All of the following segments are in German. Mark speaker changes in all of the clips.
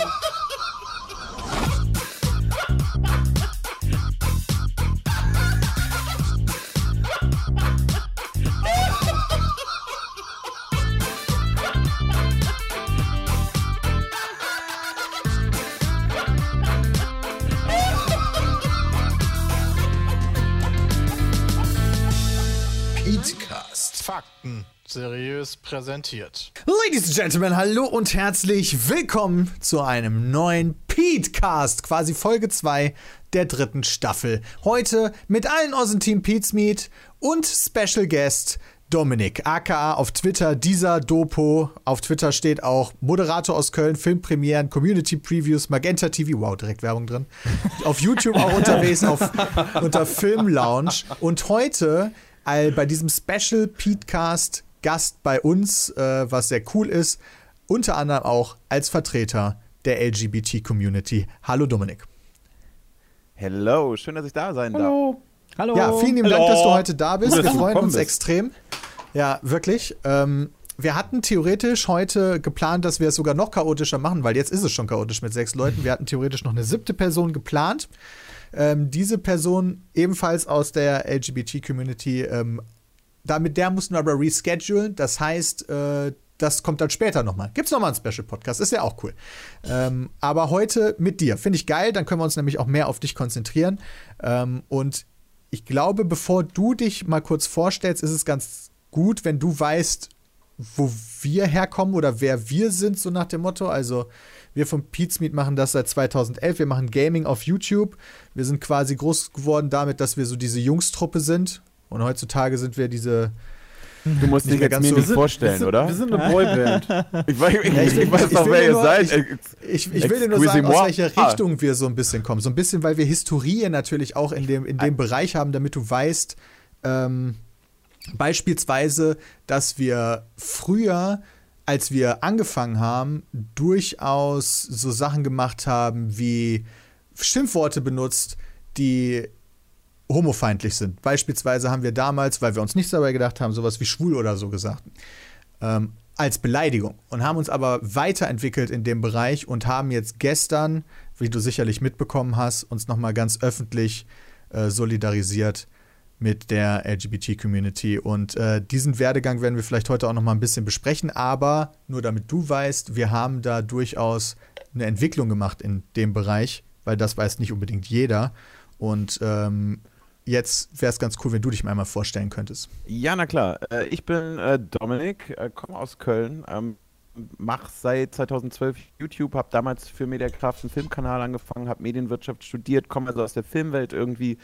Speaker 1: Oh. Seriös präsentiert.
Speaker 2: Ladies and Gentlemen, hallo und herzlich willkommen zu einem neuen Petecast, quasi Folge 2 der dritten Staffel. Heute mit allen aus dem Team Pete's Meet und Special Guest Dominik, aka auf Twitter dieser Dopo. Auf Twitter steht auch Moderator aus Köln, Filmpremieren, Community Previews, Magenta TV, wow, direkt Werbung drin. auf YouTube auch unterwegs auf, unter Film Lounge. Und heute bei diesem Special Petecast Gast bei uns, äh, was sehr cool ist, unter anderem auch als Vertreter der LGBT-Community. Hallo Dominik.
Speaker 3: Hello, schön, dass ich da sein
Speaker 4: Hallo. Hallo.
Speaker 2: Ja, vielen lieben Dank, dass du heute da bist.
Speaker 3: Gut,
Speaker 2: Wir freuen uns
Speaker 3: bist.
Speaker 2: extrem. Ja, wirklich. Ähm, wir hatten theoretisch heute geplant, dass wir es sogar noch chaotischer machen, weil jetzt ist es schon chaotisch mit sechs Leuten. Wir hatten theoretisch noch eine siebte Person geplant. Ähm, diese Person ebenfalls aus der LGBT-Community, ähm, da mit der mussten wir aber reschedulen. Das heißt, äh, das kommt dann später nochmal. Gibt's nochmal einen Special-Podcast, ist ja auch cool. Ähm, aber heute mit dir. Finde ich geil, dann können wir uns nämlich auch mehr auf dich konzentrieren. Ähm, und ich glaube, bevor du dich mal kurz vorstellst, ist es ganz gut, wenn du weißt, wo wir herkommen oder wer wir sind, so nach dem Motto. Also, wir von Meet machen das seit 2011. Wir machen Gaming auf YouTube. Wir sind quasi groß geworden damit, dass wir so diese Jungstruppe sind. Und heutzutage sind wir diese.
Speaker 3: Du musst
Speaker 2: Nicht
Speaker 3: dich jetzt
Speaker 2: ganz
Speaker 3: mir
Speaker 2: so-
Speaker 3: nicht
Speaker 4: wir
Speaker 3: vorstellen,
Speaker 4: sind,
Speaker 3: oder?
Speaker 4: Wir sind eine Boyband.
Speaker 3: ich weiß, ich,
Speaker 2: ich
Speaker 3: ich weiß
Speaker 2: will
Speaker 3: wer ihr
Speaker 2: nur-
Speaker 3: seid.
Speaker 2: Ich, ich will dir nur sagen, aus
Speaker 3: Excusez-moi.
Speaker 2: welcher
Speaker 3: Ah.
Speaker 2: Richtung wir so ein bisschen kommen. So ein bisschen, weil wir Historie natürlich auch in dem, in dem Bereich haben, damit du weißt, ähm, beispielsweise, dass wir früher, als wir angefangen haben, durchaus so Sachen gemacht haben wie Schimpfworte benutzt, die homofeindlich sind. Beispielsweise haben wir damals, weil wir uns nichts dabei gedacht haben, sowas wie schwul oder so gesagt. Ähm, als Beleidigung und haben uns aber weiterentwickelt in dem Bereich und haben jetzt gestern, wie du sicherlich mitbekommen hast, uns nochmal ganz öffentlich äh, solidarisiert mit der LGBT-Community. Und äh, diesen Werdegang werden wir vielleicht heute auch nochmal ein bisschen besprechen, aber nur damit du weißt, wir haben da durchaus eine Entwicklung gemacht in dem Bereich, weil das weiß nicht unbedingt jeder. Und ähm, jetzt wäre es ganz cool, wenn du dich mal einmal vorstellen könntest.
Speaker 3: Ja, na klar. Äh, Ich bin äh, Dominik, äh, komme aus Köln, ähm, mache seit 2012 YouTube, habe damals für Mediakraft einen Filmkanal angefangen, habe Medienwirtschaft studiert, komme also aus der Filmwelt irgendwie,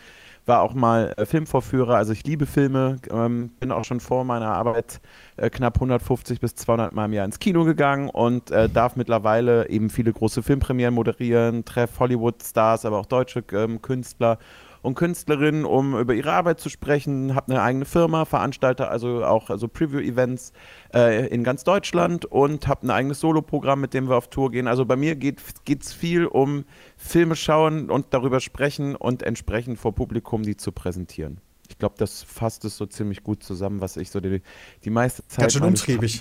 Speaker 3: war auch mal Filmvorführer, also ich liebe Filme, ähm, bin auch schon vor meiner Arbeit knapp 150 bis 200 Mal im Jahr ins Kino gegangen und darf mittlerweile eben viele große Filmpremieren moderieren, treff Hollywood-Stars, aber auch deutsche ähm, Künstler und Künstlerinnen, um über ihre Arbeit zu sprechen. Habe eine eigene Firma, veranstalte also auch also Preview-Events äh, in ganz Deutschland und habe ein eigenes Soloprogramm, mit dem wir auf Tour gehen. Also bei mir geht es viel um Filme schauen und darüber sprechen und entsprechend vor Publikum die zu präsentieren. Ich glaube, das fasst es so ziemlich gut zusammen, was ich so die, die meiste Zeit
Speaker 2: Ganz schön umtriebig.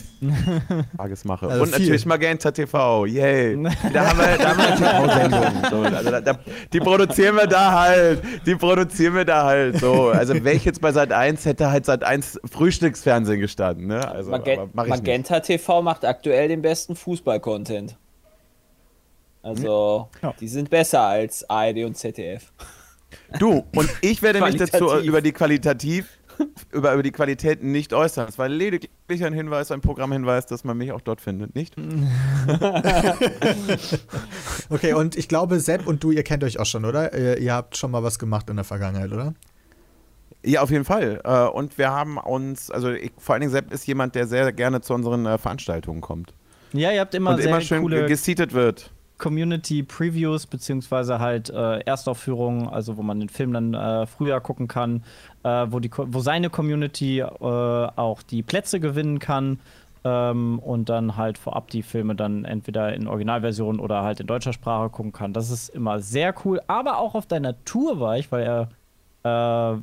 Speaker 3: Tages mache.
Speaker 2: Also
Speaker 3: und
Speaker 2: viel.
Speaker 3: natürlich Magenta TV, yay. Da haben wir, da haben wir eine TV-Sendung. So, also da, da, die produzieren wir da halt. Die produzieren wir da halt. So. Also wäre ich jetzt bei Sat 1, hätte halt Sat 1 Frühstücksfernsehen gestanden. Ne? Also,
Speaker 5: Magen
Speaker 3: ich nicht.
Speaker 5: Magenta TV macht aktuell den besten Fußball-Content. Also,
Speaker 4: Ja.
Speaker 5: die sind besser als ARD und ZDF.
Speaker 3: Du, und ich werde mich dazu über die Qualitativ, über, über die Qualität nicht äußern. Es war lediglich ein Hinweis, ein Programmhinweis, dass man mich auch dort findet, nicht?
Speaker 2: Okay, und ich glaube, Sepp und du, ihr kennt euch auch schon, oder? Ihr, ihr habt schon mal was gemacht in der Vergangenheit, oder?
Speaker 3: Ja, auf jeden Fall. Äh, Und wir haben uns, also ich, vor allen Dingen Sepp ist jemand, der sehr gerne zu unseren äh, Veranstaltungen kommt.
Speaker 4: Ja, ihr habt immer
Speaker 3: und
Speaker 4: sehr
Speaker 3: immer schön
Speaker 4: coole
Speaker 3: geseatet wird.
Speaker 4: Community-Previews, beziehungsweise halt äh, Erstaufführungen, also wo man den Film dann äh, früher gucken kann, äh, wo, die, wo seine Community äh, auch die Plätze gewinnen kann ähm, und dann halt vorab die Filme dann entweder in Originalversion oder halt in deutscher Sprache gucken kann. Das ist immer sehr cool. Aber auch auf deiner Tour war ich, weil er äh,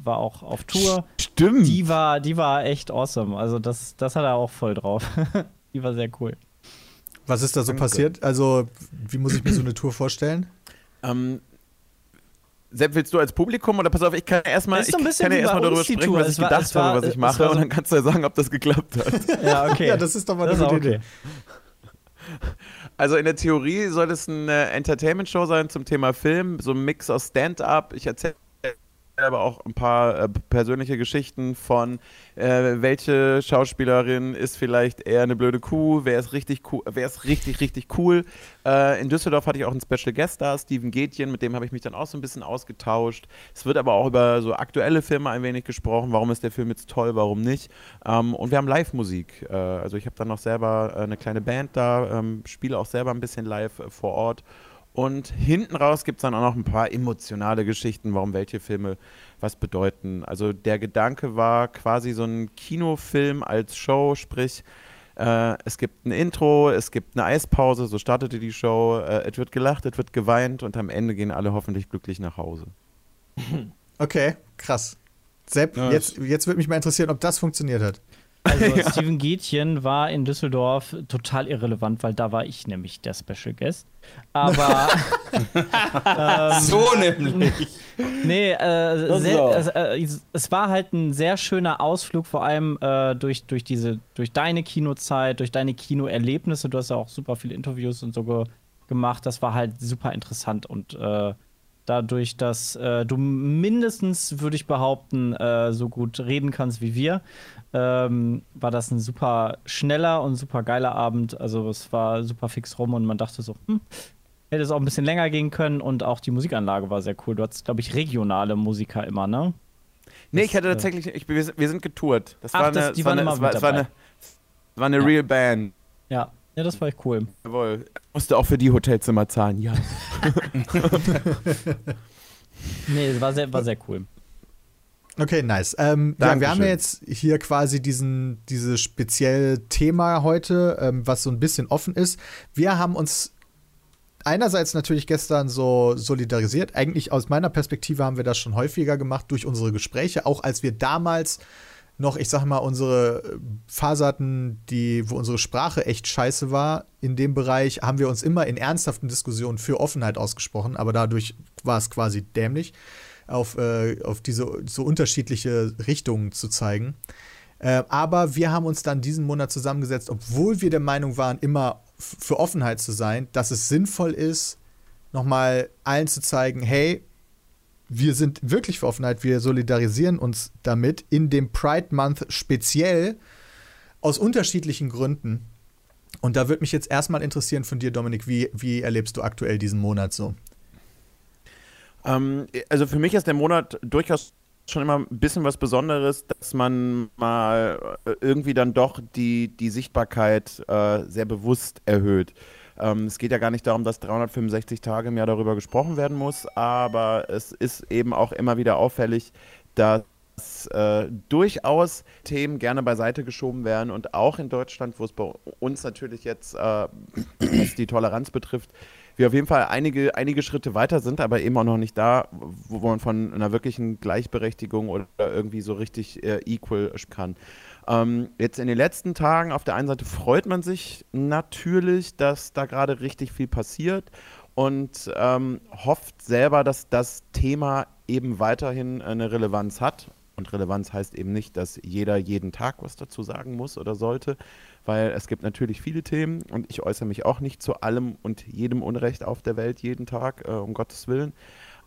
Speaker 4: war auch auf Tour.
Speaker 3: Stimmt.
Speaker 4: Die war, die war echt awesome. Also das, das hat er auch voll drauf. die war sehr cool.
Speaker 2: Was ist da so
Speaker 3: Danke.
Speaker 2: passiert? Also, wie muss ich mir so eine Tour vorstellen?
Speaker 3: Ähm, Sepp, willst du als Publikum oder pass auf, ich kann erstmal ich kann ja erstmal darüber sprechen,
Speaker 4: Tour.
Speaker 3: was
Speaker 4: Es
Speaker 3: ich
Speaker 4: war-
Speaker 3: gedacht
Speaker 4: war-
Speaker 3: habe, was ich mache
Speaker 4: so-
Speaker 3: und dann kannst du ja sagen, ob das geklappt hat.
Speaker 4: Ja, okay.
Speaker 2: Ja, das ist doch mal eine gute
Speaker 4: okay.
Speaker 2: Idee.
Speaker 3: Also in der Theorie soll es eine Entertainment-Show sein zum Thema Film, so ein Mix aus Stand-up. Ich erzähle aber auch ein paar äh, persönliche Geschichten von, äh, welche Schauspielerin ist vielleicht eher eine blöde Kuh, wer ist richtig cool, wer ist richtig, richtig cool. Äh, in Düsseldorf hatte ich auch einen Special Guest da, Steven Gätjen, mit dem habe ich mich dann auch so ein bisschen ausgetauscht. Es wird aber auch über so aktuelle Filme ein wenig gesprochen, warum ist der Film jetzt toll, warum nicht. Ähm, und wir haben Live-Musik. Äh, also ich habe dann noch selber äh, eine kleine Band da, ähm, spiele auch selber ein bisschen live äh, vor Ort. Und hinten raus gibt es dann auch noch ein paar emotionale Geschichten, warum welche Filme was bedeuten. Also der Gedanke war quasi so ein Kinofilm als Show, sprich, äh, es gibt ein Intro, es gibt eine Eispause, so startete die Show, äh, es wird gelacht, es wird geweint und am Ende gehen alle hoffentlich glücklich nach Hause.
Speaker 2: Okay, krass. Sepp,
Speaker 3: Ja,
Speaker 2: jetzt, jetzt würde mich mal interessieren, ob das funktioniert hat.
Speaker 4: Also Steven Gätjen war in Düsseldorf total irrelevant, weil da war ich nämlich der Special Guest. Aber
Speaker 5: So nämlich.
Speaker 4: nee, äh, sehr, äh, es war halt ein sehr schöner Ausflug, vor allem äh, durch, durch diese, durch deine Kinozeit, durch deine Kinoerlebnisse. Du hast ja auch super viele Interviews und so ge gemacht. Das war halt super interessant und äh, dadurch, dass äh, du mindestens, würde ich behaupten, äh, so gut reden kannst wie wir, ähm, war das ein super schneller und super geiler Abend. Also es war super fix rum und man dachte so, hm, hätte es auch ein bisschen länger gehen können und auch die Musikanlage war sehr cool. Du hattest, glaube ich, regionale Musiker immer, ne?
Speaker 3: Nee,
Speaker 4: Das,
Speaker 3: ich hatte
Speaker 4: äh,
Speaker 3: tatsächlich, ich, wir, sind- wir sind getourt. Das
Speaker 4: Ach,
Speaker 3: war
Speaker 4: das-
Speaker 3: eine,
Speaker 4: die
Speaker 3: es war
Speaker 4: waren
Speaker 3: eine,
Speaker 4: immer
Speaker 3: es war, es war eine, es war eine
Speaker 4: Ja.
Speaker 3: Real Band.
Speaker 4: Ja, ja, das war echt cool.
Speaker 3: Jawohl. Musste auch für die Hotelzimmer zahlen, ja.
Speaker 4: Nee, es war sehr, war sehr cool.
Speaker 2: Okay, nice. Ähm, ja, wir haben ja jetzt hier quasi diesen, dieses spezielle Thema heute, ähm, was so ein bisschen offen ist. Wir haben uns einerseits natürlich gestern so solidarisiert. Eigentlich aus meiner Perspektive haben wir das schon häufiger gemacht durch unsere Gespräche, auch als wir damals noch, ich sag mal, unsere äh, Phase hatten, die, wo unsere Sprache echt scheiße war. In dem Bereich haben wir uns immer in ernsthaften Diskussionen für Offenheit ausgesprochen, aber dadurch war es quasi dämlich, auf, äh, auf diese so unterschiedliche Richtungen zu zeigen. Äh, aber wir haben uns dann diesen Monat zusammengesetzt, obwohl wir der Meinung waren, immer für Offenheit zu sein, dass es sinnvoll ist, nochmal allen zu zeigen, hey, wir sind wirklich für Offenheit, wir solidarisieren uns damit in dem Pride Month speziell aus unterschiedlichen Gründen. Und da würde mich jetzt erstmal interessieren von dir, Dominik, wie, wie erlebst du aktuell diesen Monat so?
Speaker 3: Ähm, also für mich ist der Monat durchaus schon immer ein bisschen was Besonderes, dass man mal äh, irgendwie dann doch die, die Sichtbarkeit äh, sehr bewusst erhöht. Ähm, es geht ja gar nicht darum, dass 365 Tage im Jahr darüber gesprochen werden muss, aber es ist eben auch immer wieder auffällig, dass äh, durchaus Themen gerne beiseite geschoben werden und auch in Deutschland, wo es bei uns natürlich jetzt, äh, was die Toleranz betrifft, wir auf jeden Fall einige, einige Schritte weiter sind, aber eben auch noch nicht da, wo man von einer wirklichen Gleichberechtigung oder irgendwie so richtig äh, equal kann. Ähm, jetzt in den letzten Tagen auf der einen Seite freut man sich natürlich, dass da gerade richtig viel passiert und ähm, hofft selber, dass das Thema eben weiterhin eine Relevanz hat. Und Relevanz heißt eben nicht, dass jeder jeden Tag was dazu sagen muss oder sollte, weil es gibt natürlich viele Themen und ich äußere mich auch nicht zu allem und jedem Unrecht auf der Welt jeden Tag, äh, um Gottes Willen.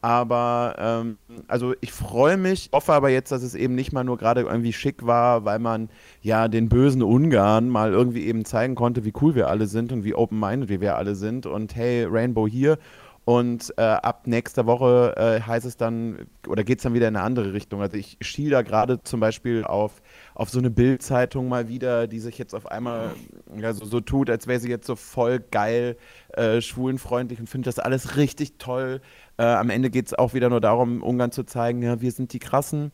Speaker 3: Aber ähm, also ich freue mich, hoffe aber jetzt, dass es eben nicht mal nur gerade irgendwie schick war, weil man ja den bösen Ungarn mal irgendwie eben zeigen konnte, wie cool wir alle sind und wie open-minded wir alle sind und hey, Rainbow hier. Und äh, ab nächster Woche äh, heißt es dann, oder geht es dann wieder in eine andere Richtung. Also ich schiel da gerade zum Beispiel auf, auf so eine Bildzeitung mal wieder, die sich jetzt auf einmal ja, so, so tut, als wäre sie jetzt so voll geil, äh, schwulenfreundlich und finde das alles richtig toll. Äh, am Ende geht es auch wieder nur darum, Ungarn zu zeigen, ja, wir sind die Krassen.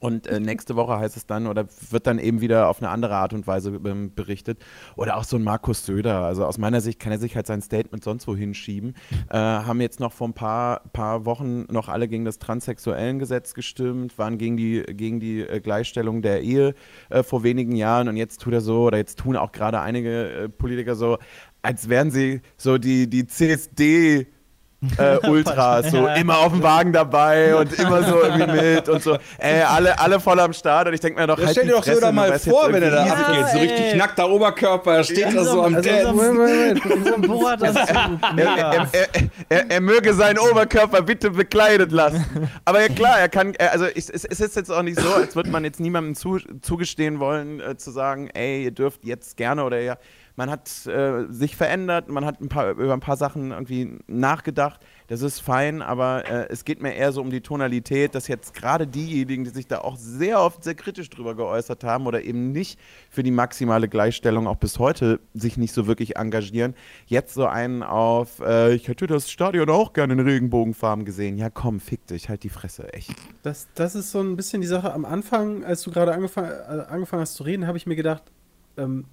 Speaker 3: Und äh, nächste Woche heißt es dann, oder wird dann eben wieder auf eine andere Art und Weise ähm, berichtet. Oder auch so ein Markus Söder. Also aus meiner Sicht kann er sich halt sein Statement sonst wo hinschieben. Äh, haben jetzt noch vor ein paar, paar Wochen noch alle gegen das Transsexuellengesetz gestimmt, waren gegen die, gegen die äh, Gleichstellung der Ehe äh, vor wenigen Jahren. Und jetzt tut er so, oder jetzt tun auch gerade einige äh, Politiker so, als wären sie so die, die CSD äh, Ultras, so immer auf dem Wagen dabei und immer so irgendwie mit und so. Ey, alle, alle voll am Start und ich denke mir doch,
Speaker 6: Ja,
Speaker 3: halt
Speaker 6: stell dir doch so
Speaker 3: Fresse,
Speaker 6: da
Speaker 3: du
Speaker 6: mal vor, wenn er da abgeht, so richtig nackter Oberkörper, er steht da so am
Speaker 4: Also
Speaker 6: Dad.
Speaker 4: unser- So ein Borat, das ist
Speaker 3: Er, er, er, möge seinen Oberkörper bitte bekleidet lassen. Aber ja klar, er kann, er- also ich, es, es ist jetzt auch nicht so, als würde man jetzt niemandem zu, zugestehen wollen, äh, zu sagen, ey, ihr dürft jetzt gerne oder ja. Man hat äh, sich verändert, man hat ein paar, über ein paar Sachen irgendwie nachgedacht. Das ist fein, aber äh, es geht mir eher so um die Tonalität, dass jetzt gerade diejenigen, die sich da auch sehr oft sehr kritisch drüber geäußert haben oder eben nicht für die maximale Gleichstellung auch bis heute sich nicht so wirklich engagieren, jetzt so einen auf, äh, ich hätte das Stadion auch gerne in Regenbogenfarben gesehen. Ja komm, fick dich, halt die Fresse, echt.
Speaker 6: Das, das ist so ein bisschen die Sache. Am Anfang, als du gerade angefangen, äh, angefangen hast zu reden, habe ich mir gedacht, ähm,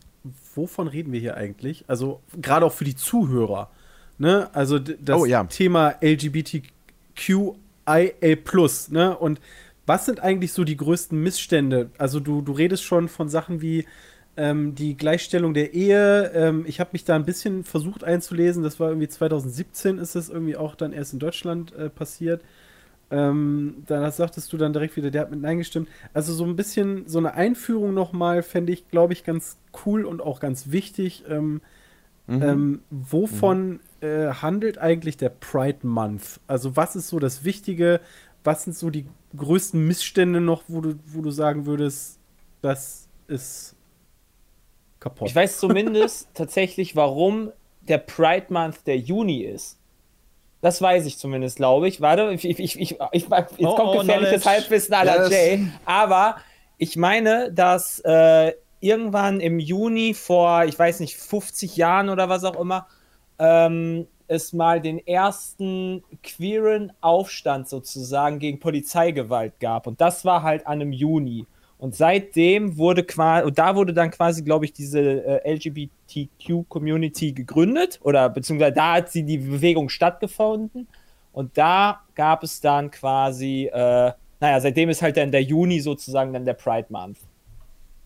Speaker 6: wovon reden wir hier eigentlich? Also gerade auch für die Zuhörer. Ne? Also das
Speaker 3: Oh, ja.
Speaker 6: Thema LGBTQIA+. Ne? Und was sind eigentlich so die größten Missstände? Also du, du redest schon von Sachen wie ähm, die Gleichstellung der Ehe. Ähm, ich habe mich da ein bisschen versucht einzulesen. Das war irgendwie 2017 ist das irgendwie auch dann erst in Deutschland äh, passiert. Ähm, dann sagtest du dann direkt wieder, der hat mit Nein gestimmt. Also so ein bisschen so eine Einführung nochmal fände ich, glaube ich, ganz cool und auch ganz wichtig. Ähm, ähm, wovon äh, handelt eigentlich der Pride Month? Also was ist so das Wichtige? Was sind so die größten Missstände noch, wo du, wo du sagen würdest, das ist kaputt?
Speaker 5: Ich weiß zumindest tatsächlich, warum der Pride Month der Juni ist. Das weiß ich zumindest, glaube ich. Warte, ich, ich, ich, ich, ich, jetzt
Speaker 4: Oh,
Speaker 5: kommt
Speaker 4: oh,
Speaker 5: gefährliches. Halbwissen
Speaker 6: Ja, das-
Speaker 5: Jay. Aber ich meine, dass äh, irgendwann im Juni vor, ich weiß nicht, 50 Jahren oder was auch immer, ähm, es mal den ersten queeren Aufstand sozusagen gegen Polizeigewalt gab. Und das war halt an einem Juni. Und seitdem wurde quasi, und da wurde dann quasi, glaube ich, diese äh, LGBTQ-Community gegründet oder beziehungsweise da hat sie die Bewegung stattgefunden. Und da gab es dann quasi, äh, naja, seitdem ist halt dann der Juni sozusagen dann der Pride Month.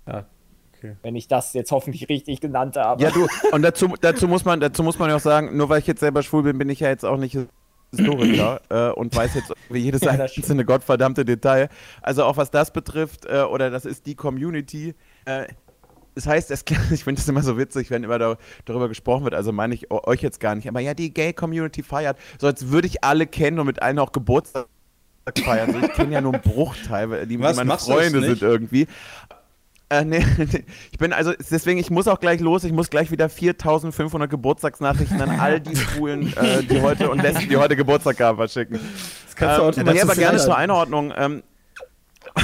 Speaker 6: Ja, okay.
Speaker 5: Wenn ich das jetzt hoffentlich richtig genannt habe.
Speaker 3: Ja, du, und dazu, dazu, muss man, dazu muss man ja auch sagen, nur weil ich jetzt selber schwul bin, bin ich ja jetzt auch nicht Historiker äh, und weiß jetzt wie jedes
Speaker 5: Ja,
Speaker 3: einzelne gottverdammte Detail. Also auch was das betrifft, äh, oder das ist die Community. Äh, das heißt, es, ich finde es immer so witzig, wenn immer da, darüber gesprochen wird, also meine ich euch jetzt gar nicht, aber ja, die Gay-Community feiert, so als würde ich alle kennen und mit allen auch Geburtstag feiern. So, ich kenne ja nur einen Bruchteil, weil die,
Speaker 6: Was,
Speaker 3: meine Freunde sind irgendwie. Äh, nee, nee, ich bin also, deswegen, ich muss auch gleich los, ich muss gleich wieder 4500 Geburtstagsnachrichten an all die Schwulen, äh, die heute und Lesben, die heute Geburtstag haben, verschicken.
Speaker 6: Das kannst du
Speaker 3: Ähm,
Speaker 6: automatisch
Speaker 3: nee, aber gerne zur Einordnung. Ähm,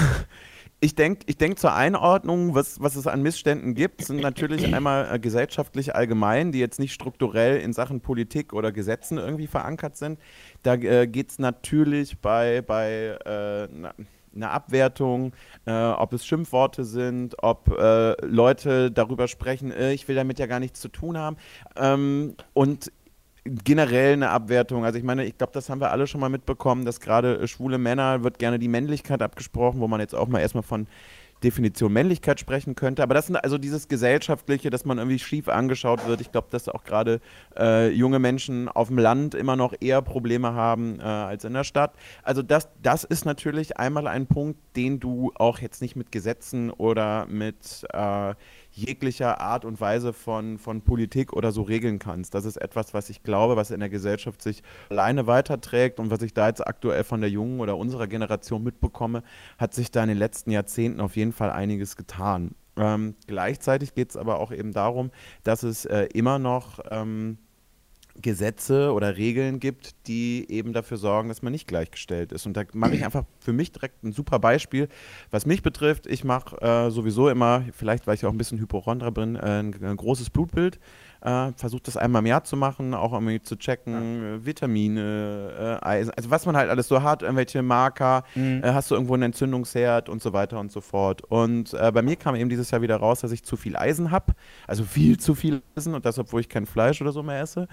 Speaker 3: ich denke ich denk zur Einordnung, was, was es an Missständen gibt, sind natürlich einmal äh, gesellschaftlich allgemein, die jetzt nicht strukturell in Sachen Politik oder Gesetzen irgendwie verankert sind. Da äh, geht es natürlich bei, bei äh, na, einer Abwertung, äh, ob es Schimpfworte sind, ob äh, Leute darüber sprechen, äh, ich will damit ja gar nichts zu tun haben. Ähm, und generell eine Abwertung. Also ich meine, ich glaube, das haben wir alle schon mal mitbekommen, dass gerade äh, schwule Männer wird gerne die Männlichkeit abgesprochen, wo man jetzt auch mal erstmal von Definition Männlichkeit sprechen könnte. Aber das sind also dieses Gesellschaftliche, dass man irgendwie schief angeschaut wird. Ich glaube, dass auch gerade äh, junge Menschen auf dem Land immer noch eher Probleme haben äh, als in der Stadt. Also das, das ist natürlich einmal ein Punkt, den du auch jetzt nicht mit Gesetzen oder mit äh, jeglicher Art und Weise von, von Politik oder so regeln kannst. Das ist etwas, was ich glaube, was in der Gesellschaft sich alleine weiterträgt und was ich da jetzt aktuell von der jungen oder unserer Generation mitbekomme, hat sich da in den letzten Jahrzehnten auf jeden Fall einiges getan. Ähm, gleichzeitig geht es aber auch eben darum, dass es äh, immer noch ähm, Gesetze oder Regeln gibt, die eben dafür sorgen, dass man nicht gleichgestellt ist. Und da mache ich einfach für mich direkt ein super Beispiel. Was mich betrifft, ich mache äh, sowieso immer, vielleicht weil ich auch ein bisschen Hypochondra bin, äh, ein, ein großes Blutbild. Äh, Versuche das einmal im Jahr zu machen, auch irgendwie zu checken, äh, Vitamine, äh, Eisen, also was man halt alles so hat, irgendwelche Marker,
Speaker 6: Mhm.
Speaker 3: äh, hast du irgendwo einen Entzündungsherd und so weiter und so fort. Und bei mir kam eben dieses Jahr wieder raus, dass ich zu viel Eisen habe, also viel zu viel Eisen und das, obwohl ich kein Fleisch oder so mehr esse.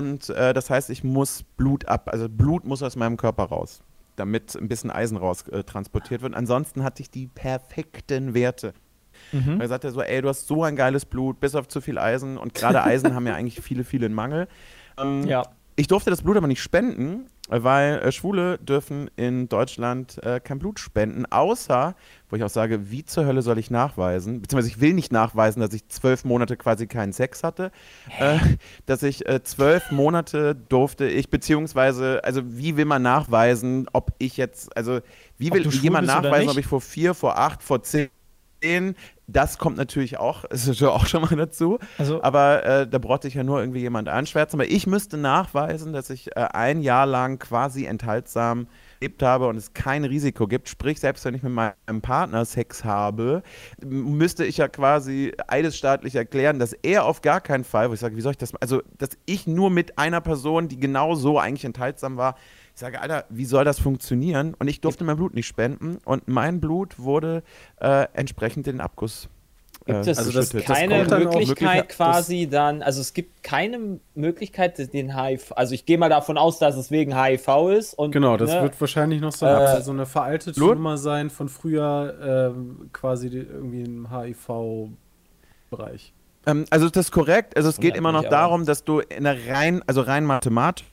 Speaker 3: Und äh, das heißt, ich muss Blut ab, also Blut muss aus meinem Körper raus, damit ein bisschen Eisen raus äh, transportiert wird. Ansonsten hatte ich die perfekten Werte. Mhm. Da sagt er so, ey, du hast so ein geiles Blut, bis auf zu viel Eisen. Und gerade Eisen haben ja eigentlich viele, viele in Mangel. Ähm,
Speaker 4: Ja.
Speaker 3: Ich durfte das Blut aber nicht spenden, weil äh, Schwule dürfen in Deutschland äh, kein Blut spenden, außer, wo ich auch sage, wie zur Hölle soll ich nachweisen, beziehungsweise ich will nicht nachweisen, dass ich zwölf Monate quasi keinen Sex hatte, äh, dass ich äh, zwölf Monate durfte ich, beziehungsweise, also wie will man nachweisen, ob ich jetzt, also wie will jemand nachweisen, ob ich vor vier, vor acht, vor zehn das kommt natürlich auch, ist natürlich auch schon mal dazu.
Speaker 4: Also-
Speaker 3: aber äh, da brauchte ich ja nur irgendwie jemand anschwärzen. Aber ich müsste nachweisen, dass ich äh, ein Jahr lang quasi enthaltsam gelebt habe und es kein Risiko gibt. Sprich, selbst wenn ich mit meinem Partner Sex habe, müsste ich ja quasi eidesstaatlich erklären, dass er auf gar keinen Fall, wo ich sage, wie soll ich das, also dass ich nur mit einer Person, die genau so eigentlich enthaltsam war, ich sage, Alter, wie soll das funktionieren? Und ich durfte mein Blut nicht spenden und mein Blut wurde äh, entsprechend in den Abguss.
Speaker 5: Gibt
Speaker 3: äh,
Speaker 5: es
Speaker 6: also das- das
Speaker 5: keine
Speaker 6: auch
Speaker 5: Möglichkeit
Speaker 3: wirklich-
Speaker 5: quasi dann, also es gibt keine Möglichkeit, den HIV, also ich gehe mal davon aus, dass es wegen HIV ist und
Speaker 6: Genau, das
Speaker 5: ne,
Speaker 6: wird wahrscheinlich noch so,
Speaker 5: Äh,
Speaker 6: so eine veraltete
Speaker 3: Blut?
Speaker 6: Nummer sein von früher, ähm, quasi irgendwie im HIV-Bereich.
Speaker 3: Ähm, also das ist korrekt. Also es geht immer noch darum, dass du in der rein, also rein mathematisch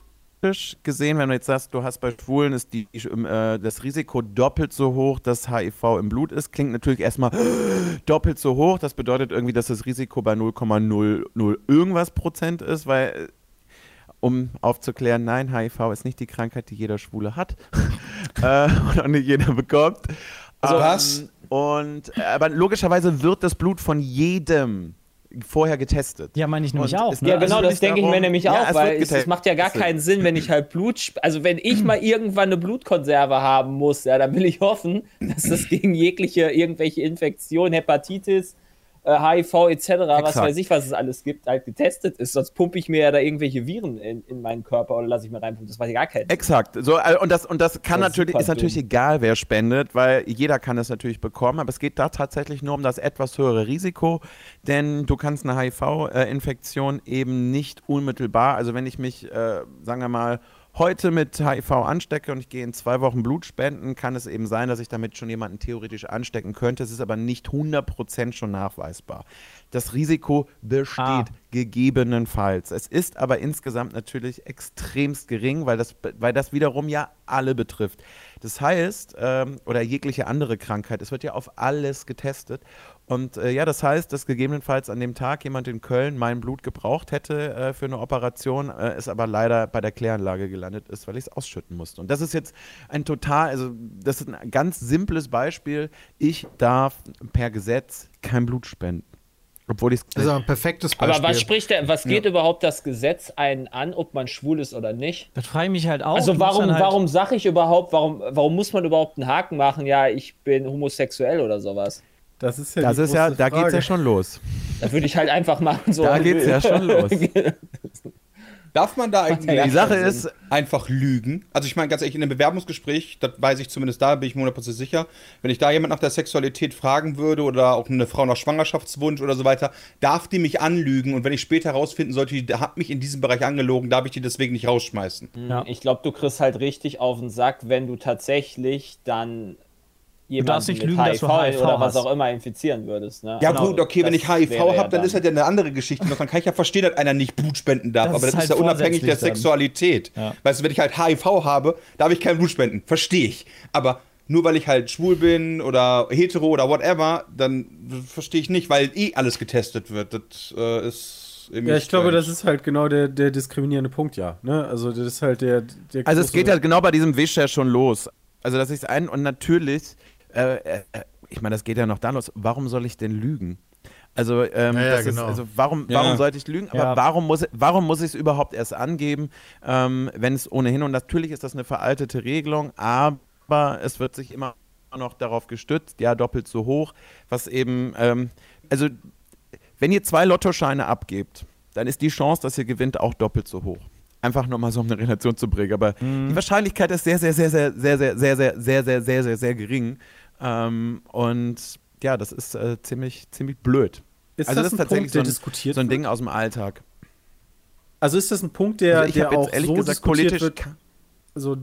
Speaker 3: gesehen, wenn du jetzt sagst, du hast bei Schwulen ist die, äh, das Risiko doppelt so hoch, dass HIV im Blut ist, klingt natürlich erstmal doppelt so hoch. Das bedeutet irgendwie, dass das Risiko bei 0,00 irgendwas Prozent ist, weil äh, um aufzuklären, nein, HIV ist nicht die Krankheit, die jeder Schwule hat äh, und auch nicht jeder bekommt.
Speaker 7: Also
Speaker 3: Ähm,
Speaker 7: was?
Speaker 3: Und äh, aber logischerweise wird das Blut von jedem vorher getestet.
Speaker 4: Ja, meine ich nämlich
Speaker 3: Und
Speaker 4: auch. Ne?
Speaker 5: Ja,
Speaker 3: Also
Speaker 5: genau,
Speaker 3: will
Speaker 5: das denke ich mir nämlich
Speaker 3: Ja,
Speaker 5: auch,
Speaker 3: es
Speaker 5: weil
Speaker 3: wird
Speaker 5: es, es macht ja gar keinen Sinn, wenn ich halt Blut, also wenn ich mal irgendwann eine Blutkonserve haben muss, ja, dann will ich hoffen, dass das gegen jegliche, irgendwelche Infektionen, Hepatitis, äh, HIV etc., was
Speaker 3: Exakt.
Speaker 5: weiß ich, was es alles gibt, halt getestet ist. Sonst pumpe ich mir ja da irgendwelche Viren in, in meinen Körper oder lasse ich mir reinpumpen. Das macht ja gar Sinn.
Speaker 3: Exakt. So, äh, und das, und das kann
Speaker 5: Das ist
Speaker 3: natürlich,
Speaker 5: super
Speaker 3: ist natürlich egal, wer spendet, weil jeder kann es natürlich bekommen, aber es geht da tatsächlich nur um das etwas höhere Risiko, denn du kannst eine HIV-Infektion eben nicht unmittelbar, also wenn ich mich, äh, sagen wir mal, heute mit HIV anstecke und ich gehe in zwei Wochen Blut spenden, kann es eben sein, dass ich damit schon jemanden theoretisch anstecken könnte. Es ist aber nicht 100% schon nachweisbar. Das Risiko besteht
Speaker 4: Ah.
Speaker 3: gegebenenfalls. Es ist aber insgesamt natürlich extremst gering, weil das, weil das wiederum ja alle betrifft. Das heißt, ähm, oder jegliche andere Krankheit, es wird ja auf alles getestet. Und äh, ja, das heißt, dass gegebenenfalls an dem Tag jemand in Köln mein Blut gebraucht hätte äh, für eine Operation, äh, es aber leider bei der Kläranlage gelandet ist, weil ich es ausschütten musste. Und das ist jetzt ein total, also das ist ein ganz simples Beispiel. Ich darf per Gesetz kein Blut spenden. Obwohl ich es
Speaker 1: Das ist ein perfektes Beispiel.
Speaker 5: Aber was spricht der, was geht überhaupt das Gesetz einen an, ob man schwul ist oder nicht?
Speaker 4: Das frage ich mich halt auch.
Speaker 5: Also warum,
Speaker 4: halt,
Speaker 5: warum sage ich überhaupt, warum, warum muss man überhaupt einen Haken machen, ja, ich bin homosexuell oder sowas?
Speaker 6: Das ist ja
Speaker 3: Das
Speaker 6: die
Speaker 3: ist ja, da geht es ja schon los.
Speaker 5: Da würde ich halt einfach machen. So
Speaker 3: Da geht's ja schon los.
Speaker 7: Darf man da eigentlich
Speaker 3: Die Sache ist,
Speaker 7: einfach lügen? Also ich meine ganz ehrlich, in einem Bewerbungsgespräch, das weiß ich zumindest da, bin ich mir 100% sicher, wenn ich da jemand nach der Sexualität fragen würde oder auch eine Frau nach Schwangerschaftswunsch oder so weiter, darf die mich anlügen und wenn ich später herausfinden sollte, die hat mich in diesem Bereich angelogen, darf ich die deswegen nicht rausschmeißen.
Speaker 4: Ja.
Speaker 5: Ich glaube, du kriegst halt richtig auf den Sack, wenn du tatsächlich dann jemanden
Speaker 4: nicht
Speaker 5: mit
Speaker 4: lügen, dass
Speaker 5: HIV,
Speaker 4: du HIV
Speaker 5: oder was
Speaker 4: hast.
Speaker 5: auch immer infizieren würdest. Ne?
Speaker 7: Ja
Speaker 5: Genau,
Speaker 7: gut, okay, wenn
Speaker 5: das
Speaker 7: ich HIV
Speaker 5: ja
Speaker 7: habe, dann ist das ja eine andere Geschichte. noch. Dann kann ich ja verstehen, dass einer nicht Blut spenden darf,
Speaker 4: Das
Speaker 7: aber
Speaker 4: ist
Speaker 7: das ist
Speaker 4: halt
Speaker 7: ja unabhängig der
Speaker 4: dann.
Speaker 7: Sexualität.
Speaker 4: Ja.
Speaker 7: Weißt du, wenn ich halt HIV habe, darf ich kein Blut spenden. Verstehe ich. Aber nur weil ich halt schwul bin oder hetero oder whatever, dann verstehe ich nicht, weil eh alles getestet wird. Das äh, ist irgendwie
Speaker 6: Ja, ich glaube, das ist halt genau der, der diskriminierende Punkt, ja. Ne? Also das ist halt der, der
Speaker 3: Also es geht ja genau bei diesem Wisch ja schon los. Also dass ich es ein und natürlich, äh, äh, ich meine, das geht ja noch dann los. Warum soll ich denn lügen? Also, ähm,
Speaker 1: Ja, ja,
Speaker 3: das
Speaker 1: genau.
Speaker 3: ist, also warum,
Speaker 7: Ja.
Speaker 3: warum sollte ich lügen? Aber
Speaker 4: Ja.
Speaker 3: warum muss, warum muss ich es überhaupt erst angeben, ähm, wenn es ohnehin, und natürlich ist das eine veraltete Regelung, aber es wird sich immer noch darauf gestützt, ja, doppelt so hoch, was eben, ähm, also wenn ihr zwei Lottoscheine abgebt, dann ist die Chance, dass ihr gewinnt, auch doppelt so hoch. Einfach nur mal so um eine Relation zu bringen. Aber die Wahrscheinlichkeit ist sehr, sehr, sehr, sehr, sehr, sehr, sehr, sehr, sehr, sehr, sehr, sehr, sehr gering. Ähm, und ja, das ist äh, ziemlich, ziemlich blöd.
Speaker 6: Ist
Speaker 3: also
Speaker 6: das,
Speaker 3: das ist tatsächlich
Speaker 6: Punkt,
Speaker 3: so ein-
Speaker 6: diskutiert
Speaker 3: So ein
Speaker 6: wird?
Speaker 3: Ding aus dem Alltag.
Speaker 6: Also ist das ein Punkt, der,
Speaker 3: Also ich
Speaker 6: der auch
Speaker 3: jetzt ehrlich
Speaker 6: so
Speaker 3: gesagt
Speaker 6: diskutiert
Speaker 3: politisch.
Speaker 6: wird? Also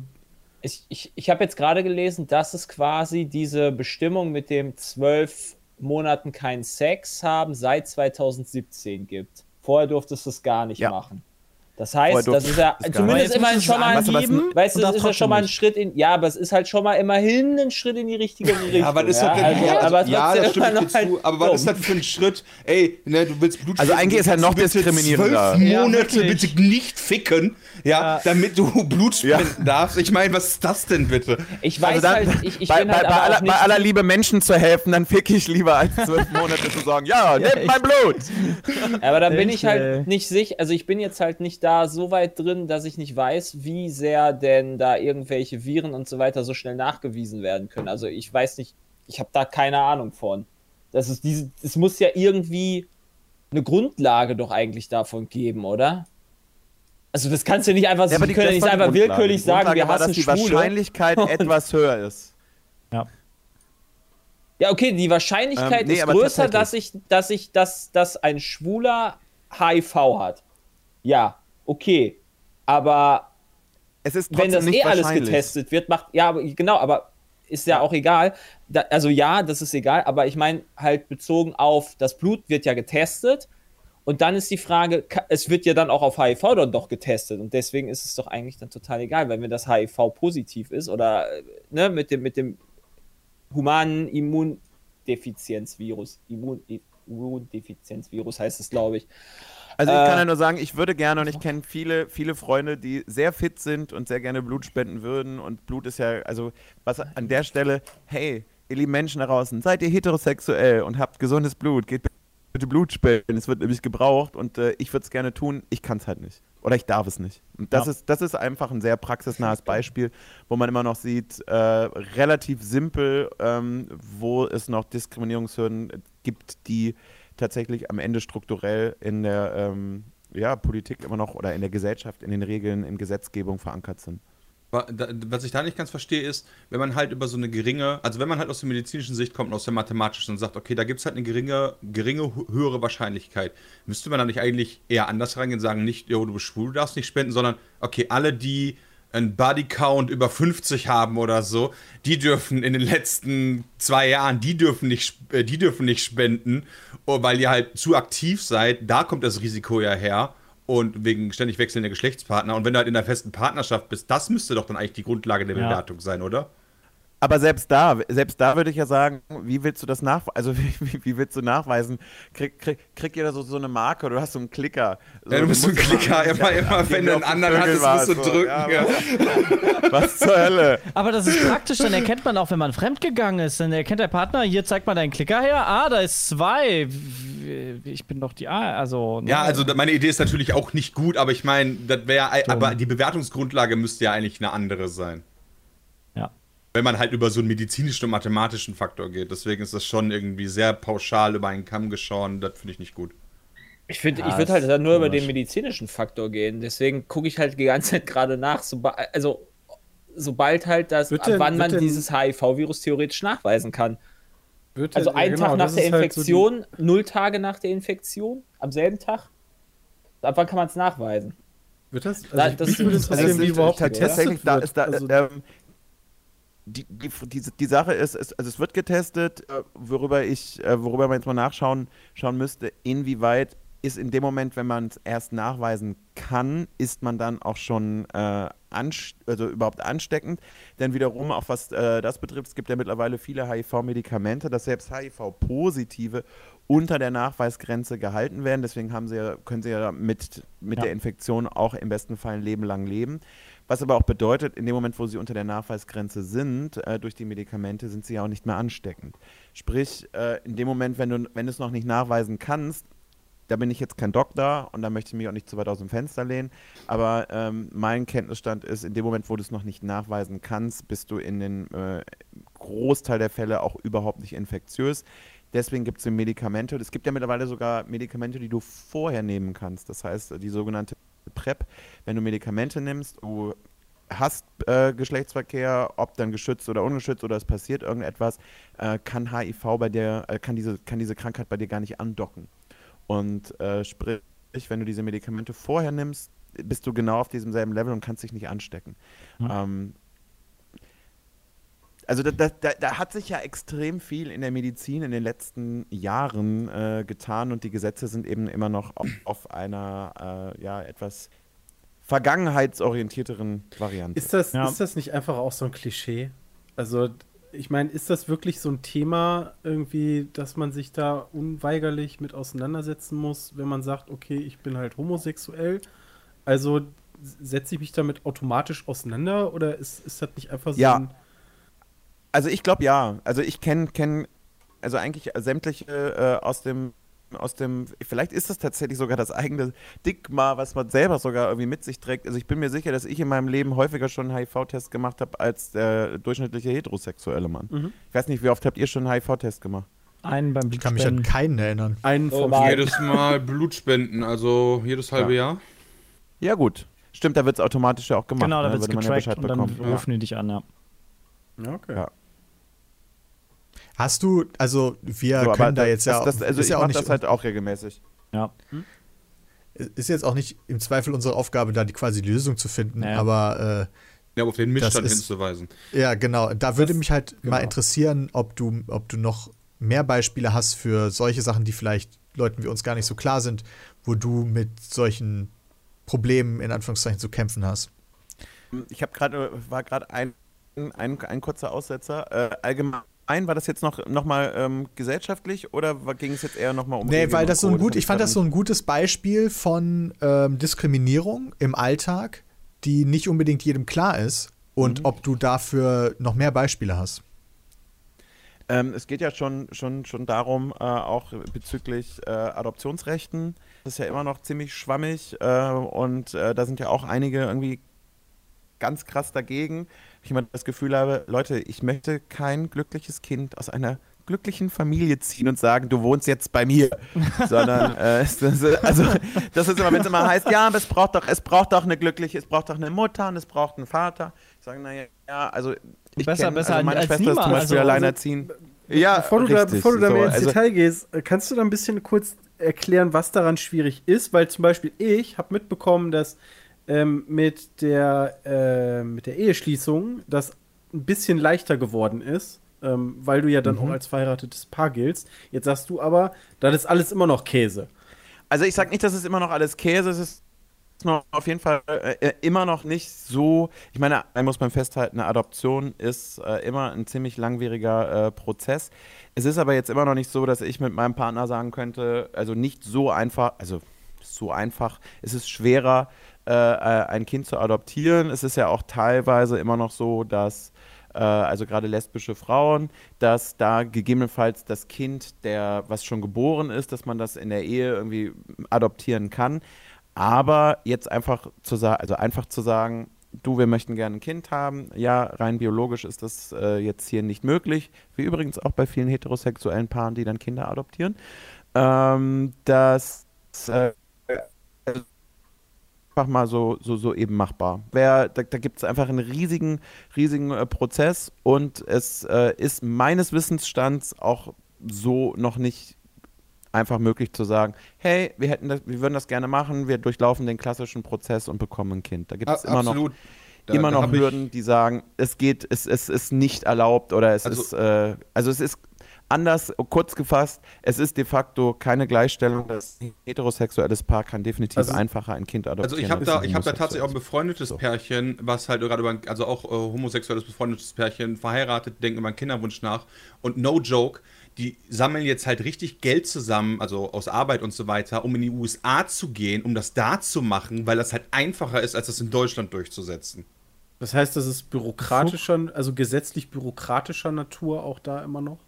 Speaker 5: Ich, ich, ich habe jetzt gerade gelesen, dass es quasi diese Bestimmung mit dem zwölf Monaten keinen Sex haben seit 2017 gibt. Vorher durftest du es gar nicht
Speaker 3: Ja.
Speaker 5: machen. Das heißt, das ist ja
Speaker 3: gar
Speaker 5: zumindest
Speaker 4: nicht.
Speaker 5: immerhin schon mal ein,
Speaker 4: angeben
Speaker 5: weißt du, das ist ja schon mal ein Schritt in, ja, aber es ist halt schon mal immerhin ein Schritt in die richtige Richtung.
Speaker 7: Ja, was ist das denn?
Speaker 5: Also,
Speaker 7: ja,
Speaker 5: aber
Speaker 7: ja, das stimmt
Speaker 5: noch halt
Speaker 7: zu. Aber was ist das für ein Schritt? Ey, ne, du willst Blut
Speaker 3: Also eigentlich ist halt noch diskriminierender.
Speaker 7: Zwölf
Speaker 4: Ja,
Speaker 7: Monate
Speaker 4: wirklich.
Speaker 7: bitte nicht ficken, ja, damit du Blut spenden darfst. Ich meine, was ist das denn bitte?
Speaker 5: Ich weiß
Speaker 3: Also dann,
Speaker 5: halt, ich, ich
Speaker 3: bei,
Speaker 5: bin
Speaker 3: bei,
Speaker 5: halt
Speaker 3: bei,
Speaker 5: aber
Speaker 3: aller,
Speaker 5: auch nicht
Speaker 3: bei aller Liebe Menschen zu helfen, dann fick ich lieber als zwölf Monate zu sagen, ja, nehmt mein Blut.
Speaker 5: Aber da bin ich halt nicht sicher, also ich bin jetzt halt nicht da so weit drin, dass ich nicht weiß, wie sehr denn da irgendwelche Viren und so weiter so schnell nachgewiesen werden können. Also ich weiß nicht, ich habe da keine Ahnung von. Das ist diese, es muss ja irgendwie eine Grundlage doch eigentlich davon geben, oder? Also das kannst du nicht einfach,
Speaker 3: Ja, aber
Speaker 5: die können nicht
Speaker 3: war
Speaker 5: einfach
Speaker 3: Grundlage.
Speaker 5: willkürlich
Speaker 3: Die
Speaker 5: sagen,
Speaker 3: Grundlage
Speaker 5: wir
Speaker 3: war,
Speaker 5: hassen
Speaker 3: dass die
Speaker 5: Schwule.
Speaker 3: Wahrscheinlichkeit etwas höher ist.
Speaker 4: Ja.
Speaker 5: Ja, okay, die Wahrscheinlichkeit
Speaker 3: Ähm, nee,
Speaker 5: ist größer, dass ich, dass ich, dass, dass ein Schwuler HIV hat. Ja, okay. Aber
Speaker 3: Es ist
Speaker 5: wenn das
Speaker 3: nicht
Speaker 5: eh alles getestet wird, macht, ja, aber, genau, aber ist ja auch egal. Da, also ja, das ist egal, aber ich meine halt bezogen auf, das Blut wird ja getestet und dann ist die Frage, es wird ja dann auch auf HIV dann doch getestet und deswegen ist es doch eigentlich dann total egal, weil wenn das HIV positiv ist oder ne, mit dem, mit dem humanen Immundefizienzvirus, Immun, Immundefizienzvirus heißt es, glaube ich.
Speaker 3: Also ich
Speaker 5: Äh,
Speaker 3: kann ja nur sagen, ich würde gerne und ich kenne viele, viele Freunde, die sehr fit sind und sehr gerne Blut spenden würden. Und Blut ist ja, also was an der Stelle, hey, ihr lieben Menschen da draußen, seid ihr heterosexuell und habt gesundes Blut, geht bitte Blut spenden. Es wird nämlich gebraucht und äh, ich würde es gerne tun, ich kann es halt nicht. Oder ich darf es nicht. Und das,
Speaker 4: Ja.
Speaker 3: ist, das ist einfach ein sehr praxisnahes Beispiel, wo man immer noch sieht, äh, relativ simpel, ähm, wo es noch Diskriminierungshürden gibt, die tatsächlich am Ende strukturell in der ähm, ja, Politik immer noch oder in der Gesellschaft, in den Regeln, in Gesetzgebung verankert sind.
Speaker 7: Wa- da- Was ich da nicht ganz verstehe, ist, wenn man halt über so eine geringe, also wenn man halt aus der medizinischen Sicht kommt und aus der mathematischen und sagt, okay, da gibt es halt eine geringe, geringe, hö- höhere Wahrscheinlichkeit, müsste man dann nicht eigentlich eher anders reingehen und sagen, nicht, jo, du bist schwul, du darfst nicht spenden, sondern, okay, alle, die einen Bodycount über 50 haben oder so, die dürfen in den letzten zwei Jahren, die dürfen nicht, äh, die dürfen nicht spenden, oh, weil ihr halt zu aktiv seid, da kommt das Risiko ja her und wegen ständig wechselnder Geschlechtspartner. Und wenn du halt in einer festen Partnerschaft bist, das müsste doch dann eigentlich die Grundlage der
Speaker 4: Ja.
Speaker 7: Bewertung sein, oder?
Speaker 3: Aber selbst da, selbst da würde ich ja sagen, wie willst du das nachweisen? Also wie, wie, wie willst du nachweisen? Krieg, krieg, krieg jeder so, so eine Marke oder du hast so einen Klicker. So,
Speaker 7: Ja, du bist so ein
Speaker 3: musst
Speaker 7: Klicker,
Speaker 3: immer-
Speaker 7: immer, immer,
Speaker 3: ja,
Speaker 7: wenn du einen anderen hattest, musst du
Speaker 3: so.
Speaker 7: drücken.
Speaker 3: Ja,
Speaker 7: Ja,
Speaker 3: Was zur Hölle?
Speaker 4: Aber das ist praktisch, dann erkennt man auch, wenn man fremdgegangen ist. Dann erkennt der Partner, hier zeigt mal deinen Klicker her. Ah, da ist zwei. Ich bin doch die A. Also, ne?
Speaker 7: Ja, also meine Idee ist natürlich auch nicht gut, aber ich meine, das wäre, aber die Bewertungsgrundlage müsste ja eigentlich eine andere sein. Wenn man halt über so einen medizinischen und mathematischen Faktor geht. Deswegen ist das schon irgendwie sehr pauschal über einen Kamm geschoren. Das finde ich nicht gut.
Speaker 5: Ich
Speaker 4: Ja,
Speaker 5: ich würde halt dann nur über den medizinischen Faktor gehen. Deswegen gucke ich halt die ganze Zeit gerade nach, soba also sobald halt das,
Speaker 6: Wird
Speaker 5: ab
Speaker 6: denn-
Speaker 5: wann
Speaker 6: wird
Speaker 5: man
Speaker 6: denn-
Speaker 5: dieses HIV-Virus theoretisch nachweisen kann.
Speaker 6: Wird
Speaker 5: Also
Speaker 6: ja,
Speaker 5: einen
Speaker 6: genau,
Speaker 5: Tag nach
Speaker 6: das
Speaker 5: der
Speaker 6: ist halt so die-
Speaker 5: Infektion, null Tage nach der Infektion, am selben Tag. Ab wann kann man es nachweisen?
Speaker 6: Wird das?
Speaker 5: Da-
Speaker 6: Also
Speaker 5: das-
Speaker 6: mich würde
Speaker 5: also
Speaker 6: interessieren,
Speaker 3: es
Speaker 6: wie
Speaker 3: ist
Speaker 6: überhaupt
Speaker 3: ta- tatsächlich, da
Speaker 6: getestet
Speaker 3: ist da,
Speaker 6: wird. Also,
Speaker 3: ähm, die, die, die, die Sache ist, es, also es wird getestet, äh, worüber ich, äh, worüber man jetzt mal nachschauen schauen müsste, inwieweit ist in dem Moment, wenn man es erst nachweisen kann, ist man dann auch schon äh, also überhaupt ansteckend. Denn wiederum, auch was äh, das betrifft, es gibt ja mittlerweile viele HIV-Medikamente, dass selbst HIV-Positive unter der Nachweisgrenze gehalten werden. Deswegen haben sie ja, können sie ja mit, mit
Speaker 4: Ja.
Speaker 3: der Infektion auch im besten Fall ein Leben lang leben. Was aber auch bedeutet, in dem Moment, wo sie unter der Nachweisgrenze sind, äh, durch die Medikamente, sind sie ja auch nicht mehr ansteckend. Sprich, äh, in dem Moment, wenn du, wenn du es noch nicht nachweisen kannst, da bin ich jetzt kein Doktor und da möchte ich mich auch nicht zu weit aus dem Fenster lehnen, aber ähm, mein Kenntnisstand ist, in dem Moment, wo du es noch nicht nachweisen kannst, bist du in den äh, Großteil der Fälle auch überhaupt nicht infektiös. Deswegen gibt es Medikamente. Es gibt ja mittlerweile sogar Medikamente, die du vorher nehmen kannst. Das heißt, die sogenannte PrEP, wenn du Medikamente nimmst, du hast äh, Geschlechtsverkehr, ob dann geschützt oder ungeschützt oder es passiert irgendetwas, äh, kann HIV bei dir, äh, kann, diese, kann diese Krankheit bei dir gar nicht andocken. Und äh, sprich, wenn du diese Medikamente vorher nimmst, bist du genau auf diesem selben Level und kannst dich nicht anstecken. Ähm, Also da, da, da, da hat sich ja extrem viel in der Medizin in den letzten Jahren äh, getan und die Gesetze sind eben immer noch auf, auf einer äh, ja etwas vergangenheitsorientierteren Variante.
Speaker 6: Ist das,
Speaker 4: Ja.
Speaker 6: ist das nicht einfach auch so ein Klischee? Also, ich meine, ist das wirklich so ein Thema irgendwie, dass man sich da unweigerlich mit auseinandersetzen muss, wenn man sagt, okay, ich bin halt homosexuell? Also setze ich mich damit automatisch auseinander oder ist, ist das nicht einfach so
Speaker 3: Ja.
Speaker 6: ein.
Speaker 3: Also ich glaube ja. Also ich kenne kenn, also eigentlich sämtliche äh, aus dem aus dem vielleicht ist das tatsächlich sogar das eigene Stigma, was man selber sogar irgendwie mit sich trägt. Also ich bin mir sicher, dass ich in meinem Leben häufiger schon einen HIV-Test gemacht habe als der durchschnittliche heterosexuelle Mann.
Speaker 6: Mhm.
Speaker 3: Ich weiß nicht, wie oft habt ihr schon einen HIV-Test gemacht?
Speaker 4: Einen beim
Speaker 2: Ich kann mich an
Speaker 4: Blutspenden.
Speaker 2: keinen erinnern.
Speaker 6: Einen
Speaker 5: Oh,
Speaker 6: vom
Speaker 5: Mann.
Speaker 7: Jedes Mal Blutspenden, also jedes halbe Jahr.
Speaker 3: Ja gut. Stimmt, da wird es automatisch ja auch gemacht.
Speaker 4: Genau, da
Speaker 3: ne?
Speaker 4: wird es
Speaker 3: ja
Speaker 4: getrackt
Speaker 3: Bescheid
Speaker 4: und dann
Speaker 3: bekommen.
Speaker 4: rufen die dich an, ja.
Speaker 6: Ja, okay.
Speaker 3: Ja.
Speaker 2: Hast du, also wir
Speaker 3: So,
Speaker 2: können da jetzt ja,
Speaker 3: das, das, also
Speaker 2: ist
Speaker 3: ich
Speaker 2: ja auch
Speaker 3: mach
Speaker 2: nicht,
Speaker 3: das halt auch regelmäßig.
Speaker 4: Ja.
Speaker 2: ist jetzt auch nicht im Zweifel unsere Aufgabe, da die quasi die Lösung zu finden,
Speaker 4: Ja.
Speaker 2: aber
Speaker 7: Ja, auf den Missstand
Speaker 2: ist-
Speaker 7: hinzuweisen.
Speaker 2: äh, ja, genau. Da würde
Speaker 6: Das-
Speaker 2: mich halt mal
Speaker 6: genau.
Speaker 2: interessieren, ob du, ob du noch mehr Beispiele hast für solche Sachen, die vielleicht Leuten wie uns gar nicht so klar sind, wo du mit solchen Problemen in Anführungszeichen zu kämpfen hast.
Speaker 3: Ich habe gerade, war gerade ein, ein, ein kurzer Aussetzer. Äh, allgemein war das jetzt noch, noch mal ähm, gesellschaftlich oder ging es jetzt eher noch mal um
Speaker 2: Nee,
Speaker 3: Regeln
Speaker 2: weil das so ein gut, ich fand das so ein gutes Beispiel von ähm, Diskriminierung im Alltag, die nicht unbedingt jedem klar ist und
Speaker 3: Mhm.
Speaker 2: ob du dafür noch mehr Beispiele hast.
Speaker 3: Ähm, es geht ja schon, schon, schon darum, äh, auch bezüglich äh, Adoptionsrechten. Das ist ja immer noch ziemlich schwammig äh, und äh, da sind ja auch einige irgendwie ganz krass dagegen. Ich immer das Gefühl habe, Leute, ich möchte kein glückliches Kind aus einer glücklichen Familie ziehen und sagen, du wohnst jetzt bei mir, sondern äh, also das ist immer, wenn es immer heißt, ja, aber es braucht doch, es braucht doch eine glückliche, es braucht doch eine Mutter und es braucht einen Vater. Ich sage, naja, ja, also ich
Speaker 4: Besser-
Speaker 3: kenn,
Speaker 4: besser
Speaker 3: also meine
Speaker 4: als
Speaker 3: Schwester ist
Speaker 4: niemand,
Speaker 3: zum Beispiel
Speaker 4: also-
Speaker 3: alleinerziehend. Ja,
Speaker 6: bevor du da,
Speaker 3: richtig,
Speaker 6: bevor du da
Speaker 3: so,
Speaker 6: mehr ins
Speaker 3: also,
Speaker 6: Detail gehst, äh, kannst du da ein bisschen kurz erklären, was daran schwierig ist? Weil zum Beispiel ich habe mitbekommen, dass ähm, mit, der, äh, mit der Eheschließung das ein bisschen leichter geworden ist, ähm, weil du ja dann auch als verheiratetes Paar giltst. Jetzt sagst du aber, das ist alles immer noch Käse.
Speaker 3: Also ich sage nicht, dass es immer noch alles Käse ist. Es ist noch auf jeden Fall äh, immer noch nicht so. Ich meine, da muss man festhalten, eine Adoption ist äh, immer ein ziemlich langwieriger äh, Prozess. Es ist aber jetzt immer noch nicht so, dass ich mit meinem Partner sagen könnte, also nicht so einfach, also so einfach. Es ist schwerer, äh, äh, ein Kind zu adoptieren. Es ist ja auch teilweise immer noch so, dass äh, also gerade lesbische Frauen, dass da gegebenenfalls das Kind, der was schon geboren ist, dass man das in der Ehe irgendwie adoptieren kann. Aber jetzt einfach zu sagen, also einfach zu sagen, du, wir möchten gerne ein Kind haben, ja, rein biologisch ist das äh, jetzt hier nicht möglich, wie übrigens auch bei vielen heterosexuellen Paaren, die dann Kinder adoptieren. Ähm, das äh, einfach mal so, so, so eben machbar. Wer, da da gibt es einfach einen riesigen, riesigen äh, Prozess und es äh, ist meines Wissensstands auch so noch nicht einfach möglich zu sagen, hey, wir hätten das, wir würden das gerne machen, wir durchlaufen den klassischen Prozess und bekommen ein Kind. Da gibt es immer noch.
Speaker 7: Da-
Speaker 3: immer noch Hürden, die sagen, es geht, es, es ist nicht erlaubt oder es
Speaker 7: Also-
Speaker 3: ist, äh, also es ist anders, kurz gefasst, es ist de facto keine Gleichstellung. Das heterosexuelles Paar kann definitiv
Speaker 6: Also-
Speaker 3: einfacher ein Kind adoptieren.
Speaker 7: Also ich habe da,
Speaker 3: ein
Speaker 7: ich habe da tatsächlich auch ein befreundetes
Speaker 3: So.
Speaker 7: Pärchen, was halt gerade über, ein- also auch äh, homosexuelles befreundetes Pärchen, verheiratet, denken über einen Kinderwunsch nach. Und no joke, die sammeln jetzt halt richtig Geld zusammen, also aus Arbeit und so weiter, um in die USA zu gehen, um das da zu machen, weil das halt einfacher ist, als das in Deutschland durchzusetzen.
Speaker 6: Das heißt, das ist bürokratischer, also gesetzlich bürokratischer Natur auch da immer noch?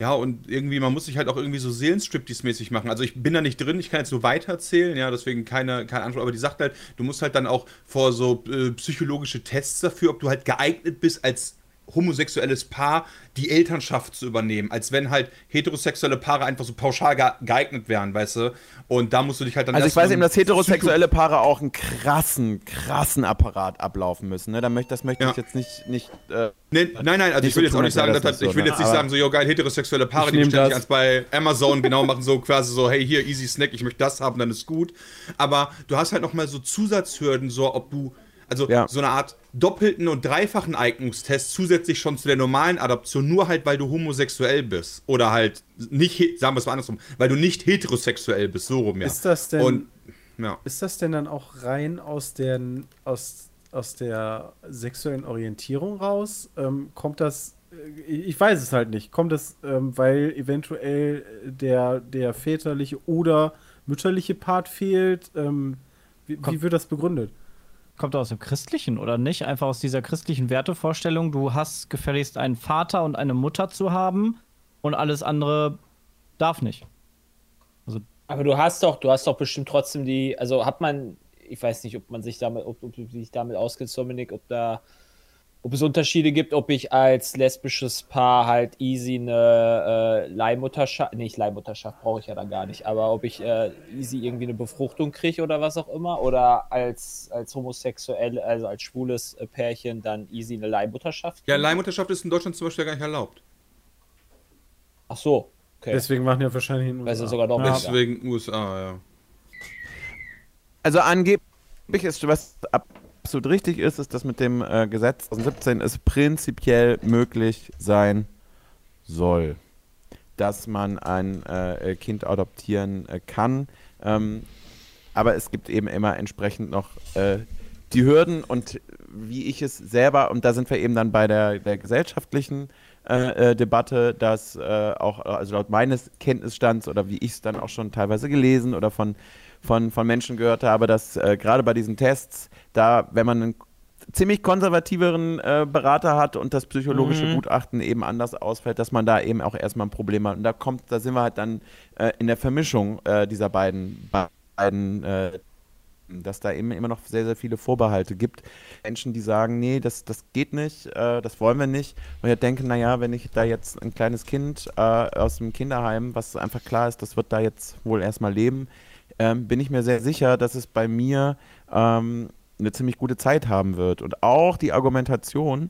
Speaker 7: Ja, und irgendwie, man muss sich halt auch irgendwie so Seelenstriptease-mäßig machen. Also ich bin da nicht drin, ich kann jetzt nur weiterzählen, ja, deswegen keine, keine Antwort. Aber die sagt halt, du musst halt dann auch vor so äh, psychologische Tests dafür, ob du halt geeignet bist, als homosexuelles Paar die Elternschaft zu übernehmen. Als wenn halt heterosexuelle Paare einfach so pauschal ge geeignet wären, weißt du? Und da musst du dich halt dann
Speaker 3: Also ich weiß eben, dass heterosexuelle Paare auch einen krassen, krassen Apparat ablaufen müssen. Ne? Da möcht, das möchte
Speaker 7: Ja.
Speaker 3: ich jetzt nicht, nicht äh,
Speaker 7: Nee, nein, nein, also ich will
Speaker 3: so
Speaker 7: jetzt auch nicht sagen,
Speaker 3: das nicht
Speaker 7: ich
Speaker 3: so,
Speaker 7: will
Speaker 3: ne?
Speaker 7: jetzt nicht sagen, so, jo geil, heterosexuelle Paare,
Speaker 6: Ich
Speaker 7: die bestellen sich
Speaker 6: das.
Speaker 7: als bei Amazon genau machen so quasi so, hey, hier, easy snack, ich möchte das haben, dann ist gut. Aber du hast halt nochmal so Zusatzhürden, so ob du, also
Speaker 3: Ja.
Speaker 7: so eine Art doppelten und dreifachen Eignungstest zusätzlich schon zu der normalen Adoption, nur halt, weil du homosexuell bist. Oder halt nicht, sagen wir es mal andersrum, weil du nicht heterosexuell bist, so rum, ja.
Speaker 6: Ist das denn,
Speaker 7: Und, ja.
Speaker 6: ist das denn dann auch rein aus, den, aus, aus der sexuellen Orientierung raus? Ähm, kommt das, äh, ich weiß es halt nicht, kommt das, ähm, weil eventuell der, der väterliche oder mütterliche Part fehlt? Ähm, wie, wie wird das begründet?
Speaker 4: Kommt aus dem Christlichen oder nicht? Einfach aus dieser christlichen Wertevorstellung, du hast gefälligst einen Vater und eine Mutter zu haben und alles andere darf nicht.
Speaker 5: Aber du hast doch, du hast doch bestimmt trotzdem die, also hat man, ich weiß nicht, ob man sich damit, ob, ob du dich damit auskennst, Dominik, ob da, ob es Unterschiede gibt, ob ich als lesbisches Paar halt easy eine äh, Leihmutterschaft, nicht Leihmutterschaft brauche ich ja dann gar nicht, aber ob ich äh, easy irgendwie eine Befruchtung kriege oder was auch immer, oder als, als homosexuell, also als schwules äh, Pärchen dann easy eine Leihmutterschaft.
Speaker 7: Ja? Leihmutterschaft ist in Deutschland zum Beispiel gar nicht erlaubt.
Speaker 5: Ach so, okay.
Speaker 6: Deswegen machen ja wahrscheinlich in den USA.
Speaker 5: sogar noch
Speaker 6: Ja.
Speaker 7: Deswegen USA, ja.
Speaker 3: Also angeblich ist, was absolut richtig ist, ist, dass mit dem äh, Gesetz 2017 es prinzipiell möglich sein soll, dass man ein äh, Kind adoptieren äh, kann. Ähm, aber es gibt eben immer entsprechend noch äh, die Hürden und wie ich es selber, und da sind wir eben dann bei der, der gesellschaftlichen äh, äh, Debatte, dass äh, auch, also laut meines Kenntnisstands oder wie ich es dann auch schon teilweise gelesen oder von, von, von Menschen gehört habe, dass äh, gerade bei diesen Tests, da, wenn man einen ziemlich konservativeren äh, Berater hat und das psychologische
Speaker 5: Mhm.
Speaker 3: Gutachten eben anders ausfällt, dass man da eben auch erstmal ein Problem hat. Und da kommt, da sind wir halt dann äh, in der Vermischung äh, dieser beiden, beiden äh, dass da eben immer noch sehr, sehr viele Vorbehalte gibt. Menschen, die sagen, nee, das, das geht nicht, äh, das wollen wir nicht. Und ich denke, naja, wenn ich da jetzt ein kleines Kind äh, aus dem Kinderheim, was einfach klar ist, das wird da jetzt wohl erstmal leben, ähm, bin ich mir sehr sicher, dass es bei mir ähm, eine ziemlich gute Zeit haben wird. Und auch die Argumentation,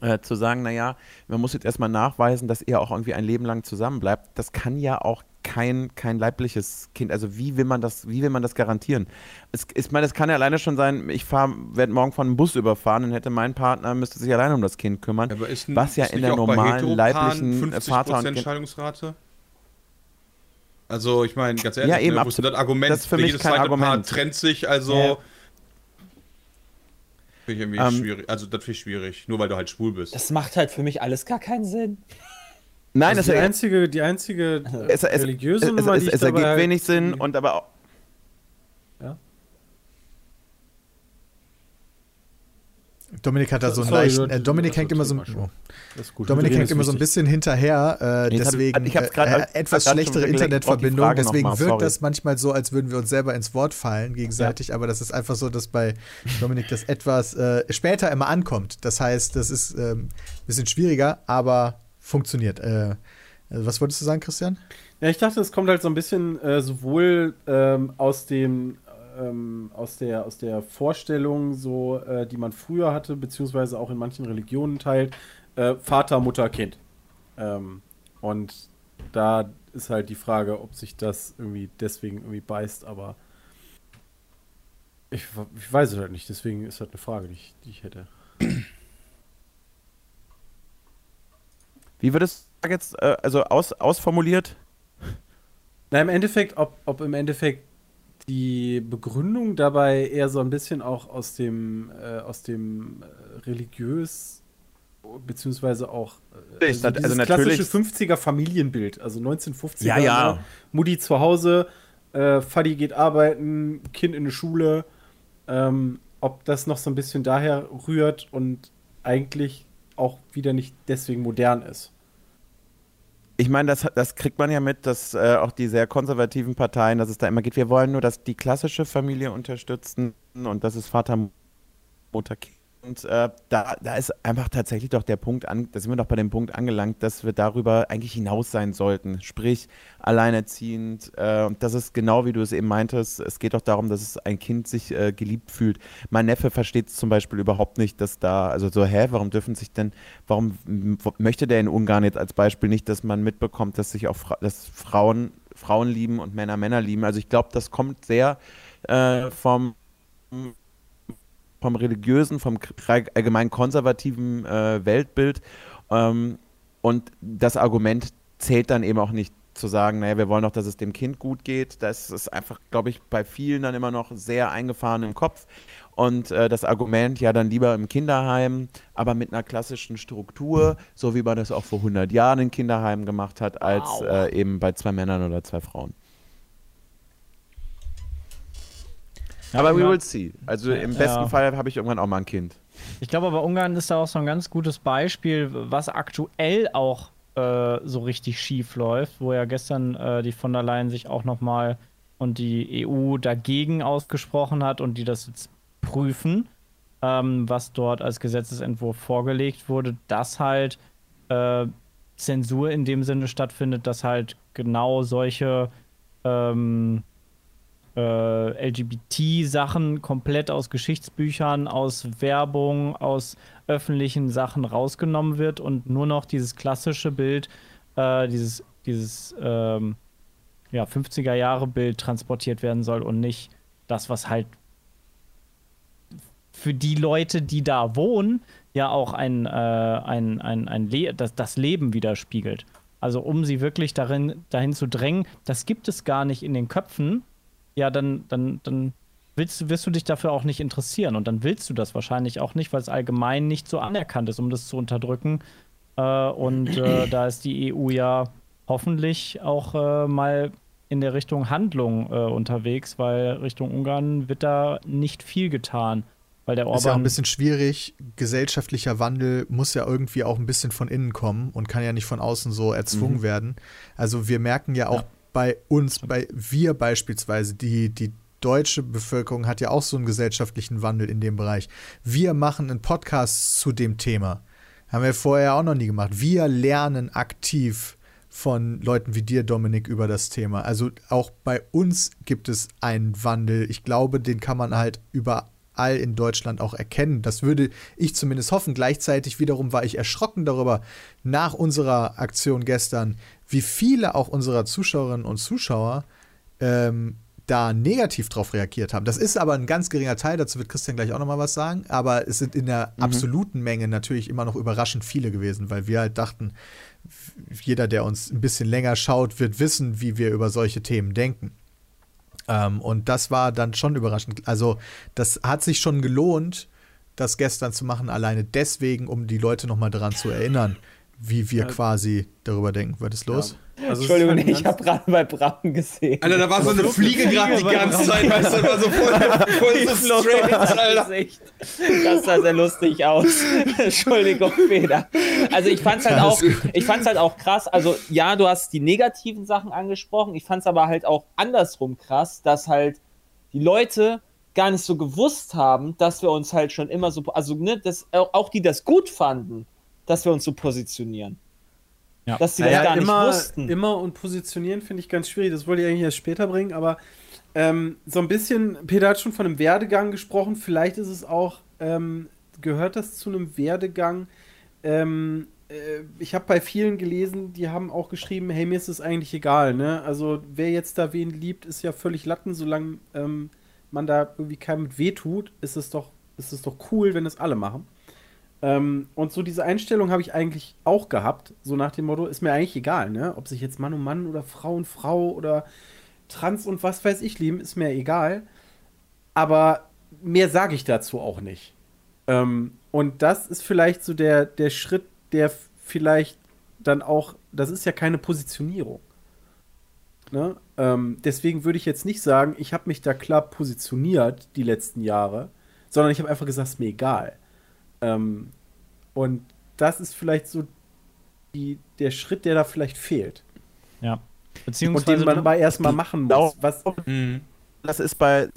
Speaker 3: äh, zu sagen, naja, man muss jetzt erstmal nachweisen, dass ihr auch irgendwie ein Leben lang zusammenbleibt, das kann ja auch kein, kein leibliches Kind, also wie will man das, wie will man das garantieren? Es, ich meine, es kann ja alleine schon sein, ich werde morgen von einem Bus überfahren und hätte mein Partner, müsste sich alleine um das Kind kümmern.
Speaker 7: Aber ist,
Speaker 3: Was ja in der normalen leiblichen, äh, Vater und
Speaker 7: 50%
Speaker 3: Kind-
Speaker 7: Scheidungsrate? Also, ich meine, ganz ehrlich,
Speaker 3: Ja, eben,
Speaker 7: ne, ist denn das Argument,
Speaker 3: das ist für mich
Speaker 7: jedes
Speaker 3: kein
Speaker 7: zweite
Speaker 3: Argument.
Speaker 7: Paar trennt sich, also.
Speaker 3: Ja.
Speaker 7: Finde ich irgendwie
Speaker 3: Ähm,
Speaker 7: schwierig. Also, das finde ich schwierig, nur weil du halt schwul bist.
Speaker 5: Das macht halt für mich alles gar keinen Sinn.
Speaker 3: Nein,
Speaker 6: Also
Speaker 3: es,
Speaker 6: die
Speaker 3: es,
Speaker 6: einzige, die einzige
Speaker 3: es, es,
Speaker 6: religiöse
Speaker 3: es,
Speaker 6: Nummer,
Speaker 3: es,
Speaker 6: die ich
Speaker 3: es
Speaker 6: dabei
Speaker 3: ergibt
Speaker 6: halt-
Speaker 3: wenig Sinn und aber
Speaker 2: Dominik hat da so einen
Speaker 6: Sorry,
Speaker 2: leichten. Äh, Dominik hängt immer so.
Speaker 6: Gut.
Speaker 2: Dominik hängt immer so ein bisschen hinterher, äh,
Speaker 3: hab-
Speaker 2: deswegen
Speaker 3: ich hab's
Speaker 2: äh,
Speaker 3: grad-
Speaker 2: äh,
Speaker 3: hab's
Speaker 2: etwas schlechtere Internetverbindung. Deswegen
Speaker 3: mal,
Speaker 2: wirkt
Speaker 3: sorry.
Speaker 2: das manchmal so, als würden wir uns selber ins Wort fallen gegenseitig, aber das ist einfach so, dass bei Dominik das etwas äh, später immer ankommt. Das heißt, das ist ähm, ein bisschen schwieriger, aber funktioniert. Äh, also was wolltest du sagen, Christian?
Speaker 6: Ja, ich dachte, es kommt halt so ein bisschen äh, sowohl ähm, aus dem ähm, aus der aus der Vorstellung, so äh, die man früher hatte, beziehungsweise auch in manchen Religionen teilt, äh, Vater, Mutter, Kind. Ähm, und da ist halt die Frage, ob sich das irgendwie deswegen irgendwie beißt, aber ich, ich weiß es halt nicht, deswegen ist halt eine Frage, die ich, die ich hätte.
Speaker 3: wie wird es jetzt, äh, also aus, ausformuliert?
Speaker 6: Na, im Endeffekt, ob, ob im Endeffekt die Begründung dabei eher so ein bisschen auch aus dem, äh, aus dem äh, religiös, beziehungsweise auch äh,
Speaker 3: Ist das- also
Speaker 6: klassische 50er Familienbild, also 1950er,
Speaker 3: Ja, ja.
Speaker 6: ne? Mutti zu Hause, äh, Fadi geht arbeiten, Kind in die Schule, ähm, ob das noch so ein bisschen daher rührt und eigentlich auch wieder nicht deswegen modern ist.
Speaker 3: Ich meine, das, das kriegt man ja mit, dass äh, auch die sehr konservativen Parteien, dass es da immer geht, wir wollen nur, dass die klassische Familie unterstützen und das ist Vater, Mutter, Kind. Und äh, da, da ist einfach tatsächlich doch der Punkt an, da sind wir doch bei dem Punkt angelangt, dass wir darüber eigentlich hinaus sein sollten. Sprich, alleinerziehend. Äh, das ist genau wie du es eben meintest. Es geht doch darum, dass es ein Kind sich äh, geliebt fühlt. Mein Neffe versteht es zum Beispiel überhaupt nicht, dass da, also so, hä, warum dürfen sich denn, warum möchte der in Ungarn jetzt als Beispiel nicht, dass man mitbekommt, dass sich auch Fra dass Frauen Frauen lieben und Männer Männer lieben? Also ich glaube, das kommt sehr äh, vom vom religiösen, vom allgemein konservativen äh, Weltbild. Ähm, und das Argument zählt dann eben auch nicht zu sagen, naja, wir wollen doch, dass es dem Kind gut geht. Das ist einfach, glaube ich, bei vielen dann immer noch sehr eingefahren im Kopf. Und äh, das Argument, ja, dann lieber im Kinderheim, aber mit einer klassischen Struktur, so wie man das auch vor 100 Jahren in Kinderheimen gemacht hat, als wow. äh, eben bei zwei Männern oder zwei Frauen. Aber we will see. Also im besten ja. Fall habe ich irgendwann auch mal ein Kind.
Speaker 4: Ich glaube aber, Ungarn ist da auch so ein ganz gutes Beispiel, was aktuell auch äh, so richtig schief läuft, wo ja gestern äh, die von der Leyen sich auch nochmal und die EU dagegen ausgesprochen hat und die das jetzt prüfen, ähm, was dort als Gesetzesentwurf vorgelegt wurde, dass halt äh, Zensur in dem Sinne stattfindet, dass halt genau solche ähm, äh, LGBT-Sachen komplett aus Geschichtsbüchern, aus Werbung, aus öffentlichen Sachen rausgenommen wird und nur noch dieses klassische Bild, äh, dieses, dieses ähm, ja, 50er-Jahre-Bild transportiert werden soll und nicht das, was halt für die Leute, die da wohnen, ja auch ein, äh, ein, ein, ein Le das, das Leben widerspiegelt. Also um sie wirklich darin, dahin zu drängen, das gibt es gar nicht in den Köpfen ja, dann, dann, dann willst, wirst du dich dafür auch nicht interessieren. Und dann willst du das wahrscheinlich auch nicht, weil es allgemein nicht so anerkannt ist, um das zu unterdrücken. Äh, und äh, da ist die EU ja hoffentlich auch äh, mal in der Richtung Handlung äh, unterwegs, weil Richtung Ungarn wird da nicht viel getan. Weil der Orban
Speaker 2: ist ja auch ein bisschen schwierig. Gesellschaftlicher Wandel muss ja irgendwie auch ein bisschen von innen kommen und kann ja nicht von außen so erzwungen mhm. werden. Also wir merken ja auch ja bei uns, bei wir beispielsweise, die, die deutsche Bevölkerung hat ja auch so einen gesellschaftlichen Wandel in dem Bereich. Wir machen einen Podcast zu dem Thema. Haben wir vorher auch noch nie gemacht. Wir lernen aktiv von Leuten wie dir, Dominik, über das Thema. Also auch bei uns gibt es einen Wandel. Ich glaube, den kann man halt überall in Deutschland auch erkennen. Das würde ich zumindest hoffen. Gleichzeitig wiederum war ich erschrocken darüber, nach unserer Aktion gestern, wie viele auch unserer Zuschauerinnen und Zuschauer ähm, da negativ drauf reagiert haben. Das ist aber ein ganz geringer Teil, dazu wird Christian gleich auch nochmal was sagen, aber es sind in der mhm. absoluten Menge natürlich immer noch überraschend viele gewesen, weil wir halt dachten, jeder, der uns ein bisschen länger schaut, wird wissen, wie wir über solche Themen denken. Ähm, und das war dann schon überraschend. Also, das hat sich schon gelohnt, das gestern zu machen, alleine deswegen, um die Leute nochmal daran zu erinnern, wie wir quasi darüber denken. Was ist los?
Speaker 5: Ja. Also Entschuldigung, ich habe gerade bei Braun gesehen.
Speaker 7: Alter, da war so eine Fliege gerade die ganze Zeit, weißt du, war so voll, voll so straight, Alter.
Speaker 5: Das sah sehr lustig aus. Entschuldigung, Feder. Also ich fand's halt auch, ich fand's halt auch krass. Also ja, du hast die negativen Sachen angesprochen. Ich fand's aber halt auch andersrum krass, dass halt die Leute gar nicht so gewusst haben, dass wir uns halt schon immer so, also ne, dass auch die das gut fanden, dass wir uns so positionieren.
Speaker 6: Ja. Dass sie das ja, gar immer, nicht wussten. Immer und positionieren finde ich ganz schwierig. Das wollte ich eigentlich erst später bringen, aber ähm, so ein bisschen, Peter hat schon von einem Werdegang gesprochen. Vielleicht ist es auch, ähm, gehört das zu einem Werdegang? Ähm, äh, ich habe bei vielen gelesen, die haben auch geschrieben, hey, mir ist es eigentlich egal, ne? Also wer jetzt da wen liebt, ist ja völlig Latten, solange ähm, man da irgendwie keinem mit weh tut, ist es doch, ist es doch cool, wenn es alle machen. Ähm, und so diese Einstellung habe ich eigentlich auch gehabt, so nach dem Motto, ist mir eigentlich egal, ne? Ob sich jetzt Mann und Mann oder Frau und Frau oder Trans und was weiß ich lieben, ist mir egal. Aber mehr sage ich dazu auch nicht. Ähm, und das ist vielleicht so der, der Schritt, der vielleicht dann auch, das ist ja keine Positionierung. Ne? Ähm, deswegen würde ich jetzt nicht sagen, ich habe mich da klar positioniert die letzten Jahre, sondern ich habe einfach gesagt, es ist mir egal. Ähm, und das ist vielleicht so die, der Schritt, der da vielleicht fehlt.
Speaker 4: Ja.
Speaker 6: Beziehungsweise. Und den man aber erstmal machen muss.
Speaker 3: Was, mhm. das ist bei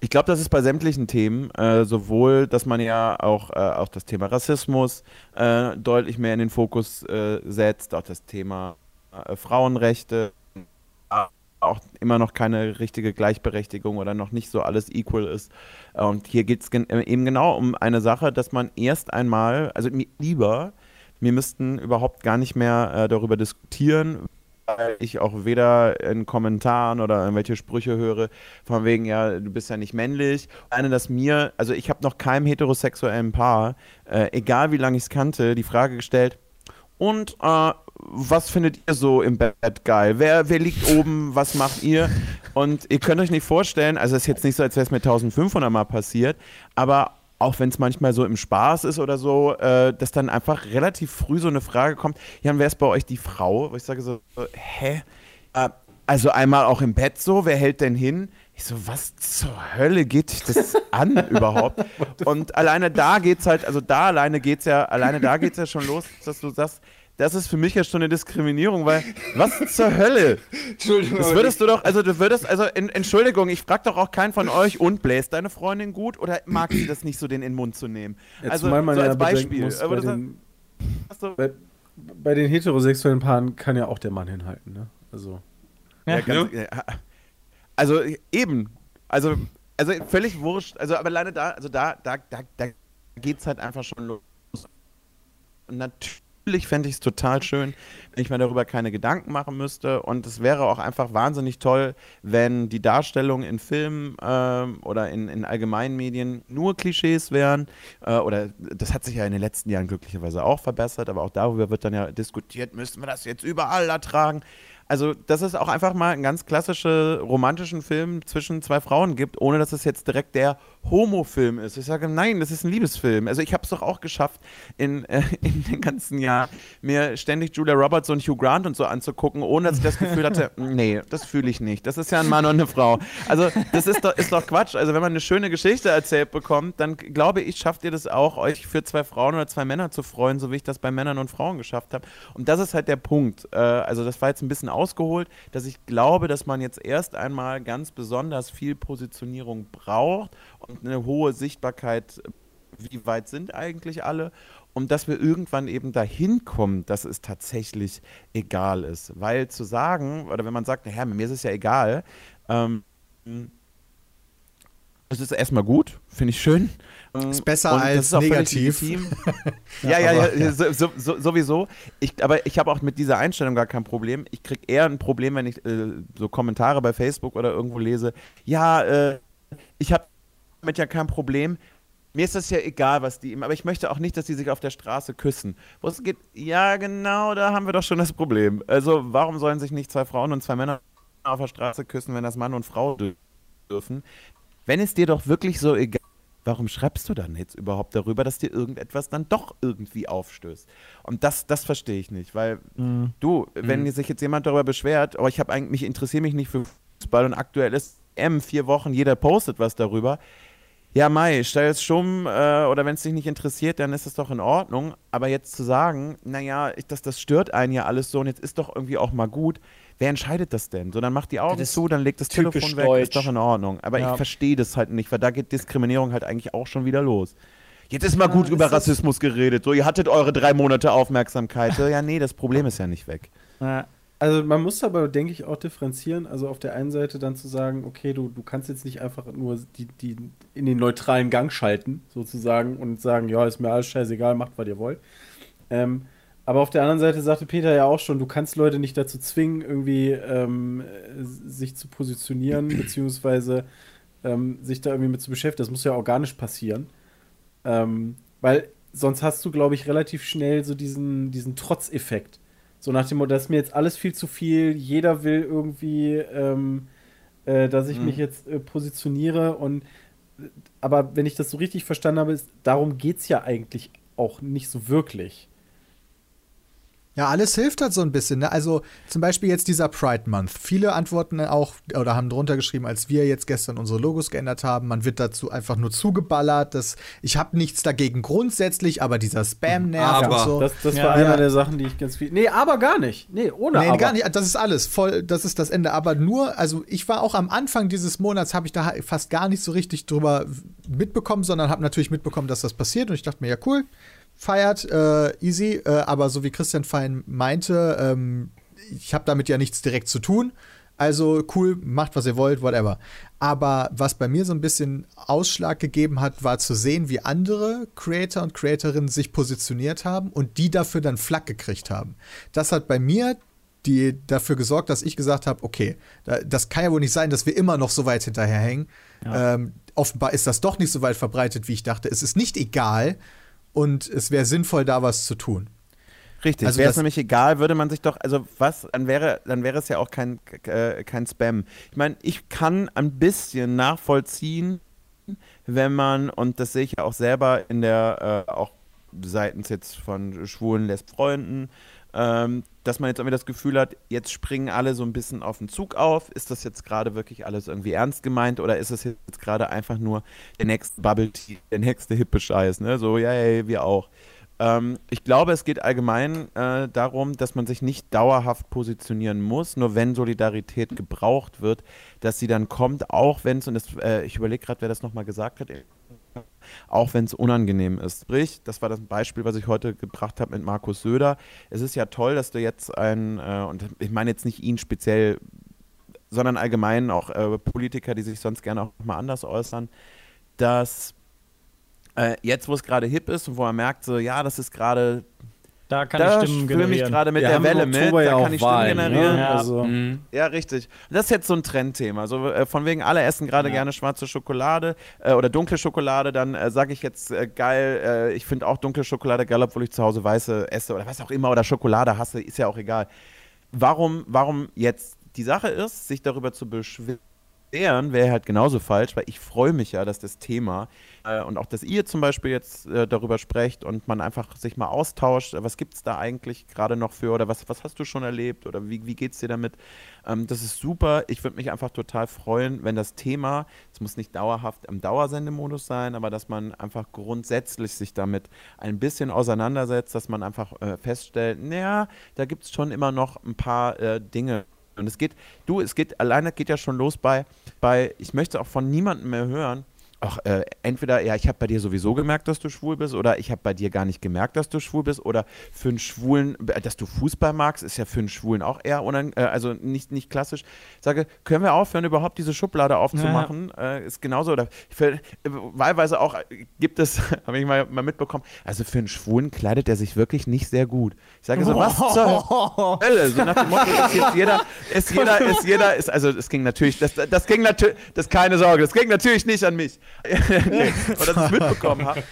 Speaker 3: ich glaube, das ist bei sämtlichen Themen, äh, sowohl, dass man ja auch, äh, auch das Thema Rassismus äh, deutlich mehr in den Fokus äh, setzt, auch das Thema äh, Frauenrechte, auch immer noch keine richtige Gleichberechtigung oder noch nicht so alles equal ist. Und hier geht es äh, eben genau um eine Sache, dass man erst einmal, also lieber, wir müssten überhaupt gar nicht mehr äh, darüber diskutieren, weil ich auch weder in Kommentaren oder irgendwelche Sprüche höre, von wegen, ja, du bist ja nicht männlich. Eine, dass mir, also ich habe noch keinem heterosexuellen Paar, äh, egal wie lange ich es kannte, die Frage gestellt, und äh, was findet ihr so im Bett geil? Wer, wer liegt oben? Was macht ihr? Und ihr könnt euch nicht vorstellen, also es ist jetzt nicht so, als wäre es mir 1500 Mal passiert, aber auch wenn es manchmal so im Spaß ist oder so, äh, dass dann einfach relativ früh so eine Frage kommt, Jan, wer ist bei euch die Frau? Wo ich sage so, hä? Äh, also einmal auch im Bett so, wer hält denn hin? Ich so, was zur Hölle geht dich das an überhaupt? Und alleine da geht's halt, also da alleine geht's ja, alleine da geht's ja schon los, dass du sagst, das ist für mich ja schon eine Diskriminierung, weil was zur Hölle?
Speaker 7: Entschuldigung.
Speaker 3: Das würdest du doch, also du würdest, also in, Entschuldigung, ich frag doch auch keinen von euch, und bläst deine Freundin gut oder mag sie das nicht so, den in den Mund zu nehmen?
Speaker 6: Ja,
Speaker 3: also
Speaker 6: man
Speaker 3: so
Speaker 6: ja
Speaker 3: als Beispiel.
Speaker 6: muss,
Speaker 3: Aber
Speaker 6: bei, den,
Speaker 3: hast du-
Speaker 6: bei, bei den heterosexuellen Paaren kann ja auch der Mann hinhalten, ne? Also.
Speaker 3: Ja, ganz, ja. Also eben, also, also völlig wurscht. Also aber alleine da, also da, da, da, da geht's halt einfach schon los. Und natürlich fände ich es total schön, wenn ich mir darüber keine Gedanken machen müsste. Und es wäre auch einfach wahnsinnig toll, wenn die Darstellungen in Filmen ähm, oder in, in allgemeinen Medien nur Klischees wären. Äh, oder das hat sich ja in den letzten Jahren glücklicherweise auch verbessert, aber auch darüber wird dann ja diskutiert, müssen wir das jetzt überall ertragen. Also, dass es auch einfach mal einen ganz klassischen romantischen Film zwischen zwei Frauen gibt, ohne dass es jetzt direkt der Homo-Film ist. Ich sage, nein, das ist ein Liebesfilm. Also, ich habe es doch auch geschafft, in, äh, in den ganzen Jahren mir ständig Julia Roberts und Hugh Grant und so anzugucken, ohne dass ich das Gefühl hatte, nee, das fühle ich nicht. Das ist ja ein Mann und eine Frau. Also, das ist doch, ist doch Quatsch. Also, wenn man eine schöne Geschichte erzählt bekommt, dann glaube ich, schafft ihr das auch, euch für zwei Frauen oder zwei Männer zu freuen, so wie ich das bei Männern und Frauen geschafft habe. Und das ist halt der Punkt. Äh, also, das war jetzt ein bisschen ausgeholt, dass ich glaube, dass man jetzt erst einmal ganz besonders viel Positionierung braucht und eine hohe Sichtbarkeit, wie weit sind eigentlich alle, und dass wir irgendwann eben dahin kommen, dass es tatsächlich egal ist. Weil zu sagen, oder wenn man sagt, naja, mir ist es ja egal, ähm, es ist erstmal gut, finde ich schön.
Speaker 2: Ist besser
Speaker 3: Und
Speaker 2: als
Speaker 3: ist
Speaker 2: negativ.
Speaker 3: ja, ja, ja, so, so, so, sowieso. Ich, aber ich habe auch mit dieser Einstellung gar kein Problem. Ich kriege eher ein Problem, wenn ich äh, so Kommentare bei Facebook oder irgendwo lese. Ja, äh, ich habe damit ja kein Problem. Mir ist das ja egal, was die ihm, aber ich möchte auch nicht, dass die sich auf der Straße küssen. Wo es geht, ja, genau, da haben wir doch schon das Problem. Also, warum sollen sich nicht zwei Frauen und zwei Männer auf der Straße küssen, wenn das Mann und Frau dür- dürfen? Wenn es dir doch wirklich so egal warum schreibst du dann jetzt überhaupt darüber, dass dir irgendetwas dann doch irgendwie aufstößt? Und das, das verstehe ich nicht, weil du, wenn sich jetzt jemand darüber beschwert, oh, ich habe eigentlich, mich interessiere mich nicht für Fußball und aktuell ist M vier Wochen, jeder postet was darüber. Ja, Mai, stell es stumm äh, oder wenn es dich nicht interessiert, dann ist es doch in Ordnung. Aber jetzt zu sagen, naja, ich, das, das stört einen ja alles so und jetzt ist doch irgendwie auch mal gut. Wer entscheidet das denn? So, dann macht die Augen zu, dann legt das Telefon weg,
Speaker 5: deutsch.
Speaker 3: ist doch in Ordnung. Aber
Speaker 5: Ja.
Speaker 3: ich verstehe das halt nicht, weil da geht Diskriminierung halt eigentlich auch schon wieder los. Jetzt ist mal gut über Rassismus geredet. So, ihr hattet eure drei Monate Aufmerksamkeit. So, ja, nee, das Problem ist ja nicht weg.
Speaker 4: Ja.
Speaker 6: Also man muss aber, denke ich, auch differenzieren. Also auf der einen Seite dann zu sagen, okay, du, du kannst jetzt nicht einfach nur die, die in den neutralen Gang schalten, sozusagen, und sagen, ja, ist mir alles scheißegal, macht, was ihr wollt. Ähm, aber auf der anderen Seite sagte Peter ja auch schon, du kannst Leute nicht dazu zwingen, irgendwie ähm, äh, sich zu positionieren, beziehungsweise ähm, sich da irgendwie mit zu beschäftigen. Das muss ja organisch passieren. Ähm, weil sonst hast du, glaube ich, relativ schnell so diesen, diesen Trotzeffekt. So nach dem Motto, das ist mir jetzt alles viel zu viel, jeder will irgendwie, ähm, äh, dass ich mich jetzt äh, positioniere. Und aber wenn ich das so richtig verstanden habe, ist, darum geht es ja eigentlich auch nicht so wirklich.
Speaker 2: Ja, alles hilft halt so ein bisschen. Ne? Also zum Beispiel jetzt dieser Pride Month. Viele antworten auch oder haben drunter geschrieben, als wir jetzt gestern unsere Logos geändert haben. Man wird dazu einfach nur zugeballert. Das, ich habe nichts dagegen grundsätzlich, aber dieser Spam nervt
Speaker 7: Aber-
Speaker 2: und so.
Speaker 6: Das, das
Speaker 4: Ja.
Speaker 6: war einer
Speaker 2: Ja.
Speaker 6: der Sachen, die ich ganz viel. Nee, aber gar nicht. Nee, ohne
Speaker 2: Nee,
Speaker 6: aber.
Speaker 2: gar nicht. Das ist alles. Voll, das ist das Ende. Aber nur, also ich war auch am Anfang dieses Monats, habe ich da fast gar nicht so richtig drüber mitbekommen, sondern habe natürlich mitbekommen, dass das passiert. Und ich dachte mir, ja, cool, feiert, äh, easy. Äh, aber so wie Christian Fein meinte, ähm, ich habe damit ja nichts direkt zu tun. Also cool, macht was ihr wollt, whatever. Aber was bei mir so ein bisschen Ausschlag gegeben hat, war zu sehen, wie andere Creator und Creatorinnen sich positioniert haben und die dafür dann Flack gekriegt haben. Das hat bei mir die dafür gesorgt, dass ich gesagt habe, okay, da, das kann ja wohl nicht sein, dass wir immer noch so weit hinterherhängen.
Speaker 4: Ja.
Speaker 2: Ähm, offenbar ist das doch nicht so weit verbreitet, wie ich dachte. Es ist nicht egal und es wäre sinnvoll, da was zu tun.
Speaker 3: Richtig,
Speaker 2: Also
Speaker 3: wäre es nämlich egal, würde man sich doch, also was, dann wäre, dann wäre es ja auch kein, äh, kein Spam. Ich meine, ich kann ein bisschen nachvollziehen, wenn man, und das sehe ich ja auch selber in der, äh, auch seitens jetzt von schwulen Lesb-Freunden, ähm, dass man jetzt irgendwie das Gefühl hat, jetzt springen alle so ein bisschen auf den Zug auf. Ist das jetzt gerade wirklich alles irgendwie ernst gemeint oder ist es jetzt gerade einfach nur der nächste Bubble Tea, der nächste hippe Scheiß, ne? So, ja, ja, wir auch. Ähm, ich glaube, es geht allgemein äh, darum, dass man sich nicht dauerhaft positionieren muss, nur wenn Solidarität gebraucht wird, dass sie dann kommt, auch wenn es, und das, äh, ich überlege gerade, wer das nochmal gesagt hat, auch wenn es unangenehm ist. Sprich, das war das Beispiel, was ich heute gebracht habe mit Markus Söder. Es ist ja toll, dass du jetzt ein, äh, und ich meine jetzt nicht ihn speziell, sondern allgemein auch äh, Politiker, die sich sonst gerne auch mal anders äußern, dass äh, jetzt, wo es gerade hip ist und wo er merkt, so, ja, das ist gerade,
Speaker 4: Da kann
Speaker 3: da
Speaker 4: ich Stimmen
Speaker 3: fühle mich
Speaker 4: generieren.
Speaker 3: gerade mit
Speaker 6: Wir
Speaker 3: der Welle mit, da
Speaker 6: ja
Speaker 3: kann ich Stimmen
Speaker 6: Wahlen,
Speaker 3: generieren.
Speaker 6: ne?
Speaker 4: Ja.
Speaker 6: Also,
Speaker 7: Mhm.
Speaker 3: Ja, richtig. Und das ist jetzt so ein Trendthema. Also äh, von wegen, alle essen gerade
Speaker 4: Ja.
Speaker 3: gerne schwarze Schokolade äh, oder dunkle Schokolade, dann äh, sage ich jetzt äh, geil, äh, ich finde auch dunkle Schokolade geil, obwohl ich zu Hause weiße esse oder was auch immer oder Schokolade hasse, ist ja auch egal. Warum, warum jetzt die Sache ist, sich darüber zu beschweren, wäre halt genauso falsch, weil ich freue mich ja, dass das Thema äh, und auch, dass ihr zum Beispiel jetzt äh, darüber sprecht und man einfach sich mal austauscht, was gibt es da eigentlich gerade noch für oder was, was hast du schon erlebt oder wie, wie geht es dir damit? Ähm, das ist super. Ich würde mich einfach total freuen, wenn das Thema, es muss nicht dauerhaft im Dauersendemodus sein, aber dass man einfach grundsätzlich sich damit ein bisschen auseinandersetzt, dass man einfach äh, feststellt, naja, da gibt es schon immer noch ein paar äh, Dinge. Und es geht, du, es geht, alleine geht ja schon los bei, bei ich möchte auch von niemandem mehr hören, ach, äh, entweder, ja, ich habe bei dir sowieso gemerkt, dass du schwul bist, oder ich habe bei dir gar nicht gemerkt, dass du schwul bist, oder für einen Schwulen, äh, dass du Fußball magst, ist ja für einen Schwulen auch eher äh, also nicht, nicht klassisch. Ich sage, können wir aufhören, überhaupt diese Schublade aufzumachen? Äh, ist genauso, oder für, äh, wahlweise auch äh, gibt es, habe ich mal, mal mitbekommen, also für einen Schwulen kleidet er sich wirklich nicht sehr gut. Ich sage so, was zur Hölle? So nach dem Motto, ist jetzt jeder, ist jeder, ist jeder, ist, also es ging natürlich, das, das ging natürlich, das keine Sorge, das ging natürlich nicht an mich. nee, oder dass ich mitbekommen habe.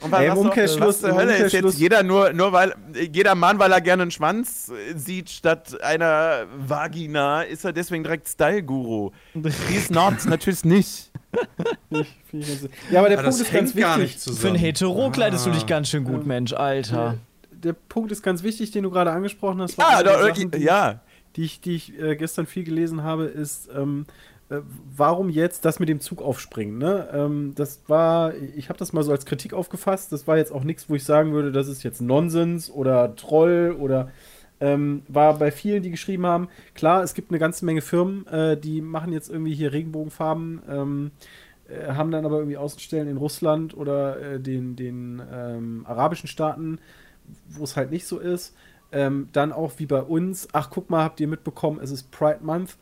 Speaker 3: Und
Speaker 6: Ey, im
Speaker 3: was,
Speaker 6: Umkehrschluss-
Speaker 3: was
Speaker 6: im
Speaker 3: Hölle ist jetzt jeder nur, nur weil, jeder Mann, weil er gerne einen Schwanz äh, sieht statt einer Vagina, ist er deswegen direkt Style-Guru. He's not, natürlich nicht.
Speaker 6: ja, aber der
Speaker 1: Aber
Speaker 6: Punkt
Speaker 1: das
Speaker 6: ist ganz wichtig.
Speaker 1: nicht
Speaker 4: Für einen
Speaker 1: zusammen.
Speaker 4: Hetero kleidest du dich ganz schön gut, Mensch, Alter.
Speaker 6: Der Punkt ist ganz wichtig, den du gerade angesprochen hast.
Speaker 3: Ja,
Speaker 6: der
Speaker 3: doch,
Speaker 6: Sachen, die-
Speaker 3: ja.
Speaker 6: die ich, die ich äh, gestern viel gelesen habe, ist, ähm, äh, warum jetzt das mit dem Zug aufspringen? Ne? Ähm, das war, ich habe das mal so als Kritik aufgefasst. Das war jetzt auch nichts, wo ich sagen würde, das ist jetzt Nonsens oder Troll oder ähm, war bei vielen, die geschrieben haben. Klar, es gibt eine ganze Menge Firmen, äh, die machen jetzt irgendwie hier Regenbogenfarben. Ähm, äh, haben dann aber irgendwie Außenstellen in Russland oder äh, den, den ähm, arabischen Staaten, wo es halt nicht so ist. Ähm, dann auch wie bei uns, ach guck mal, habt ihr mitbekommen, es ist Pride Month,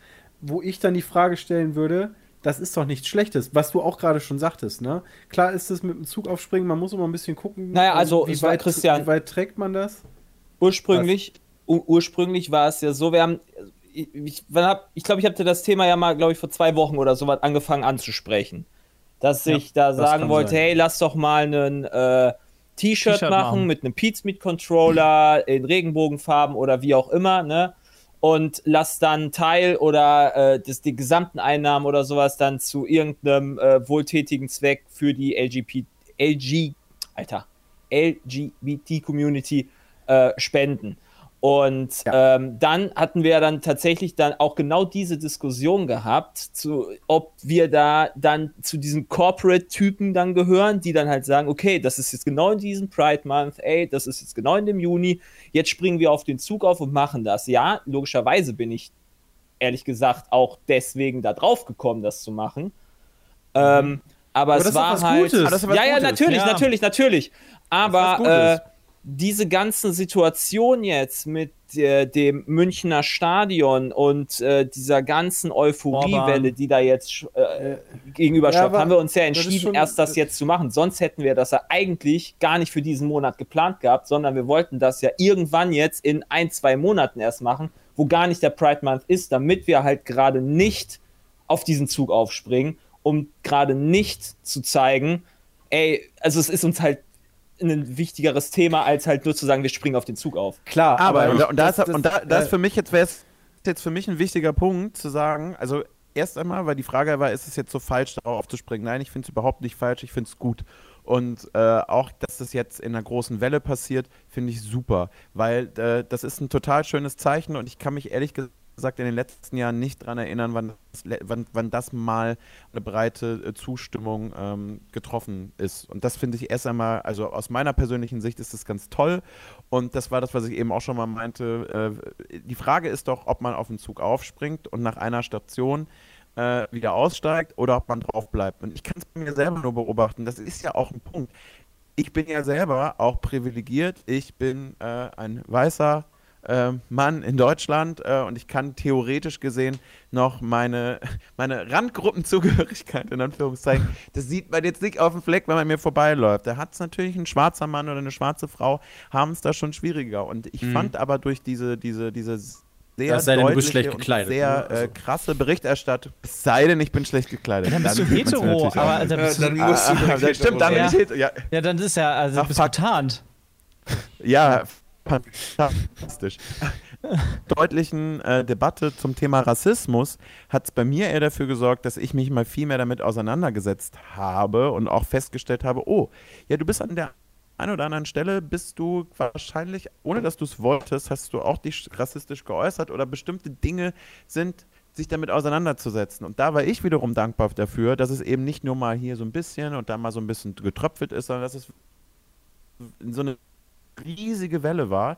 Speaker 6: wo ich dann die Frage stellen würde, das ist doch nichts Schlechtes, was du auch gerade schon sagtest, ne? Klar ist es mit dem Zug aufspringen, man muss immer ein bisschen gucken.
Speaker 5: Naja,
Speaker 6: ähm,
Speaker 5: also,
Speaker 6: wie weit,
Speaker 5: Christian-
Speaker 6: wie weit trägt man das?
Speaker 5: Ursprünglich, ur ursprünglich war es ja so, wir haben, ich, ich, hab, ich glaube, ich hatte das Thema ja mal, glaube ich, vor zwei Wochen oder so was angefangen anzusprechen. Dass
Speaker 6: Ja,
Speaker 5: ich da
Speaker 6: das
Speaker 5: sagen wollte,
Speaker 6: sein.
Speaker 5: hey, lass doch mal einen äh, T-Shirt
Speaker 4: T-Shirt
Speaker 5: machen,
Speaker 4: machen.
Speaker 5: mit einem Pizmeet Controller in Regenbogenfarben oder wie auch immer, ne? Und lass dann Teil oder äh, das, die gesamten Einnahmen oder sowas dann zu irgendeinem äh, wohltätigen Zweck für die LGBT, LG, Alter, LGBT-Community äh, spenden. Und ähm, dann hatten wir dann tatsächlich dann auch genau diese Diskussion gehabt, zu, ob wir da dann zu diesen Corporate-Typen dann gehören, die dann halt sagen, okay, das ist jetzt genau in diesem Pride Month, ey, das ist jetzt genau in dem Juni, jetzt springen wir auf den Zug auf und machen das. Ja, logischerweise bin ich ehrlich gesagt auch deswegen da drauf gekommen, das zu machen. Ähm, aber,
Speaker 6: Aber
Speaker 5: es
Speaker 6: das ist doch
Speaker 5: war
Speaker 6: was
Speaker 5: halt.
Speaker 6: Gutes. Aber
Speaker 3: das ist was
Speaker 5: ja, ja,
Speaker 3: Gutes.
Speaker 5: natürlich,
Speaker 4: Ja.
Speaker 5: natürlich, natürlich.
Speaker 3: was
Speaker 5: Aber
Speaker 3: Gutes.
Speaker 5: äh, diese ganze Situation jetzt mit äh, dem Münchner Stadion und äh, dieser ganzen Euphoriewelle, die da jetzt äh, gegenüberschwappt,
Speaker 6: aber
Speaker 5: haben wir uns ja
Speaker 6: das
Speaker 5: entschieden,
Speaker 6: schon-
Speaker 5: erst das jetzt zu machen. Sonst hätten wir das ja eigentlich gar nicht für diesen Monat geplant gehabt, sondern wir wollten das ja irgendwann jetzt in ein, zwei Monaten erst machen, wo gar nicht der Pride Month ist, damit wir halt gerade nicht auf diesen Zug aufspringen, um gerade nicht zu zeigen, ey, also es ist uns halt ein wichtigeres Thema, als halt nur zu sagen, wir springen auf den Zug auf.
Speaker 6: Klar,
Speaker 3: Aber,
Speaker 6: aber,
Speaker 3: und, da- und da,
Speaker 6: das-
Speaker 3: ist,
Speaker 6: das-
Speaker 3: und da, da ist
Speaker 6: äh,
Speaker 3: für mich jetzt, wäre jetzt für mich ein wichtiger Punkt zu sagen, also erst einmal, weil die Frage war, ist es jetzt so falsch, darauf aufzuspringen? Nein, ich finde es überhaupt nicht falsch, ich finde es gut. Und äh, auch, dass das jetzt in einer großen Welle passiert, finde ich super, weil äh, das ist ein total schönes Zeichen und ich kann mich ehrlich gesagt in den letzten Jahren nicht daran erinnern, wann das, wann, wann das mal eine breite äh, Zustimmung ähm, getroffen ist. Und das finde ich erst einmal, also aus meiner persönlichen Sicht ist das ganz toll. Und das war das, was ich eben auch schon mal meinte. Äh, die Frage ist doch, ob man auf den Zug aufspringt und nach einer Station äh, wieder aussteigt oder ob man drauf bleibt. Und ich kann es mir selber nur beobachten. Das ist ja auch ein Punkt. Ich bin ja selber auch privilegiert. Ich bin äh, ein weißer Mann in Deutschland äh, und ich kann theoretisch gesehen noch meine, meine Randgruppenzugehörigkeit in Anführungszeichen, das sieht man jetzt nicht auf dem Fleck, wenn man mir vorbeiläuft. Da hat es natürlich ein schwarzer Mann oder eine schwarze Frau, haben es da schon schwieriger. Und ich fand aber durch diese, diese, diese sehr
Speaker 6: sei denn, du bist schlecht gekleidet,
Speaker 3: sehr
Speaker 6: ne? Also-
Speaker 3: äh, krasse Berichterstattung. Es sei denn, ich bin schlecht gekleidet.
Speaker 4: Dann bist du
Speaker 3: sieht man's
Speaker 4: hetero, aber dann bist du,
Speaker 7: dann musst du
Speaker 3: Ah, das stimmt, dann bin
Speaker 4: Ja.
Speaker 3: ich hetero. Ja,
Speaker 4: ja, dann ist ja, also
Speaker 3: Ach,
Speaker 4: bist du getarnt.
Speaker 3: Ja, fantastisch. Deutlichen äh, Debatte zum Thema Rassismus hat es bei mir eher dafür gesorgt, dass ich mich mal viel mehr damit auseinandergesetzt habe und auch festgestellt habe, oh, ja, du bist an der einen oder anderen Stelle, bist du wahrscheinlich, ohne dass du es wolltest, hast du auch dich rassistisch geäußert oder bestimmte Dinge sind sich damit auseinanderzusetzen. Und da war ich wiederum dankbar dafür, dass es eben nicht nur mal hier so ein bisschen und da mal so ein bisschen getröpfelt ist, sondern dass es so eine riesige Welle war.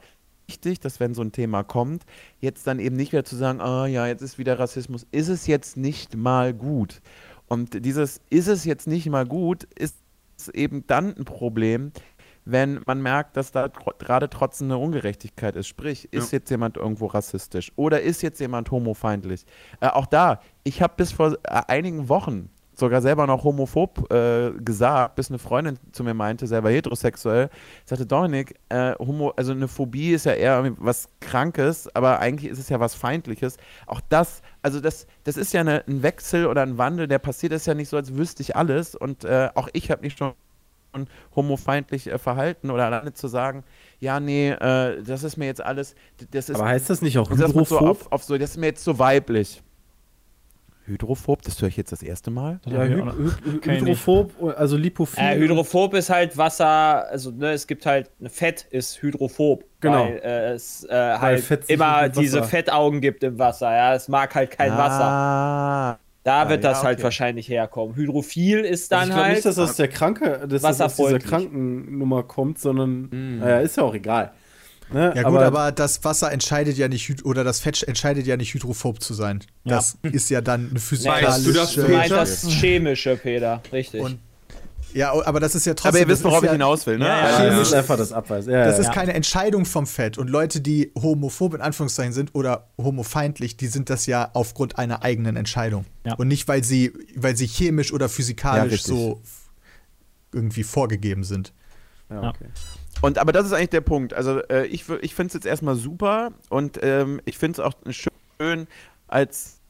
Speaker 3: Wichtig, dass wenn so ein Thema kommt, jetzt dann eben nicht wieder zu sagen, ah ja, jetzt ist wieder Rassismus, ist es jetzt nicht mal gut. Und dieses ist es jetzt nicht mal gut, ist eben dann ein Problem, wenn man merkt, dass da gerade trotzdem eine Ungerechtigkeit ist. Sprich, ist jetzt jemand irgendwo rassistisch oder ist jetzt jemand homofeindlich? Äh, auch da, ich habe bis vor äh, einigen Wochen sogar selber noch homophob äh, gesagt, bis eine Freundin zu mir meinte, selber heterosexuell, sagte Dominik, äh, Homo, also eine Phobie ist ja eher was Krankes, aber eigentlich ist es ja was Feindliches. Auch das, also das, das ist ja eine, ein Wechsel oder ein Wandel, der passiert ist ja nicht so, als wüsste ich alles und äh, auch ich habe mich schon homofeindlich äh, verhalten oder alleine zu sagen, ja, nee, äh, das ist mir jetzt alles, das ist,
Speaker 6: aber heißt das nicht auch
Speaker 3: ist so
Speaker 6: hydrophob?
Speaker 3: auf, auf so, das ist mir jetzt so weiblich. Hydrophob, das höre ich jetzt das erste Mal.
Speaker 6: ja,
Speaker 4: ich
Speaker 6: hy
Speaker 4: ich
Speaker 6: hydrophob, also lipophil.
Speaker 5: Äh, hydrophob ist halt Wasser, also ne, es gibt halt, Fett ist hydrophob.
Speaker 6: Genau.
Speaker 5: Weil äh, es äh, halt
Speaker 6: Fett
Speaker 5: immer
Speaker 6: Wasser-
Speaker 5: diese Fettaugen gibt im Wasser, ja. Es mag halt kein Wasser.
Speaker 3: Ah,
Speaker 5: Da
Speaker 3: Ah,
Speaker 5: wird
Speaker 3: ja,
Speaker 5: das halt
Speaker 3: okay.
Speaker 5: wahrscheinlich herkommen. Hydrophil ist
Speaker 6: Also
Speaker 5: dann
Speaker 6: ich glaube
Speaker 5: halt.
Speaker 6: nicht, dass das aus der Kranke, dass das aus dieser. Krankennummer kommt, sondern
Speaker 3: Mhm.
Speaker 6: naja, ist ja auch egal. Ne?
Speaker 2: Ja gut, aber, das Wasser entscheidet ja nicht, oder das Fett entscheidet ja nicht hydrophob zu sein. Das ist ja dann eine
Speaker 7: Weißt du das,
Speaker 2: physikalische...
Speaker 5: du meinst
Speaker 7: Peter?
Speaker 5: das Chemische, Peter. Richtig.
Speaker 2: Und- ja, aber das ist ja trotzdem...
Speaker 3: aber ihr wisst, worauf ich
Speaker 2: ja,
Speaker 3: hinaus will, ne?
Speaker 4: Ja, ja,
Speaker 6: das
Speaker 2: chemisch-
Speaker 6: ist einfach das Abweis. Ja,
Speaker 2: Das
Speaker 6: ja.
Speaker 2: ist keine Entscheidung vom Fett. Und Leute, die homophob in Anführungszeichen sind oder homofeindlich, die sind das ja aufgrund einer eigenen Entscheidung.
Speaker 4: Ja.
Speaker 2: Und nicht, weil sie, weil sie chemisch oder
Speaker 3: Ja,
Speaker 2: physikalisch so irgendwie vorgegeben sind.
Speaker 6: ja, okay.
Speaker 3: Und aber das ist eigentlich der Punkt. Also äh, ich, ich finde es jetzt erstmal super und ähm, ich finde es auch schön als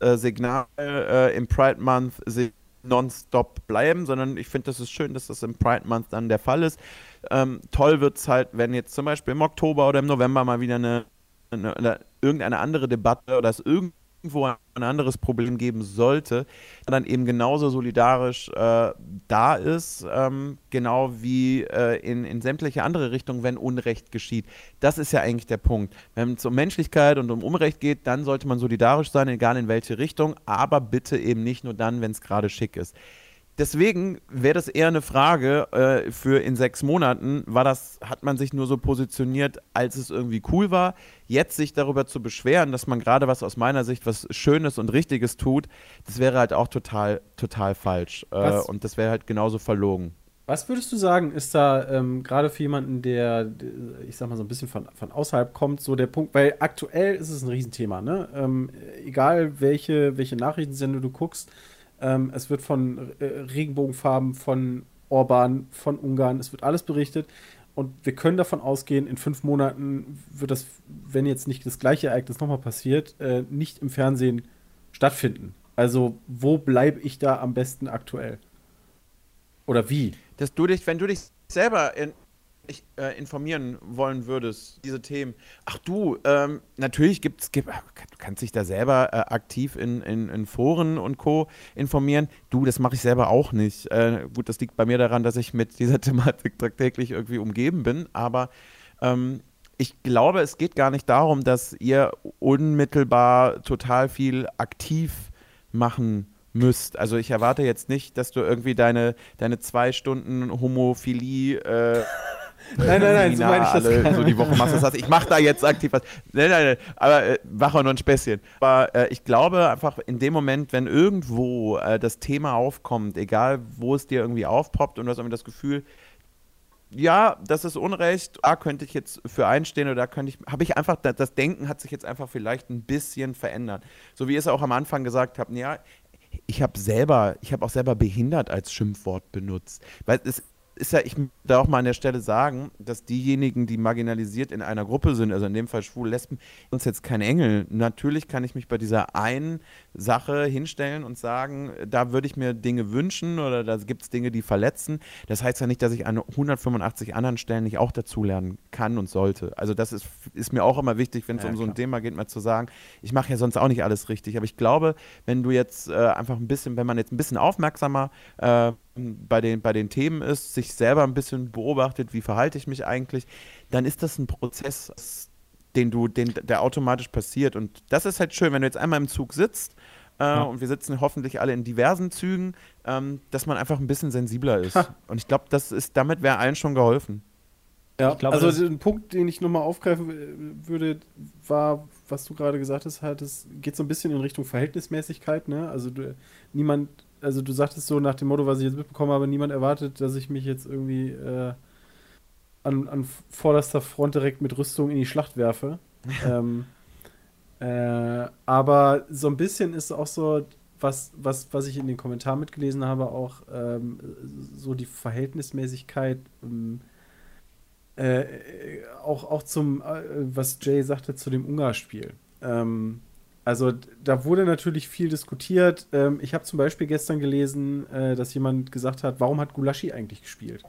Speaker 3: äh, Signal äh, im Pride Month nonstop bleiben, sondern ich finde, das ist schön, dass das im Pride Month dann der Fall ist. Ähm, toll wird es halt, wenn jetzt zum Beispiel im Oktober oder im November mal wieder eine, eine, eine irgendeine andere Debatte oder es irgendwo ein anderes Problem geben sollte, dann eben genauso solidarisch äh, da ist, ähm, genau wie äh, in, in sämtliche andere Richtungen, wenn Unrecht geschieht. Das ist ja eigentlich der Punkt. Wenn es um Menschlichkeit und um Unrecht geht, dann sollte man solidarisch sein, egal in welche Richtung, aber bitte eben nicht nur dann, wenn es gerade schick ist. Deswegen wäre das eher eine Frage äh, für in sechs Monaten. War das, hat man sich nur so positioniert, als es irgendwie cool war? Jetzt sich darüber zu beschweren, dass man gerade was aus meiner Sicht was Schönes und Richtiges tut, das wäre halt auch total, total falsch. Äh, und das wäre halt genauso verlogen.
Speaker 6: Was würdest du sagen, ist da ähm, gerade für jemanden, der, der, ich sag mal, so ein bisschen von, von außerhalb kommt, so der Punkt, weil aktuell ist es ein Riesenthema, ne? Ähm, egal welche, welche Nachrichtensendung du guckst, ähm, es wird von äh, Regenbogenfarben, von Orban, von Ungarn, es wird alles berichtet. und wir können davon ausgehen, in fünf Monaten wird das, wenn jetzt nicht das gleiche Ereignis nochmal passiert, äh, nicht im Fernsehen stattfinden. Also, wo bleibe ich da am besten aktuell? Oder wie?
Speaker 3: Dass du dich, wenn du dich selber in, ich, äh, informieren wollen würdest, diese Themen. Ach du, ähm, natürlich gibt du kannst dich da selber äh, aktiv in, in, in, Foren und Co. informieren. Du, das mache ich selber auch nicht. Äh, gut, das liegt bei mir daran, dass ich mit dieser Thematik tagtäglich irgendwie umgeben bin, aber ähm, ich glaube, es geht gar nicht darum, dass ihr unmittelbar total viel aktiv machen müsst. Also ich erwarte jetzt nicht, dass du irgendwie deine, deine zwei Stunden Homophilie äh,
Speaker 6: Nein, nein, nein, so meine ich das
Speaker 3: alle, so die Woche machst. Das heißt, ich mache da jetzt aktiv was. Nein, nein, nein, aber äh, mach auch nur ein Späßchen. Aber äh, ich glaube einfach in dem Moment, wenn irgendwo äh, das Thema aufkommt, egal wo es dir irgendwie aufpoppt und du hast irgendwie das Gefühl, ja, das ist Unrecht, da könnte ich jetzt für einstehen oder da könnte ich, habe ich einfach, das Denken hat sich jetzt einfach vielleicht ein bisschen verändert. So wie ihr es auch am Anfang gesagt habt, ja, ich habe selber, ich habe auch selber behindert als Schimpfwort benutzt. Weil es ist ja, ich da auch mal an der Stelle sagen, dass diejenigen, die marginalisiert in einer Gruppe sind, also in dem Fall schwul, Lesben, uns jetzt kein Engel. Natürlich kann ich mich bei dieser einen Sache hinstellen und sagen, da würde ich mir Dinge wünschen oder da gibt es Dinge, die verletzen. Das heißt ja nicht, dass ich an 185 anderen Stellen nicht auch dazulernen kann und sollte. Also das ist, ist mir auch immer wichtig, wenn es ja, um so ein Thema geht, mal zu sagen, ich mache ja sonst auch nicht alles richtig. Aber ich glaube, wenn du jetzt äh, einfach ein bisschen, wenn man jetzt ein bisschen aufmerksamer äh, bei den, bei den Themen ist, sich selber ein bisschen beobachtet, wie verhalte ich mich eigentlich, dann ist das ein Prozess, den du, den, der automatisch passiert. Und das ist halt schön, wenn du jetzt einmal im Zug sitzt äh, ja. und wir sitzen hoffentlich alle in diversen Zügen, ähm, dass man einfach ein bisschen sensibler ist. Ha. Und ich glaube, das ist, damit wäre allen schon geholfen.
Speaker 6: Ja, glaub, also ein Punkt, den ich nochmal aufgreifen würde, war, was du gerade gesagt hast, halt, es geht so ein bisschen in Richtung Verhältnismäßigkeit, ne? Also du, niemand also du sagtest so nach dem Motto, was ich jetzt mitbekommen habe, niemand erwartet, dass ich mich jetzt irgendwie äh, an, an vorderster Front direkt mit Rüstung in die Schlacht werfe. ähm, äh, aber so ein bisschen ist auch so, was, was, was ich in den Kommentaren mitgelesen habe, auch ähm, so die Verhältnismäßigkeit, ähm, äh, auch, auch zum, äh, was Jay sagte, zu dem Ungarspiel. Ähm, also da wurde natürlich viel diskutiert. Ähm, ich habe zum Beispiel gestern gelesen, äh, dass jemand gesagt hat, warum hat Gulaschi eigentlich gespielt?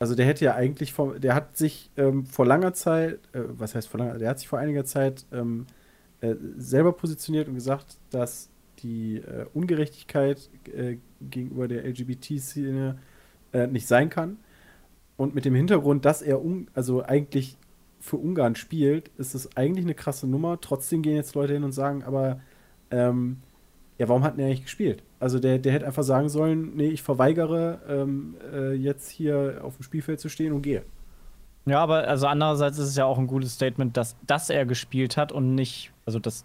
Speaker 6: Also der hätte ja eigentlich, vor, der hat sich ähm, vor langer Zeit, äh, was heißt vor langer, der hat sich vor einiger Zeit ähm, äh, selber positioniert und gesagt, dass die äh, Ungerechtigkeit äh, gegenüber der LGBT-Szene äh, nicht sein kann. Und mit dem Hintergrund, dass er um, also eigentlich für Ungarn spielt, ist es eigentlich eine krasse Nummer. Trotzdem gehen jetzt Leute hin und sagen, aber ähm, ja, warum hat er eigentlich gespielt? Also der, der hätte einfach sagen sollen, nee, ich verweigere ähm, äh, jetzt hier auf dem Spielfeld zu stehen und gehe.
Speaker 4: Ja, aber also andererseits ist es ja auch ein gutes Statement, dass, dass er gespielt hat und nicht, also dass,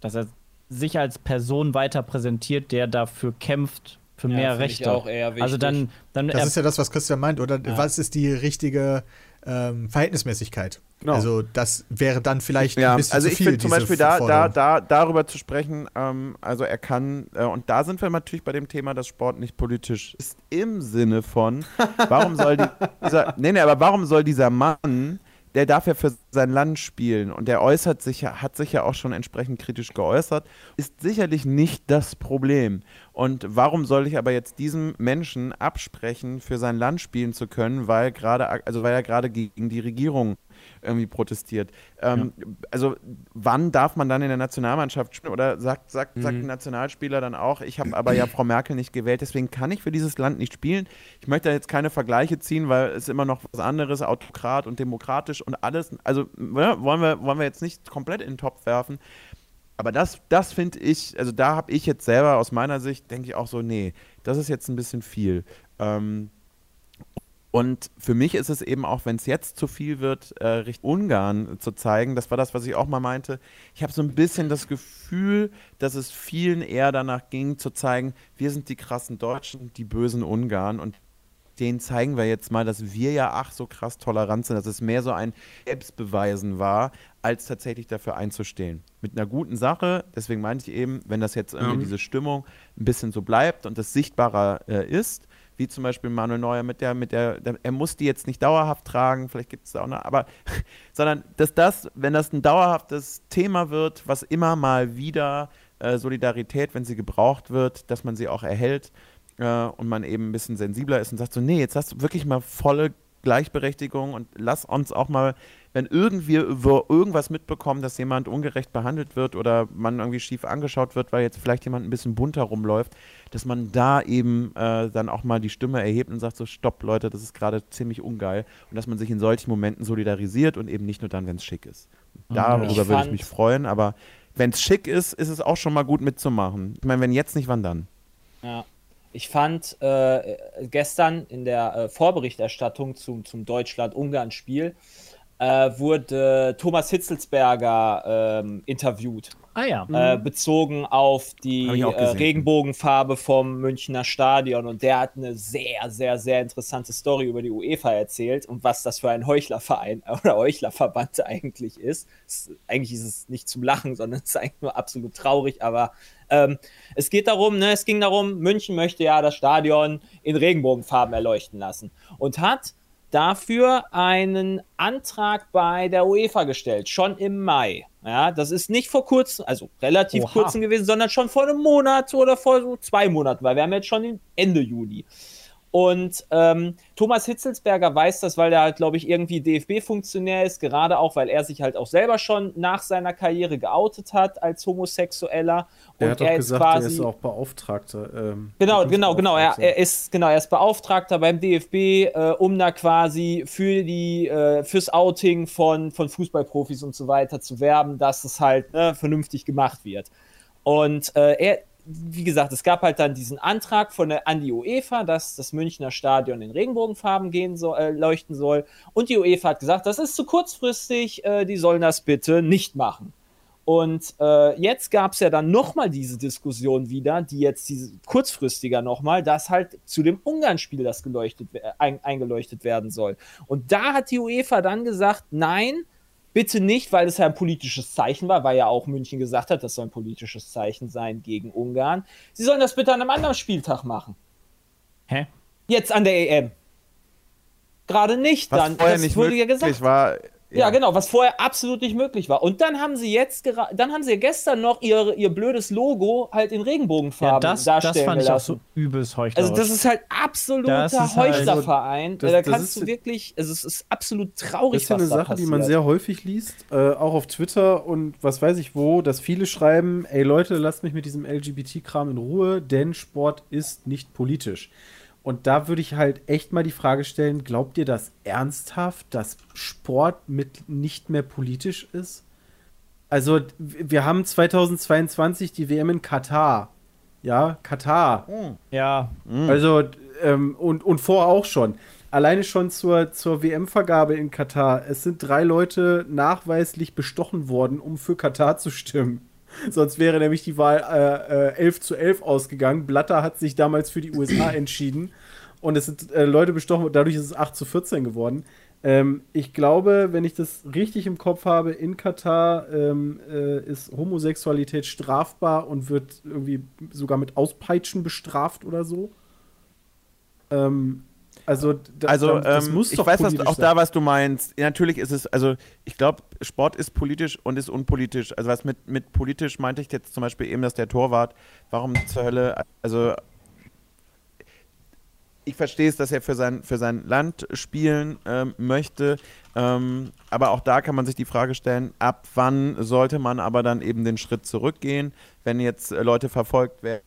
Speaker 4: dass er sich als Person weiter präsentiert, der dafür kämpft für ja, mehr Rechte.
Speaker 5: auch eher wichtig.
Speaker 4: Also dann, dann
Speaker 2: das ist ja das, was Christian meint, oder? Ja. Was ist die richtige ähm, Verhältnismäßigkeit. Genau. Also das wäre dann vielleicht
Speaker 3: ja, ein bisschen also zu viel. Also ich finde zum Beispiel da, da, da, darüber zu sprechen, ähm, also er kann, äh, und da sind wir natürlich bei dem Thema, dass Sport nicht politisch ist, im Sinne von, warum soll die, dieser, nee, nee, aber warum soll dieser Mann der darf ja für sein Land spielen und der äußert sich hat sich ja auch schon entsprechend kritisch geäußert, ist sicherlich nicht das Problem. Und warum soll ich aber jetzt diesem Menschen absprechen, für sein Land spielen zu können, weil gerade, also weil er gerade gegen die Regierung irgendwie protestiert. Ähm, ja. Also wann darf man dann in der Nationalmannschaft spielen? Oder sagt, sagt, mhm. sagt ein Nationalspieler dann auch, ich habe aber ja Frau Merkel nicht gewählt, deswegen kann ich für dieses Land nicht spielen. Ich möchte da jetzt keine Vergleiche ziehen, weil es immer noch was anderes, Autokrat und demokratisch und alles. Also ja, ne, wollen, wir, wollen wir jetzt nicht komplett in den Topf werfen. Aber das, das finde ich, also da habe ich jetzt selber aus meiner Sicht, denke ich auch so, nee, das ist jetzt ein bisschen viel. Ähm, und für mich ist es eben auch, wenn es jetzt zu viel wird, äh, Richtung Ungarn zu zeigen, das war das, was ich auch mal meinte. Ich habe so ein bisschen das Gefühl, dass es vielen eher danach ging, zu zeigen, wir sind die krassen Deutschen, die bösen Ungarn und denen zeigen wir jetzt mal, dass wir ja ach so krass tolerant sind, dass es mehr so ein Selbstbeweisen war, als tatsächlich dafür einzustehen. Mit einer guten Sache, deswegen meinte ich eben, wenn das jetzt irgendwie mhm. diese Stimmung ein bisschen so bleibt und das sichtbarer äh, ist, wie zum Beispiel Manuel Neuer mit der, mit der, der er muss die jetzt nicht dauerhaft tragen, vielleicht gibt es da auch noch, aber, sondern dass das, wenn das ein dauerhaftes Thema wird, was immer mal wieder äh, Solidarität, wenn sie gebraucht wird, dass man sie auch erhält äh, und man eben ein bisschen sensibler ist und sagt so, nee, jetzt hast du wirklich mal volle Gleichberechtigung und lass uns auch mal, wenn irgendwie über irgendwas mitbekommen, dass jemand ungerecht behandelt wird oder man irgendwie schief angeschaut wird, weil jetzt vielleicht jemand ein bisschen bunter rumläuft, dass man da eben äh, dann auch mal die Stimme erhebt und sagt so, stopp Leute, das ist gerade ziemlich ungeil und dass man sich in solchen Momenten solidarisiert und eben nicht nur dann, wenn es schick ist. Darüber würde ich mich freuen, aber wenn es schick ist, ist es auch schon mal gut mitzumachen. Ich meine, wenn jetzt nicht, wann dann?
Speaker 5: Ja. Ich fand äh, gestern in der äh, Vorberichterstattung zum, zum Deutschland-Ungarn-Spiel äh, wurde Thomas Hitzelsberger ähm, interviewt.
Speaker 4: Ah ja.
Speaker 5: Äh, bezogen auf die äh. Regenbogenfarbe vom Münchner Stadion. Und der hat eine sehr, sehr, sehr interessante Story über die UEFA erzählt und was das für ein Heuchlerverein oder Heuchlerverband eigentlich ist. Es, eigentlich ist es nicht zum Lachen, sondern es ist eigentlich nur absolut traurig. Aber ähm, es geht darum, ne, es ging darum, München möchte ja das Stadion in Regenbogenfarben erleuchten lassen und hat dafür einen Antrag bei der UEFA gestellt, schon im Mai. Ja, das ist nicht vor kurzem, also relativ
Speaker 4: Oha.
Speaker 5: kurzem gewesen, sondern schon vor einem Monat oder vor so zwei Monaten, weil wir haben jetzt schon Ende Juli. Und ähm, Thomas Hitzelsberger weiß das, weil er halt, glaube ich, irgendwie DFB-Funktionär ist, gerade auch, weil er sich halt auch selber schon nach seiner Karriere geoutet hat als Homosexueller. Und
Speaker 6: hat doch
Speaker 5: er
Speaker 6: gesagt, er ist auch Beauftragter. Ähm,
Speaker 5: Genau, genau, genau. Er, er ist genau, er ist Beauftragter beim DFB, äh, um da quasi für die äh, fürs Outing von von Fußballprofis und so weiter zu werben, dass es halt ne, vernünftig gemacht wird. Und äh, er, wie gesagt, es gab halt dann diesen Antrag von der an die UEFA, dass das Münchner Stadion in Regenbogenfarben gehen soll, äh, leuchten soll. Und die UEFA hat gesagt, das ist zu kurzfristig, äh, die sollen das bitte nicht machen. Und äh, jetzt gab es ja dann nochmal diese Diskussion wieder, die jetzt diese kurzfristiger nochmal, dass halt zu dem Ungarn-Spiel das geleuchtet, we- ein, eingeleuchtet werden soll. Und da hat die UEFA dann gesagt, nein, bitte nicht, weil es ja ein politisches Zeichen war, weil ja auch München gesagt hat, das soll ein politisches Zeichen sein gegen Ungarn. Sie sollen das bitte an einem anderen Spieltag machen.
Speaker 4: Hä?
Speaker 5: Jetzt an der EM. Gerade nicht,
Speaker 3: Was
Speaker 5: dann.
Speaker 3: vorher
Speaker 5: das
Speaker 3: nicht
Speaker 5: wurde ja gesagt.
Speaker 3: war.
Speaker 5: Ja. genau, was vorher absolut nicht möglich war. Und dann haben sie jetzt dann haben sie gestern noch ihr, ihr blödes Logo halt in Regenbogenfarben
Speaker 4: Ja, das, das
Speaker 5: darstellen
Speaker 4: fand ich auch
Speaker 5: gelassen.
Speaker 4: so übelst heuchlerisch.
Speaker 5: Also das ist halt absoluter
Speaker 4: Das halt-
Speaker 5: Heuchlerverein.
Speaker 6: das-
Speaker 5: da
Speaker 6: das
Speaker 5: kannst
Speaker 6: ist-
Speaker 5: du wirklich, also es ist absolut traurig,
Speaker 6: Das ist ja eine
Speaker 5: da
Speaker 6: Sache, die man
Speaker 5: passiert.
Speaker 6: sehr häufig liest, äh, auch auf Twitter und was weiß ich wo, dass viele schreiben, ey Leute, lasst mich mit diesem LGBT-Kram in Ruhe, denn Sport ist nicht politisch. Und da würde ich halt echt mal die Frage stellen, glaubt ihr das ernsthaft, dass Sport mit nicht mehr politisch ist? Also, wir haben 2022 die WM in Katar. Ja, Katar.
Speaker 4: ja,
Speaker 6: Also, ähm, und, und vor auch schon. Alleine schon zur, zur WM-Vergabe in Katar. Es sind drei Leute nachweislich bestochen worden, um für Katar zu stimmen. Sonst wäre nämlich die Wahl äh, äh, 11 zu 11 ausgegangen. Blatter hat sich damals für die USA entschieden. Und es sind äh, Leute bestochen, dadurch ist es 8 zu 14 geworden. Ähm, ich glaube, wenn ich das richtig im Kopf habe, in Katar ähm, äh, ist Homosexualität strafbar und wird irgendwie sogar mit Auspeitschen bestraft oder so. Ähm, also, da,
Speaker 3: Also,
Speaker 6: da, das
Speaker 3: ähm,
Speaker 6: muss
Speaker 3: ich
Speaker 6: doch
Speaker 3: weiß was, auch
Speaker 6: sein.
Speaker 3: da, was du meinst. Natürlich ist es, also ich glaube, Sport ist politisch und ist unpolitisch. Also was mit, mit politisch meinte ich jetzt zum Beispiel eben, dass der Torwart, warum zur Hölle, also ich verstehe es, dass er für sein, für sein Land spielen ähm, möchte, ähm, aber auch da kann man sich die Frage stellen, ab wann sollte man aber dann eben den Schritt zurückgehen, wenn jetzt Leute verfolgt werden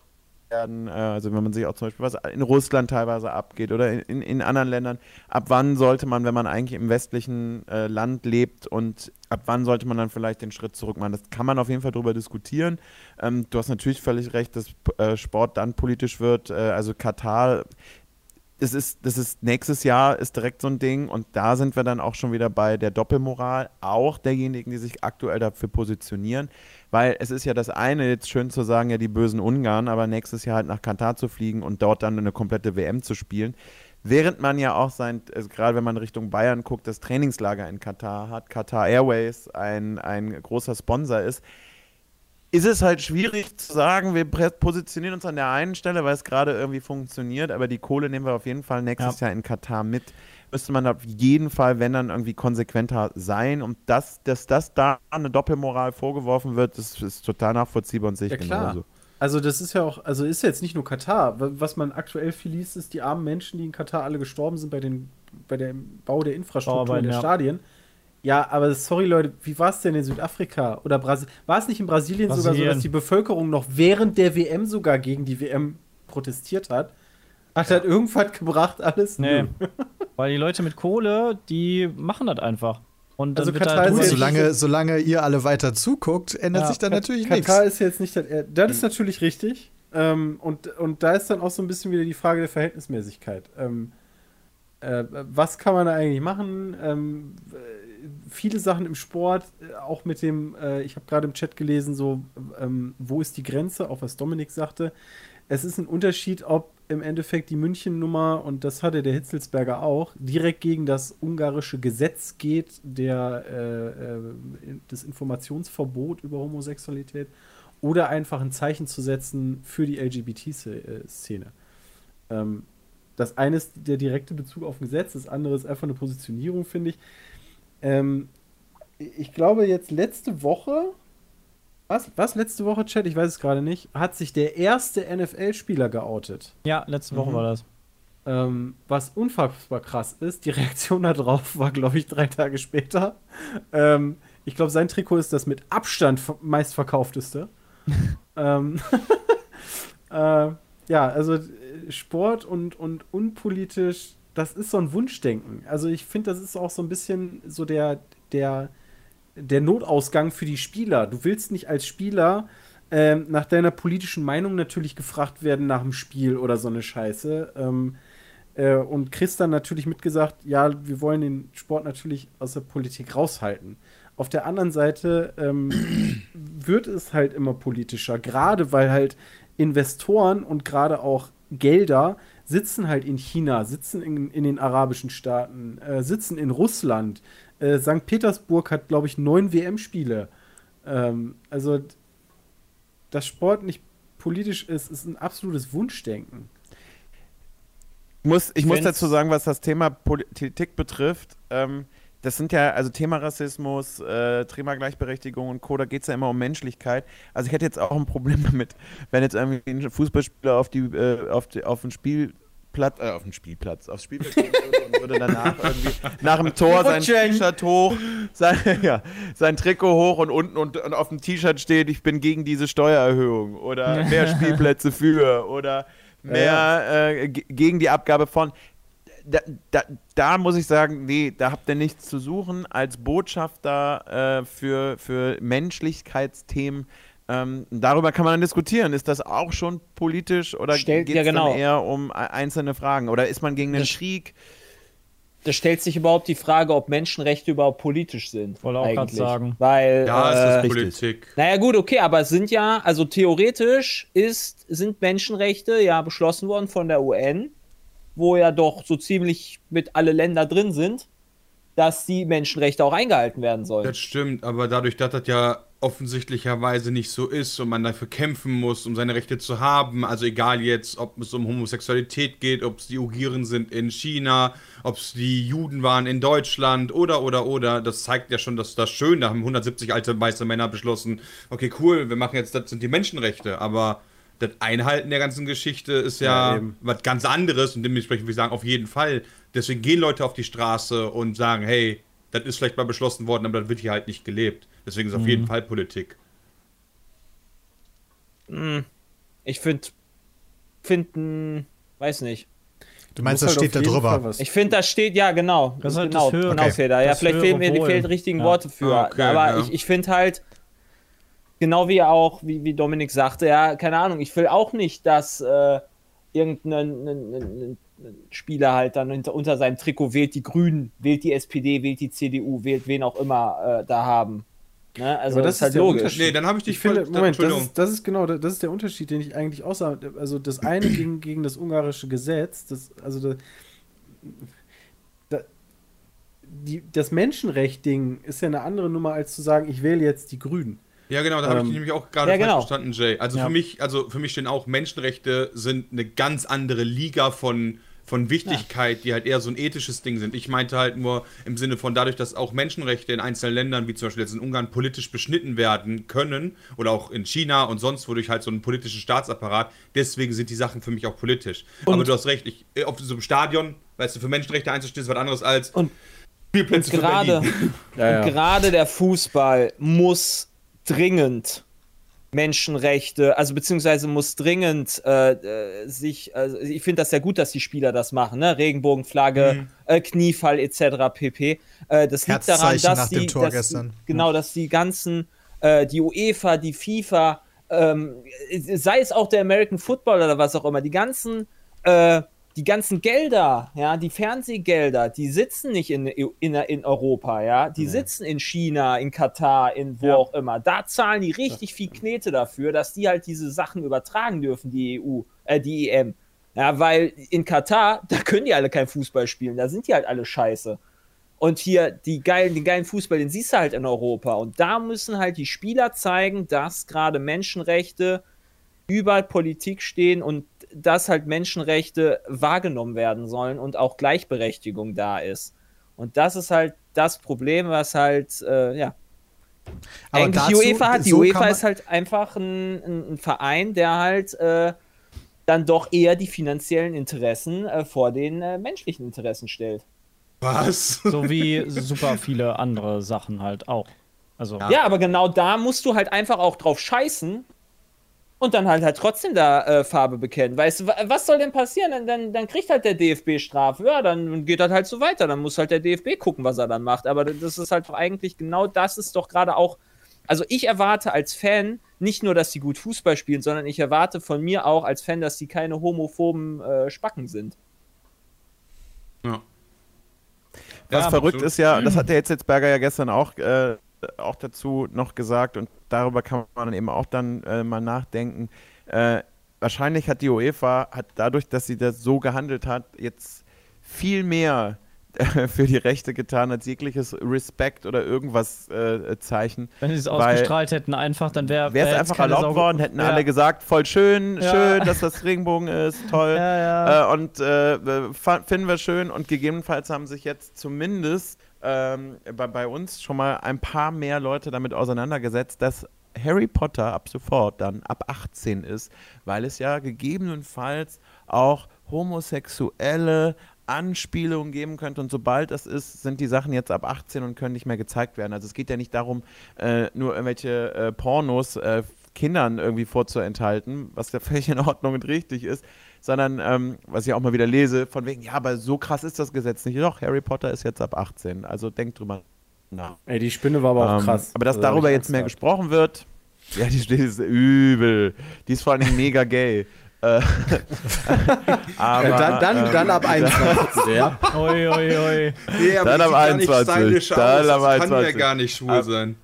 Speaker 3: werden, äh, also wenn man sich auch zum Beispiel was in Russland teilweise abgeht oder in, in, anderen Ländern, ab wann sollte man, wenn man eigentlich im westlichen äh, Land lebt und ab wann sollte man dann vielleicht den Schritt zurück machen? Das kann man auf jeden Fall drüber diskutieren. Ähm, du hast natürlich völlig recht, dass äh, Sport dann politisch wird, äh, also Katar das ist, das ist nächstes Jahr ist direkt so ein Ding und da sind wir dann auch schon wieder bei der Doppelmoral, auch derjenigen, die sich aktuell dafür positionieren, weil es ist ja das eine, jetzt schön zu sagen, ja die bösen Ungarn, aber nächstes Jahr halt nach Katar zu fliegen und dort dann eine komplette WM zu spielen, während man ja auch sein, also gerade wenn man Richtung Bayern guckt, das Trainingslager in Katar hat, Katar Airways ein, ein großer Sponsor ist, ist es halt schwierig zu sagen, wir positionieren uns an der einen Stelle, weil es gerade irgendwie funktioniert, aber die Kohle nehmen wir auf jeden Fall nächstes ja. Jahr in Katar mit. Müsste man auf jeden Fall, wenn dann irgendwie konsequenter sein und das, dass das da eine Doppelmoral vorgeworfen wird, das ist total nachvollziehbar und sehe ich
Speaker 6: ja, klar. genauso. Also das ist ja auch, also ist jetzt nicht nur Katar. Was man aktuell viel liest, ist die armen Menschen, die in Katar alle gestorben sind bei den, bei dem Bau der Infrastruktur der ja. Stadien. Ja, aber sorry Leute, wie war es denn in Südafrika oder Brasilien? War es nicht in Brasilien, Brasilien, sogar so, dass die Bevölkerung noch während der WM sogar gegen die WM protestiert hat? Hat ja. das irgendwas gebracht alles?
Speaker 4: Nee. Weil die Leute mit Kohle, die machen das einfach. Und
Speaker 2: also Katar ist solange, solange ihr alle weiter zuguckt, ändert ja. sich da natürlich nichts.
Speaker 6: Katar ist jetzt nicht das, das ist natürlich richtig. Ähm, und, und da ist dann auch so ein bisschen wieder die Frage der Verhältnismäßigkeit. Ähm, äh, was kann man da eigentlich machen? Ähm, viele Sachen im Sport, äh, auch mit dem, äh, ich habe gerade im Chat gelesen, so, ähm, wo ist die Grenze, auch was Dominik sagte. Es ist ein Unterschied, ob im Endeffekt die München-Nummer, und das hatte der Hitzelsberger auch, direkt gegen das ungarische Gesetz geht, der, äh, äh, das Informationsverbot über Homosexualität, oder einfach ein Zeichen zu setzen für die LGBT-Szene. Ähm, das eine ist der direkte Bezug auf ein Gesetz, das andere ist einfach eine Positionierung, finde ich. Ähm, ich glaube, jetzt letzte Woche, was, was letzte Woche, Chat, ich weiß es gerade nicht, hat sich der erste NFL-Spieler geoutet.
Speaker 4: Ja, letzte Woche mhm. war das.
Speaker 6: Ähm, was unfassbar krass ist, die Reaktion darauf war, glaube ich, drei Tage später. Ähm, ich glaube, sein Trikot ist das mit Abstand meistverkaufteste. ähm, äh, ja, also Sport und, und unpolitisch das ist so ein Wunschdenken. Also ich finde, das ist auch so ein bisschen so der, der, der Notausgang für die Spieler. Du willst nicht als Spieler ähm, nach deiner politischen Meinung natürlich gefragt werden nach dem Spiel oder so eine Scheiße. Ähm, äh, und Chris dann natürlich mitgesagt, ja, wir wollen den Sport natürlich aus der Politik raushalten. Auf der anderen Seite ähm, wird es halt immer politischer, gerade weil halt Investoren und gerade auch Gelder sitzen halt in China, sitzen in, in den arabischen Staaten, äh, sitzen in Russland. Äh, St. Petersburg hat, glaube ich, neun WM-Spiele. Ähm, also, dass Sport nicht politisch ist, ist ein absolutes Wunschdenken.
Speaker 3: Ich muss, ich muss dazu sagen, was das Thema Politik betrifft. Ähm, das sind ja, also Thema Rassismus, äh, Thema Gleichberechtigung und Co., da geht es ja immer um Menschlichkeit. Also ich hätte jetzt auch ein Problem damit, wenn jetzt irgendwie ein Fußballspieler auf die, äh, auf, die, auf ein Spielplatz, äh, auf den Spielplatz, aufs Spielplatz gehen würde und würde danach irgendwie nach dem Tor sein T-Shirt hoch, sein, ja, sein Trikot hoch und unten und, und auf dem T-Shirt steht, ich bin gegen diese Steuererhöhung oder mehr Spielplätze für oder mehr äh, gegen die Abgabe von da, da, da, muss ich sagen, nee, da habt ihr nichts zu suchen. Als Botschafter äh, für, für Menschlichkeitsthemen, ähm, darüber kann man dann diskutieren. Ist das auch schon politisch oder geht es ja, genau. dann eher um einzelne Fragen? Oder ist man gegen den Krieg?
Speaker 5: Da stellt sich überhaupt die Frage, ob Menschenrechte überhaupt politisch sind.
Speaker 4: Wollte auch gerade sagen.
Speaker 5: Weil,
Speaker 7: ja, äh, es ist Politik.
Speaker 5: Naja, gut, okay, aber es sind ja, also theoretisch ist, sind Menschenrechte ja beschlossen worden von der UN wo ja doch so ziemlich mit alle Länder drin sind, dass die Menschenrechte auch eingehalten werden sollen.
Speaker 7: Das stimmt, aber dadurch, dass das ja offensichtlicherweise nicht so ist und man dafür kämpfen muss, um seine Rechte zu haben, also egal jetzt, ob es um Homosexualität geht, ob es die Ugieren sind in China, ob es die Juden waren in Deutschland oder, oder, oder, das zeigt ja schon, dass das schön, da haben 170 alte weiße Männer beschlossen, okay, cool, wir machen jetzt, das sind die Menschenrechte, aber das Einhalten der ganzen Geschichte ist ja, ja was ganz anderes und dementsprechend würde ich sagen, auf jeden Fall. Deswegen gehen Leute auf die Straße und sagen, hey, das ist vielleicht mal beschlossen worden, aber das wird hier halt nicht gelebt. Deswegen ist mhm. auf jeden Fall Politik.
Speaker 5: Hm. Ich finde, finden, weiß nicht.
Speaker 2: Du meinst, das halt steht da drüber?
Speaker 5: Ich finde, das steht, ja, genau. Das ist halt genau, das höhere, genau, okay. Ja, vielleicht fehlen mir die richtigen ja. Worte für. Ah, okay, aber ja. ich, ich finde halt, genau wie auch, wie, wie Dominik sagte, ja, keine Ahnung, ich will auch nicht, dass äh, irgendein Spieler halt dann unter, unter, seinem Trikot wählt die Grünen, wählt die SPD, wählt die CDU, wählt wen auch immer äh, da haben. Ne? Also
Speaker 6: Aber das, das ist halt logisch.
Speaker 7: Nee, dann habe ich dich
Speaker 6: ich finde, Moment, das ist, das ist, genau, das ist der Unterschied, den ich eigentlich aussage. Also das eine gegen, gegen das ungarische Gesetz, das, also das, die, das Menschenrecht-Ding ist ja eine andere Nummer, als zu sagen, ich wähle jetzt die Grünen.
Speaker 7: Ja, genau, da habe ich
Speaker 6: Ähm,
Speaker 7: nämlich auch gerade
Speaker 5: ja,
Speaker 7: falsch
Speaker 5: genau.
Speaker 7: verstanden, Jay. Also
Speaker 4: Ja.
Speaker 7: für mich, also für mich stehen auch Menschenrechte sind eine ganz andere Liga von, von Wichtigkeit, die halt eher so ein ethisches Ding sind. Ich meinte halt nur im Sinne von dadurch, dass auch Menschenrechte in einzelnen Ländern, wie zum Beispiel jetzt in Ungarn, politisch beschnitten werden können oder auch in China und sonst wodurch halt so einen politischen Staatsapparat. Deswegen sind die Sachen für mich auch politisch. Aber du hast recht, ich, äh, auf so einem Stadion, weißt du, für Menschenrechte einzustehen, ist was anderes als
Speaker 5: Und-
Speaker 7: Spielplätze für
Speaker 5: gerade,
Speaker 7: Berlin.
Speaker 6: Ja, ja.
Speaker 5: und gerade der Fußball muss dringend Menschenrechte, also beziehungsweise muss dringend äh, äh, sich, also ich finde das sehr gut, dass die Spieler das machen, ne? Regenbogenflagge,
Speaker 2: Mhm.
Speaker 5: äh, Kniefall etc. pp. Äh, das liegt daran, dass die, dass,
Speaker 2: gestern.
Speaker 5: genau, dass die ganzen, äh, die UEFA, die FIFA, ähm, sei es auch der American Football oder was auch immer, die ganzen äh, die ganzen Gelder, ja, die Fernsehgelder, die sitzen nicht in, in, in Europa, ja, die sitzen in China, in Katar, in wo
Speaker 6: Ja.
Speaker 5: auch immer. Da zahlen die richtig viel Knete dafür, dass die halt diese Sachen übertragen dürfen, die EU, äh, die EM. Ja, weil in Katar, da können die alle kein Fußball spielen, da sind die halt alle scheiße. Und hier die geilen, den geilen Fußball, den siehst du halt in Europa. Und da müssen halt die Spieler zeigen, dass gerade Menschenrechte über Politik stehen und dass halt Menschenrechte wahrgenommen werden sollen und auch Gleichberechtigung da ist. Und das ist halt das Problem, was halt, äh, ja.
Speaker 2: Aber
Speaker 5: Eigentlich
Speaker 2: dazu-
Speaker 5: die UEFA hat. Die
Speaker 2: so
Speaker 5: UEFA ist halt einfach ein, ein, ein Verein, der halt äh, dann doch eher die finanziellen Interessen äh, vor den äh, menschlichen Interessen stellt.
Speaker 7: Was?
Speaker 4: So wie super viele andere Sachen halt auch. Also,
Speaker 5: Ja, aber genau da musst du halt einfach auch drauf scheißen und dann halt halt trotzdem da äh, Farbe bekennen. Weißt du, wa- was soll denn passieren? Dann, dann, dann kriegt halt der DFB Strafe. Ja, dann geht das halt so weiter. Dann muss halt der DFB gucken, was er dann macht. Aber das ist halt doch eigentlich genau das ist doch gerade auch. Also ich erwarte als Fan nicht nur, dass sie gut Fußball spielen, sondern ich erwarte von mir auch als Fan, dass sie keine homophoben äh, Spacken sind.
Speaker 7: Ja.
Speaker 3: Was
Speaker 7: Ja,
Speaker 3: verrückt
Speaker 7: absolut.
Speaker 3: ist ja, das hat der Hitzelsberger ja gestern auch, äh, auch dazu noch gesagt und darüber kann man dann eben auch dann äh, mal nachdenken. Äh, wahrscheinlich hat die UEFA, hat dadurch, dass sie das so gehandelt hat, jetzt viel mehr äh, für die Rechte getan als jegliches Respekt oder irgendwas äh, Zeichen.
Speaker 4: wenn sie es ausgestrahlt hätten, einfach, dann wäre
Speaker 3: es einfach erlaubt
Speaker 4: Sau-
Speaker 3: worden, hätten
Speaker 4: ja.
Speaker 3: alle gesagt, voll schön,
Speaker 4: Ja.
Speaker 3: schön, dass das Regenbogen ist, toll.
Speaker 4: Ja.
Speaker 3: Äh, und äh, finden wir schön und gegebenenfalls haben sich jetzt zumindest ähm, bei, bei uns schon mal ein paar mehr Leute damit auseinandergesetzt, dass Harry Potter ab sofort dann ab 18 ist, weil es ja gegebenenfalls auch homosexuelle Anspielungen geben könnte und sobald das ist, sind die Sachen jetzt ab 18 und können nicht mehr gezeigt werden. Also es geht ja nicht darum, äh, nur irgendwelche äh, Pornos äh, Kindern irgendwie vorzuenthalten, was ja völlig in Ordnung und richtig ist, sondern ähm, was ich auch mal wieder lese, von wegen, ja, aber so krass ist das Gesetz nicht. Doch, Harry Potter ist jetzt ab 18, also denkt drüber nach.
Speaker 6: Ey, die Spinne war aber auch
Speaker 3: Ähm,
Speaker 6: krass.
Speaker 3: Aber dass
Speaker 6: Also,
Speaker 3: darüber jetzt mehr
Speaker 6: Angst
Speaker 3: gesprochen wird, ja, die die ist übel. Die ist vor allen Dingen mega gay. Äh, aber.
Speaker 6: Äh, dann, dann,
Speaker 3: ähm,
Speaker 6: dann ab 21. ja.
Speaker 4: Oi, oi, oi.
Speaker 7: Nee, aber
Speaker 3: Dann
Speaker 7: nicht
Speaker 3: 21.
Speaker 7: stylisch
Speaker 3: Dann am
Speaker 7: Das kann ja
Speaker 3: 21.
Speaker 7: gar nicht schwul
Speaker 3: Ab-
Speaker 7: sein.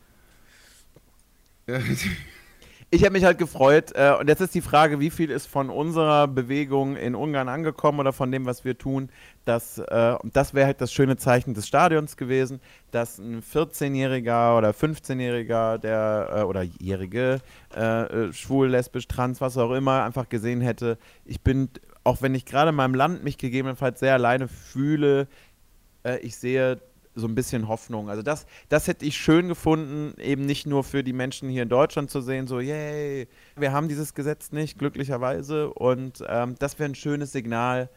Speaker 3: Ich habe mich halt gefreut. Äh, und jetzt ist die Frage, wie viel ist von unserer Bewegung in Ungarn angekommen oder von dem, was wir tun. Das, äh, das wäre halt das schöne Zeichen des Stadions gewesen, dass ein 14-Jähriger oder 15-Jähriger, der äh, oder Jährige, äh, äh, schwul, lesbisch, trans, was auch immer, einfach gesehen hätte, ich bin, auch wenn ich gerade in meinem Land mich gegebenenfalls sehr alleine fühle, äh, ich sehe so ein bisschen Hoffnung. Also das, das hätte ich schön gefunden, eben nicht nur für die Menschen hier in Deutschland zu sehen, so, yay, wir haben dieses Gesetz nicht, glücklicherweise. Und ähm, das wäre ein schönes Signal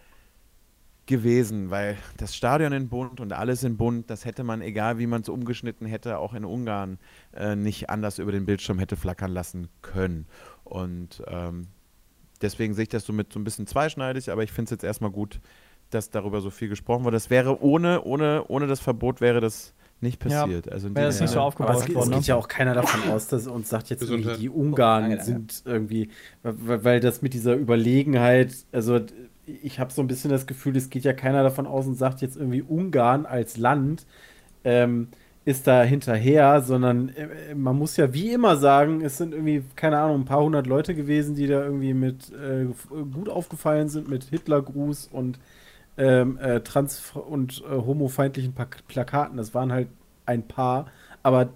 Speaker 3: gewesen, weil das Stadion in Bund und alles in Bund, das hätte man, egal wie man es umgeschnitten hätte, auch in Ungarn äh, nicht anders über den Bildschirm hätte flackern lassen können. Und ähm, deswegen sehe ich das so mit so ein bisschen zweischneidig, aber ich finde es jetzt erstmal gut, dass darüber so viel gesprochen wurde. Das wäre ohne, ohne, ohne das Verbot wäre das nicht
Speaker 4: Ja,
Speaker 3: passiert. also in
Speaker 4: wäre das nicht so aufgebaut
Speaker 6: Aber es, geht- es
Speaker 4: worden.
Speaker 6: geht
Speaker 4: Ne?
Speaker 6: ja auch keiner davon aus, dass er uns sagt jetzt die Ungarn
Speaker 5: ja, ja.
Speaker 6: sind irgendwie, weil, weil das mit dieser Überlegenheit, also ich habe so ein bisschen das Gefühl, es geht ja keiner davon aus und sagt jetzt irgendwie Ungarn als Land ähm, ist da hinterher, sondern äh, man muss ja wie immer sagen, es sind irgendwie, keine Ahnung, ein paar hundert Leute gewesen, die da irgendwie mit äh, gut aufgefallen sind mit Hitlergruß und ähm, äh, trans- und äh, homofeindlichen Pak Plakaten. Das waren halt ein paar, aber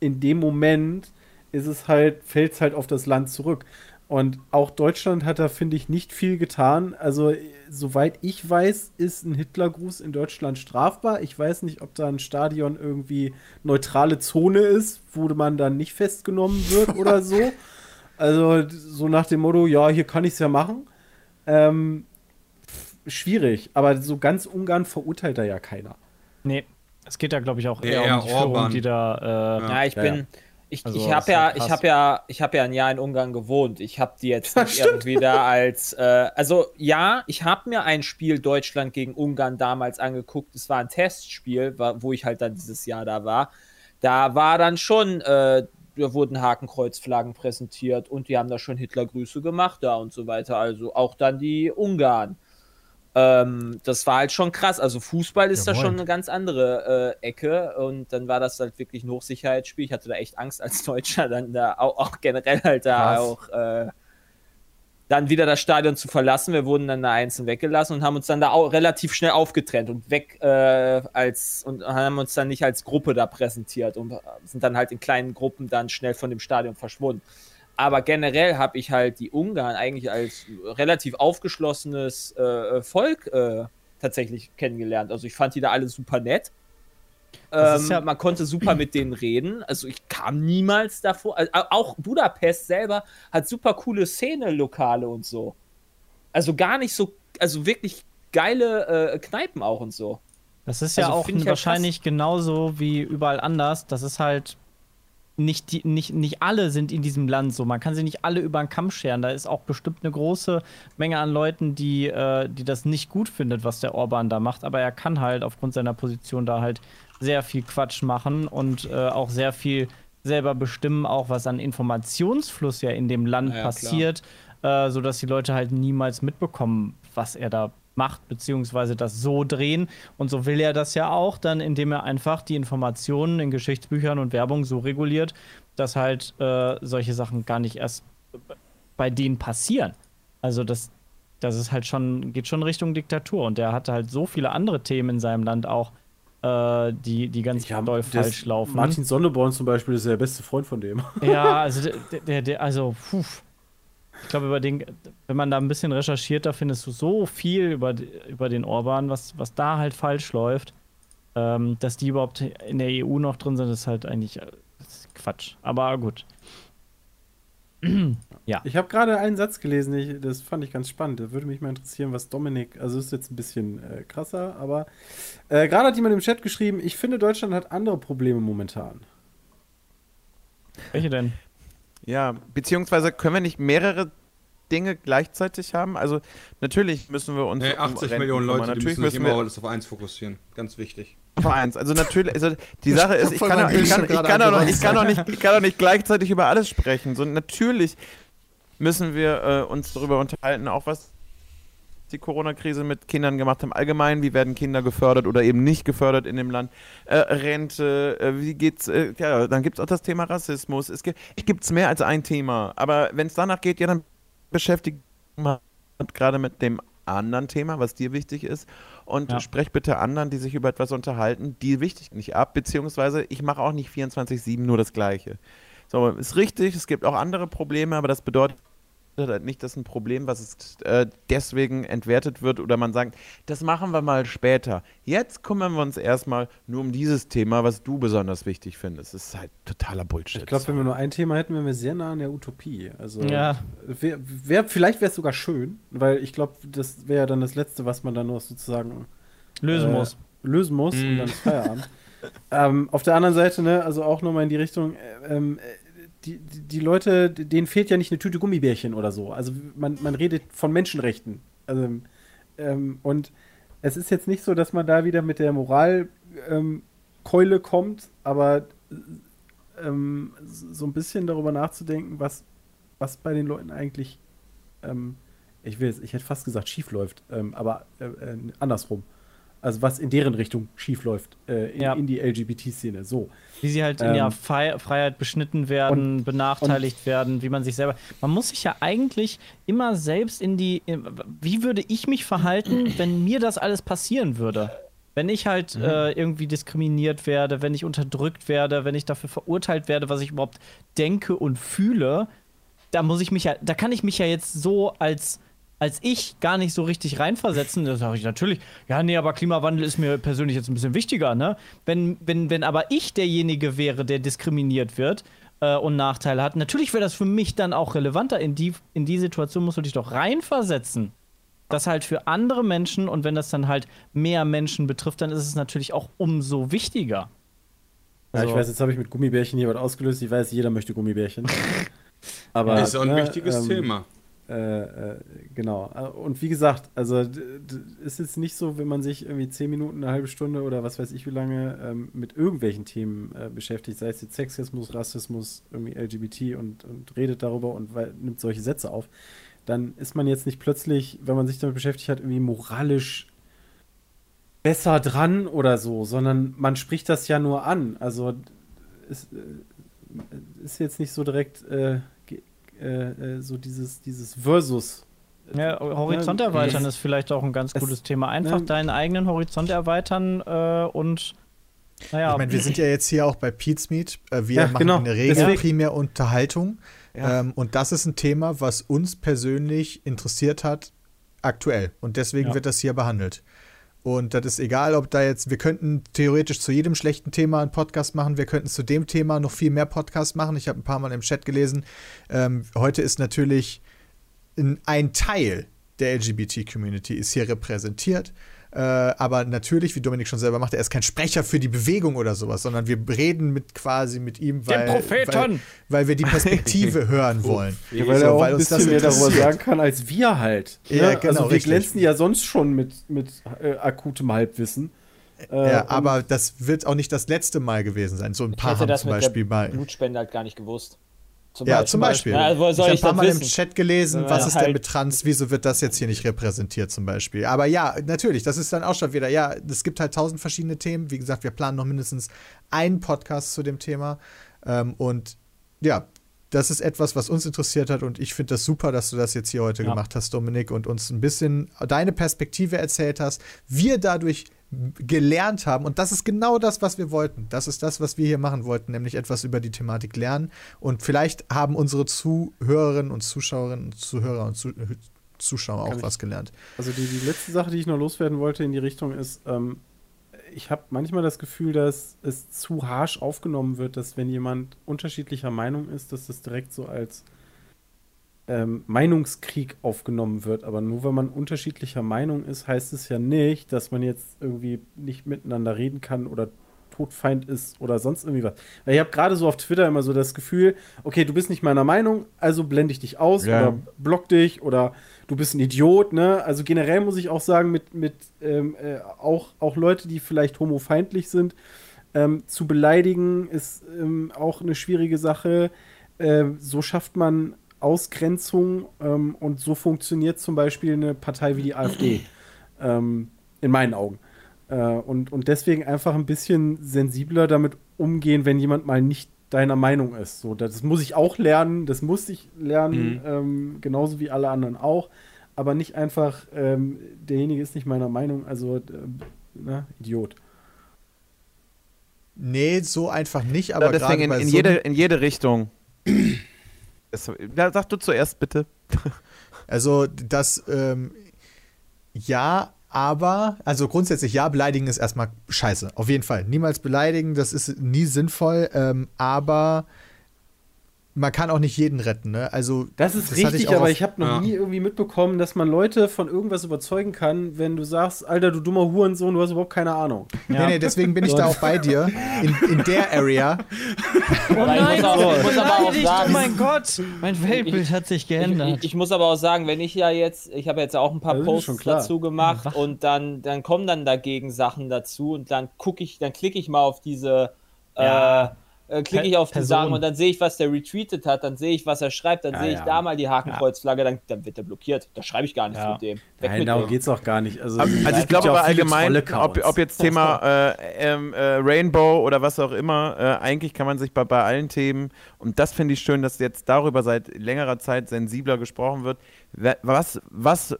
Speaker 6: in dem Moment ist es halt, fällt es halt auf das Land zurück. Und auch Deutschland hat da, finde ich, nicht viel getan. Also, soweit ich weiß, ist ein Hitlergruß in Deutschland strafbar. Ich weiß nicht, ob da ein Stadion irgendwie neutrale Zone ist, wo man dann nicht festgenommen wird oder so. Also, so nach dem Motto, ja, hier kann ich es ja machen. Ähm, schwierig, aber so ganz Ungarn verurteilt da ja keiner.
Speaker 4: Nee, es geht da, glaube ich, auch
Speaker 7: Ja,
Speaker 4: eher
Speaker 7: eher
Speaker 4: um die Führung,
Speaker 7: Orban.
Speaker 4: die da. Äh,
Speaker 5: Ja, ich
Speaker 6: Ja,
Speaker 5: bin.
Speaker 6: ja.
Speaker 5: Ich,
Speaker 4: Also,
Speaker 5: ich habe ja,
Speaker 4: halt
Speaker 5: ich habe ja, ich habe ja ein Jahr in Ungarn gewohnt. Ich habe die jetzt nicht irgendwie da als, äh, also ja, ich habe mir ein Spiel Deutschland gegen Ungarn damals angeguckt. Es war ein Testspiel, wo ich halt dann dieses Jahr da war. Da war dann schon, äh, da wurden Hakenkreuzflaggen präsentiert und die haben da schon Hitlergrüße gemacht da und so weiter. Also auch dann die Ungarn. Ähm, das war halt schon krass. Also Fußball ist da
Speaker 2: Jawohl.
Speaker 5: schon eine ganz andere äh, Ecke und dann war das halt wirklich ein Hochsicherheitsspiel. Ich hatte da echt Angst als Deutscher, dann da auch, auch generell halt da
Speaker 6: Krass.
Speaker 5: auch äh, dann wieder das Stadion zu verlassen. Wir wurden dann da einzeln weggelassen und haben uns dann da auch relativ schnell aufgetrennt und weg äh, als und haben uns dann nicht als Gruppe da präsentiert und sind dann halt in kleinen Gruppen dann schnell von dem Stadion verschwunden. Aber generell habe ich halt die Ungarn eigentlich als relativ aufgeschlossenes äh, Volk äh, tatsächlich kennengelernt. Also ich fand die da alle super nett. Ähm,
Speaker 4: ja-
Speaker 5: man konnte super mit denen reden. Also ich kam niemals davor. Also auch Budapest selber hat super coole Szene-Lokale und so. Also gar nicht so, also wirklich geile äh, Kneipen auch und so.
Speaker 4: Das ist ja
Speaker 5: Also
Speaker 4: auch
Speaker 5: find ich halt
Speaker 4: wahrscheinlich genauso wie überall anders. Das ist halt nicht, die, nicht, nicht alle sind in diesem Land so. Man kann sie nicht alle über den Kamm scheren. Da ist auch bestimmt eine große Menge an Leuten, die, äh, die das nicht gut findet, was der Orban da macht. Aber er kann halt aufgrund seiner Position da halt sehr viel Quatsch machen und äh, auch sehr viel selber bestimmen, auch was an Informationsfluss ja in dem Land
Speaker 5: Ja, ja,
Speaker 4: passiert, äh, sodass die Leute halt niemals mitbekommen, was er da macht, beziehungsweise das so drehen. Und so will er das ja auch, dann indem er einfach die Informationen in Geschichtsbüchern und Werbung so reguliert, dass halt äh, solche Sachen gar nicht erst bei denen passieren. Also das, das ist halt schon, geht schon Richtung Diktatur. Und der hatte halt so viele andere Themen in seinem Land auch, äh, die, die ganz
Speaker 6: Ja,
Speaker 4: doll falsch laufen.
Speaker 6: Martin Sonneborn zum Beispiel ist ja der beste Freund von dem.
Speaker 4: Ja, also der, der, der also, puh. Ich glaube, über den, wenn man da ein bisschen recherchiert, da findest du so viel über, über den Orban, was, was da halt falsch läuft. Ähm, dass die überhaupt in der EU noch drin sind, ist halt eigentlich äh, ist Quatsch. Aber gut. ja.
Speaker 6: Ich habe gerade einen Satz gelesen, ich, das fand ich ganz spannend. Da würde mich mal interessieren, was Dominik, also ist jetzt ein bisschen äh, krasser, aber äh, gerade hat jemand im Chat geschrieben, ich finde, Deutschland hat andere Probleme momentan.
Speaker 4: Welche denn?
Speaker 3: Ja, beziehungsweise können wir nicht mehrere Dinge gleichzeitig haben? Also natürlich müssen wir uns
Speaker 7: Nee,
Speaker 3: um
Speaker 7: 80
Speaker 3: Renten
Speaker 7: Millionen. Leute, die
Speaker 3: natürlich
Speaker 7: müssen sich
Speaker 3: müssen
Speaker 7: immer
Speaker 3: wir
Speaker 7: alles auf eins fokussieren. Ganz wichtig.
Speaker 3: auf eins. Also natürlich, also die Sache ist, ich kann, auch- ich, kann, ich, kann auch noch, ich,
Speaker 2: angerannt
Speaker 3: kann auch nicht, ich kann auch nicht gleichzeitig über alles sprechen. So natürlich müssen wir äh, uns darüber unterhalten, auch was die Corona-Krise mit Kindern gemacht haben. Allgemein, wie werden Kinder gefördert oder eben nicht gefördert in dem Land? Äh, Rente, äh, wie geht's? Äh, ja, dann gibt es auch das Thema Rassismus. Es gibt es mehr als ein Thema. Aber wenn es danach geht, ja, dann beschäftigt man gerade mit dem anderen Thema, was dir wichtig ist. Und
Speaker 4: Ja.
Speaker 3: sprech bitte anderen, die sich über etwas unterhalten, die wichtig nicht ab. Beziehungsweise ich mache auch nicht 24-7 nur das Gleiche. So, ist richtig, es gibt auch andere Probleme, aber das bedeutet halt nicht, dass ein Problem, was es äh, deswegen entwertet wird oder man sagt, das machen wir mal später. Jetzt kümmern wir uns erstmal nur um dieses Thema, was du besonders wichtig findest. Das ist halt totaler Bullshit.
Speaker 6: Ich glaube, wenn wir nur ein Thema hätten, wären wir sehr nah an der Utopie. Also
Speaker 4: Ja.
Speaker 6: wär, wär, vielleicht wäre es sogar schön, weil ich glaube, das wäre ja dann das Letzte, was man dann noch sozusagen
Speaker 4: Lösen
Speaker 6: äh,
Speaker 4: muss.
Speaker 6: lösen muss und dann ist Feierabend. ähm, auf der anderen Seite, ne, also auch nochmal in die Richtung, äh, ähm, äh, die, die, Leute, denen fehlt ja nicht eine Tüte Gummibärchen oder so. Also man, man redet von Menschenrechten. Also, ähm, und es ist jetzt nicht so, dass man da wieder mit der Moralkeule ähm, kommt, aber ähm, so ein bisschen darüber nachzudenken, was, was bei den Leuten eigentlich, ähm, ich will ich hätte fast gesagt, schief läuft, ähm, aber äh, äh, andersrum. Also was in deren Richtung schief läuft, äh, in,
Speaker 4: Ja.
Speaker 6: in die LGBT-Szene. So.
Speaker 4: Wie sie halt in
Speaker 6: Ähm,
Speaker 4: ihrer Fei Freiheit beschnitten werden, benachteiligt werden, wie man sich selber. Man muss sich ja eigentlich immer selbst in die. In, wie würde ich mich verhalten, wenn mir das alles passieren würde? Wenn ich halt mhm. äh, irgendwie diskriminiert werde, wenn ich unterdrückt werde, wenn ich dafür verurteilt werde, was ich überhaupt denke und fühle, da muss ich mich ja, da kann ich mich ja jetzt so als als ich gar nicht so richtig reinversetzen. Da sage ich natürlich, ja, nee, aber Klimawandel ist mir persönlich jetzt ein bisschen wichtiger, ne? Wenn, wenn, wenn aber ich derjenige wäre, der diskriminiert wird äh, und Nachteile hat, natürlich wäre das für mich dann auch relevanter. In die, in die Situation musst du dich doch reinversetzen. Das halt für andere Menschen und wenn das dann halt mehr Menschen betrifft, dann ist es natürlich auch umso wichtiger.
Speaker 6: Ja, ich weiß, jetzt habe ich mit Gummibärchen hier was ausgelöst. Ich weiß, jeder möchte Gummibärchen. Aber,
Speaker 7: ist auch ein ne, wichtiges ähm, Thema.
Speaker 6: Äh, äh, genau. Und wie gesagt, also ist jetzt nicht so, wenn man sich irgendwie zehn Minuten, eine halbe Stunde oder was weiß ich wie lange ähm, mit irgendwelchen Themen äh, beschäftigt, sei es jetzt Sexismus, Rassismus, irgendwie LGBT und, und redet darüber und nimmt solche Sätze auf, dann ist man jetzt nicht plötzlich, wenn man sich damit beschäftigt hat, irgendwie moralisch besser dran oder so, sondern man spricht das ja nur an. Also ist, äh, ist jetzt nicht so direkt äh, äh, äh, so dieses, dieses Versus.
Speaker 4: Ja, Horizont erweitern ist vielleicht auch ein ganz gutes Thema. Einfach ne, deinen eigenen Horizont erweitern äh, und
Speaker 2: naja. Ich meine, wir sind ja jetzt hier auch bei Pete's Meet. Äh, wir ja, machen genau. in der Regel Deswegen. primär Unterhaltung. Ja. Ähm, und das ist ein Thema, was uns persönlich interessiert hat, aktuell. Und deswegen ja. wird das hier behandelt. Und das ist egal, ob da jetzt, wir könnten theoretisch zu jedem schlechten Thema einen Podcast machen, wir könnten zu dem Thema noch viel mehr Podcasts machen. Ich habe ein paar Mal im Chat gelesen. Ähm, heute ist natürlich ein Teil der LGBT-Community ist hier repräsentiert. Äh, aber natürlich, wie Dominik schon selber macht, er ist kein Sprecher für die Bewegung oder sowas, sondern wir reden mit quasi mit ihm, weil, weil, weil, wir die Perspektive hören wollen.
Speaker 6: Ja, weil so, er auch weil ein bisschen mehr darüber sagen kann als wir halt. Ne? Ja, genau, also wir richtig. glänzen ja sonst schon mit, mit äh, akutem Halbwissen.
Speaker 2: Äh, ja, aber das wird auch nicht das letzte Mal gewesen sein. So ein paar haben zum Beispiel bei
Speaker 5: Blutspende halt gar nicht gewusst.
Speaker 2: Zum ja, Beispiel. zum Beispiel. Ja, ich habe ein paar Mal wissen? im Chat gelesen, was ist halt denn mit Trans, wieso wird das jetzt hier nicht repräsentiert zum Beispiel. Aber ja, natürlich, das ist dann auch schon wieder, ja, es gibt halt tausend verschiedene Themen. Wie gesagt, wir planen noch mindestens einen Podcast zu dem Thema. Ähm, und ja, das ist etwas, was uns interessiert hat und ich finde das super, dass du das jetzt hier heute ja. gemacht hast, Dominik, und uns ein bisschen deine Perspektive erzählt hast. Wir dadurch gelernt haben. Und das ist genau das, was wir wollten. Das ist das, was wir hier machen wollten, nämlich etwas über die Thematik lernen. Und vielleicht haben unsere Zuhörerinnen und Zuschauerinnen und Zuhörer und Zuh Zuschauer auch ich, was gelernt.
Speaker 6: Also die, die letzte Sache, die ich noch loswerden wollte in die Richtung ist, ähm, ich habe manchmal das Gefühl, dass es zu harsch aufgenommen wird, dass wenn jemand unterschiedlicher Meinung ist, dass das direkt so als ähm, Meinungskrieg aufgenommen wird. Aber nur wenn man unterschiedlicher Meinung ist, heißt es ja nicht, dass man jetzt irgendwie nicht miteinander reden kann oder Todfeind ist oder sonst irgendwie was. Weil ich habe gerade so auf Twitter immer so das Gefühl, okay, du bist nicht meiner Meinung, also blende ich dich aus ja. oder block dich oder du bist ein Idiot, ne? Also generell muss ich auch sagen, mit, mit ähm, äh, auch, auch Leute, die vielleicht homofeindlich sind, ähm, zu beleidigen, ist ähm, auch eine schwierige Sache. Äh, so schafft man Ausgrenzung ähm, und so funktioniert zum Beispiel eine Partei wie die AfD. Ähm, in meinen Augen. Äh, und, und deswegen einfach ein bisschen sensibler damit umgehen, wenn jemand mal nicht deiner Meinung ist. So, das muss ich auch lernen, das muss ich lernen, mhm. ähm, genauso wie alle anderen auch. Aber nicht einfach, ähm, derjenige ist nicht meiner Meinung, also äh, na, Idiot.
Speaker 2: Nee, so einfach nicht, aber ja,
Speaker 3: deswegen in, in, so jede, in jede Richtung. Es, ja, sag du zuerst bitte.
Speaker 2: Also das, ähm, ja, aber, also grundsätzlich ja, beleidigen ist erstmal scheiße. Auf jeden Fall. Niemals beleidigen, das ist nie sinnvoll, ähm, aber man kann auch nicht jeden retten, ne? Also
Speaker 6: das ist das richtig, ich aber ich habe noch ja. nie irgendwie mitbekommen, dass man Leute von irgendwas überzeugen kann, wenn du sagst, Alter, du dummer Hurensohn, du hast überhaupt keine Ahnung.
Speaker 2: Ja. Nee, nee, deswegen bin ich da auch bei dir in, in der Area.
Speaker 5: Oh nein, ich muss, auch, ich muss aber auch sagen,
Speaker 4: oh mein Gott, mein Weltbild hat sich geändert.
Speaker 5: Ich, ich, ich, muss aber auch sagen, wenn ich ja jetzt, ich habe jetzt auch ein paar Posts dazu gemacht ja, und dann, dann kommen dann dagegen Sachen dazu und dann gucke ich, dann klicke ich mal auf diese äh, äh, klicke ich auf die Sachen und dann sehe ich, was der retweetet hat, dann sehe ich, was er schreibt, dann ja, sehe ich ja. da mal die Hakenkreuzflagge, dann, dann wird er blockiert. Da schreibe ich gar nichts ja. mit dem.
Speaker 6: Weg Nein, darum geht es auch gar nicht. Also,
Speaker 3: also ich glaube aber allgemein, ob, ob, jetzt Thema äh, ähm, äh, Rainbow oder was auch immer, äh, eigentlich kann man sich bei, bei allen Themen, und das finde ich schön, dass jetzt darüber seit längerer Zeit sensibler gesprochen wird, was, was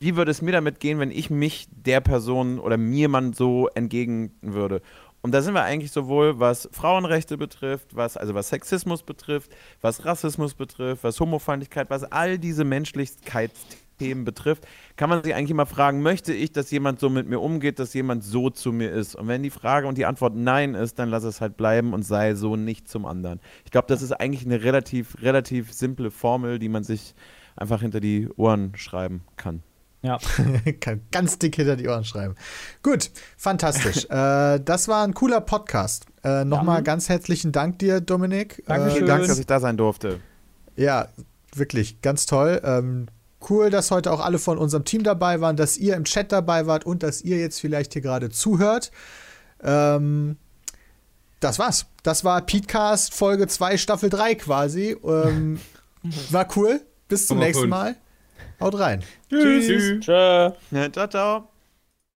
Speaker 3: wie würde es mir damit gehen, wenn ich mich der Person oder mir man so entgegen würde? Und da sind wir eigentlich sowohl, was Frauenrechte betrifft, was, also was Sexismus betrifft, was Rassismus betrifft, was Homofeindlichkeit, was all diese Menschlichkeitsthemen betrifft, kann man sich eigentlich immer fragen, möchte ich, dass jemand so mit mir umgeht, dass jemand so zu mir ist? Und wenn die Frage und die Antwort Nein ist, dann lass es halt bleiben und sei so nicht zum anderen. Ich glaube, das ist eigentlich eine relativ, relativ simple Formel, die man sich einfach hinter die Ohren schreiben kann.
Speaker 4: Ja.
Speaker 2: Kann ganz dick hinter die Ohren schreiben. Gut, fantastisch. äh, das war ein cooler Podcast. Äh, Nochmal
Speaker 4: Ja.
Speaker 2: ganz herzlichen Dank dir, Dominik.
Speaker 4: Dankeschön.
Speaker 2: Äh,
Speaker 3: Danke, dass ich da sein durfte.
Speaker 2: Ja, wirklich, ganz toll. Ähm, cool, dass heute auch alle von unserem Team dabei waren, dass ihr im Chat dabei wart und dass ihr jetzt vielleicht hier gerade zuhört. Ähm, das war's. Das war Petecast Folge 2, Staffel 3 quasi. Ähm, war cool. Bis zum nächsten
Speaker 7: fünf.
Speaker 2: Mal. Haut rein.
Speaker 5: Tschüss. Tschö.
Speaker 3: Ja, ciao, ciao.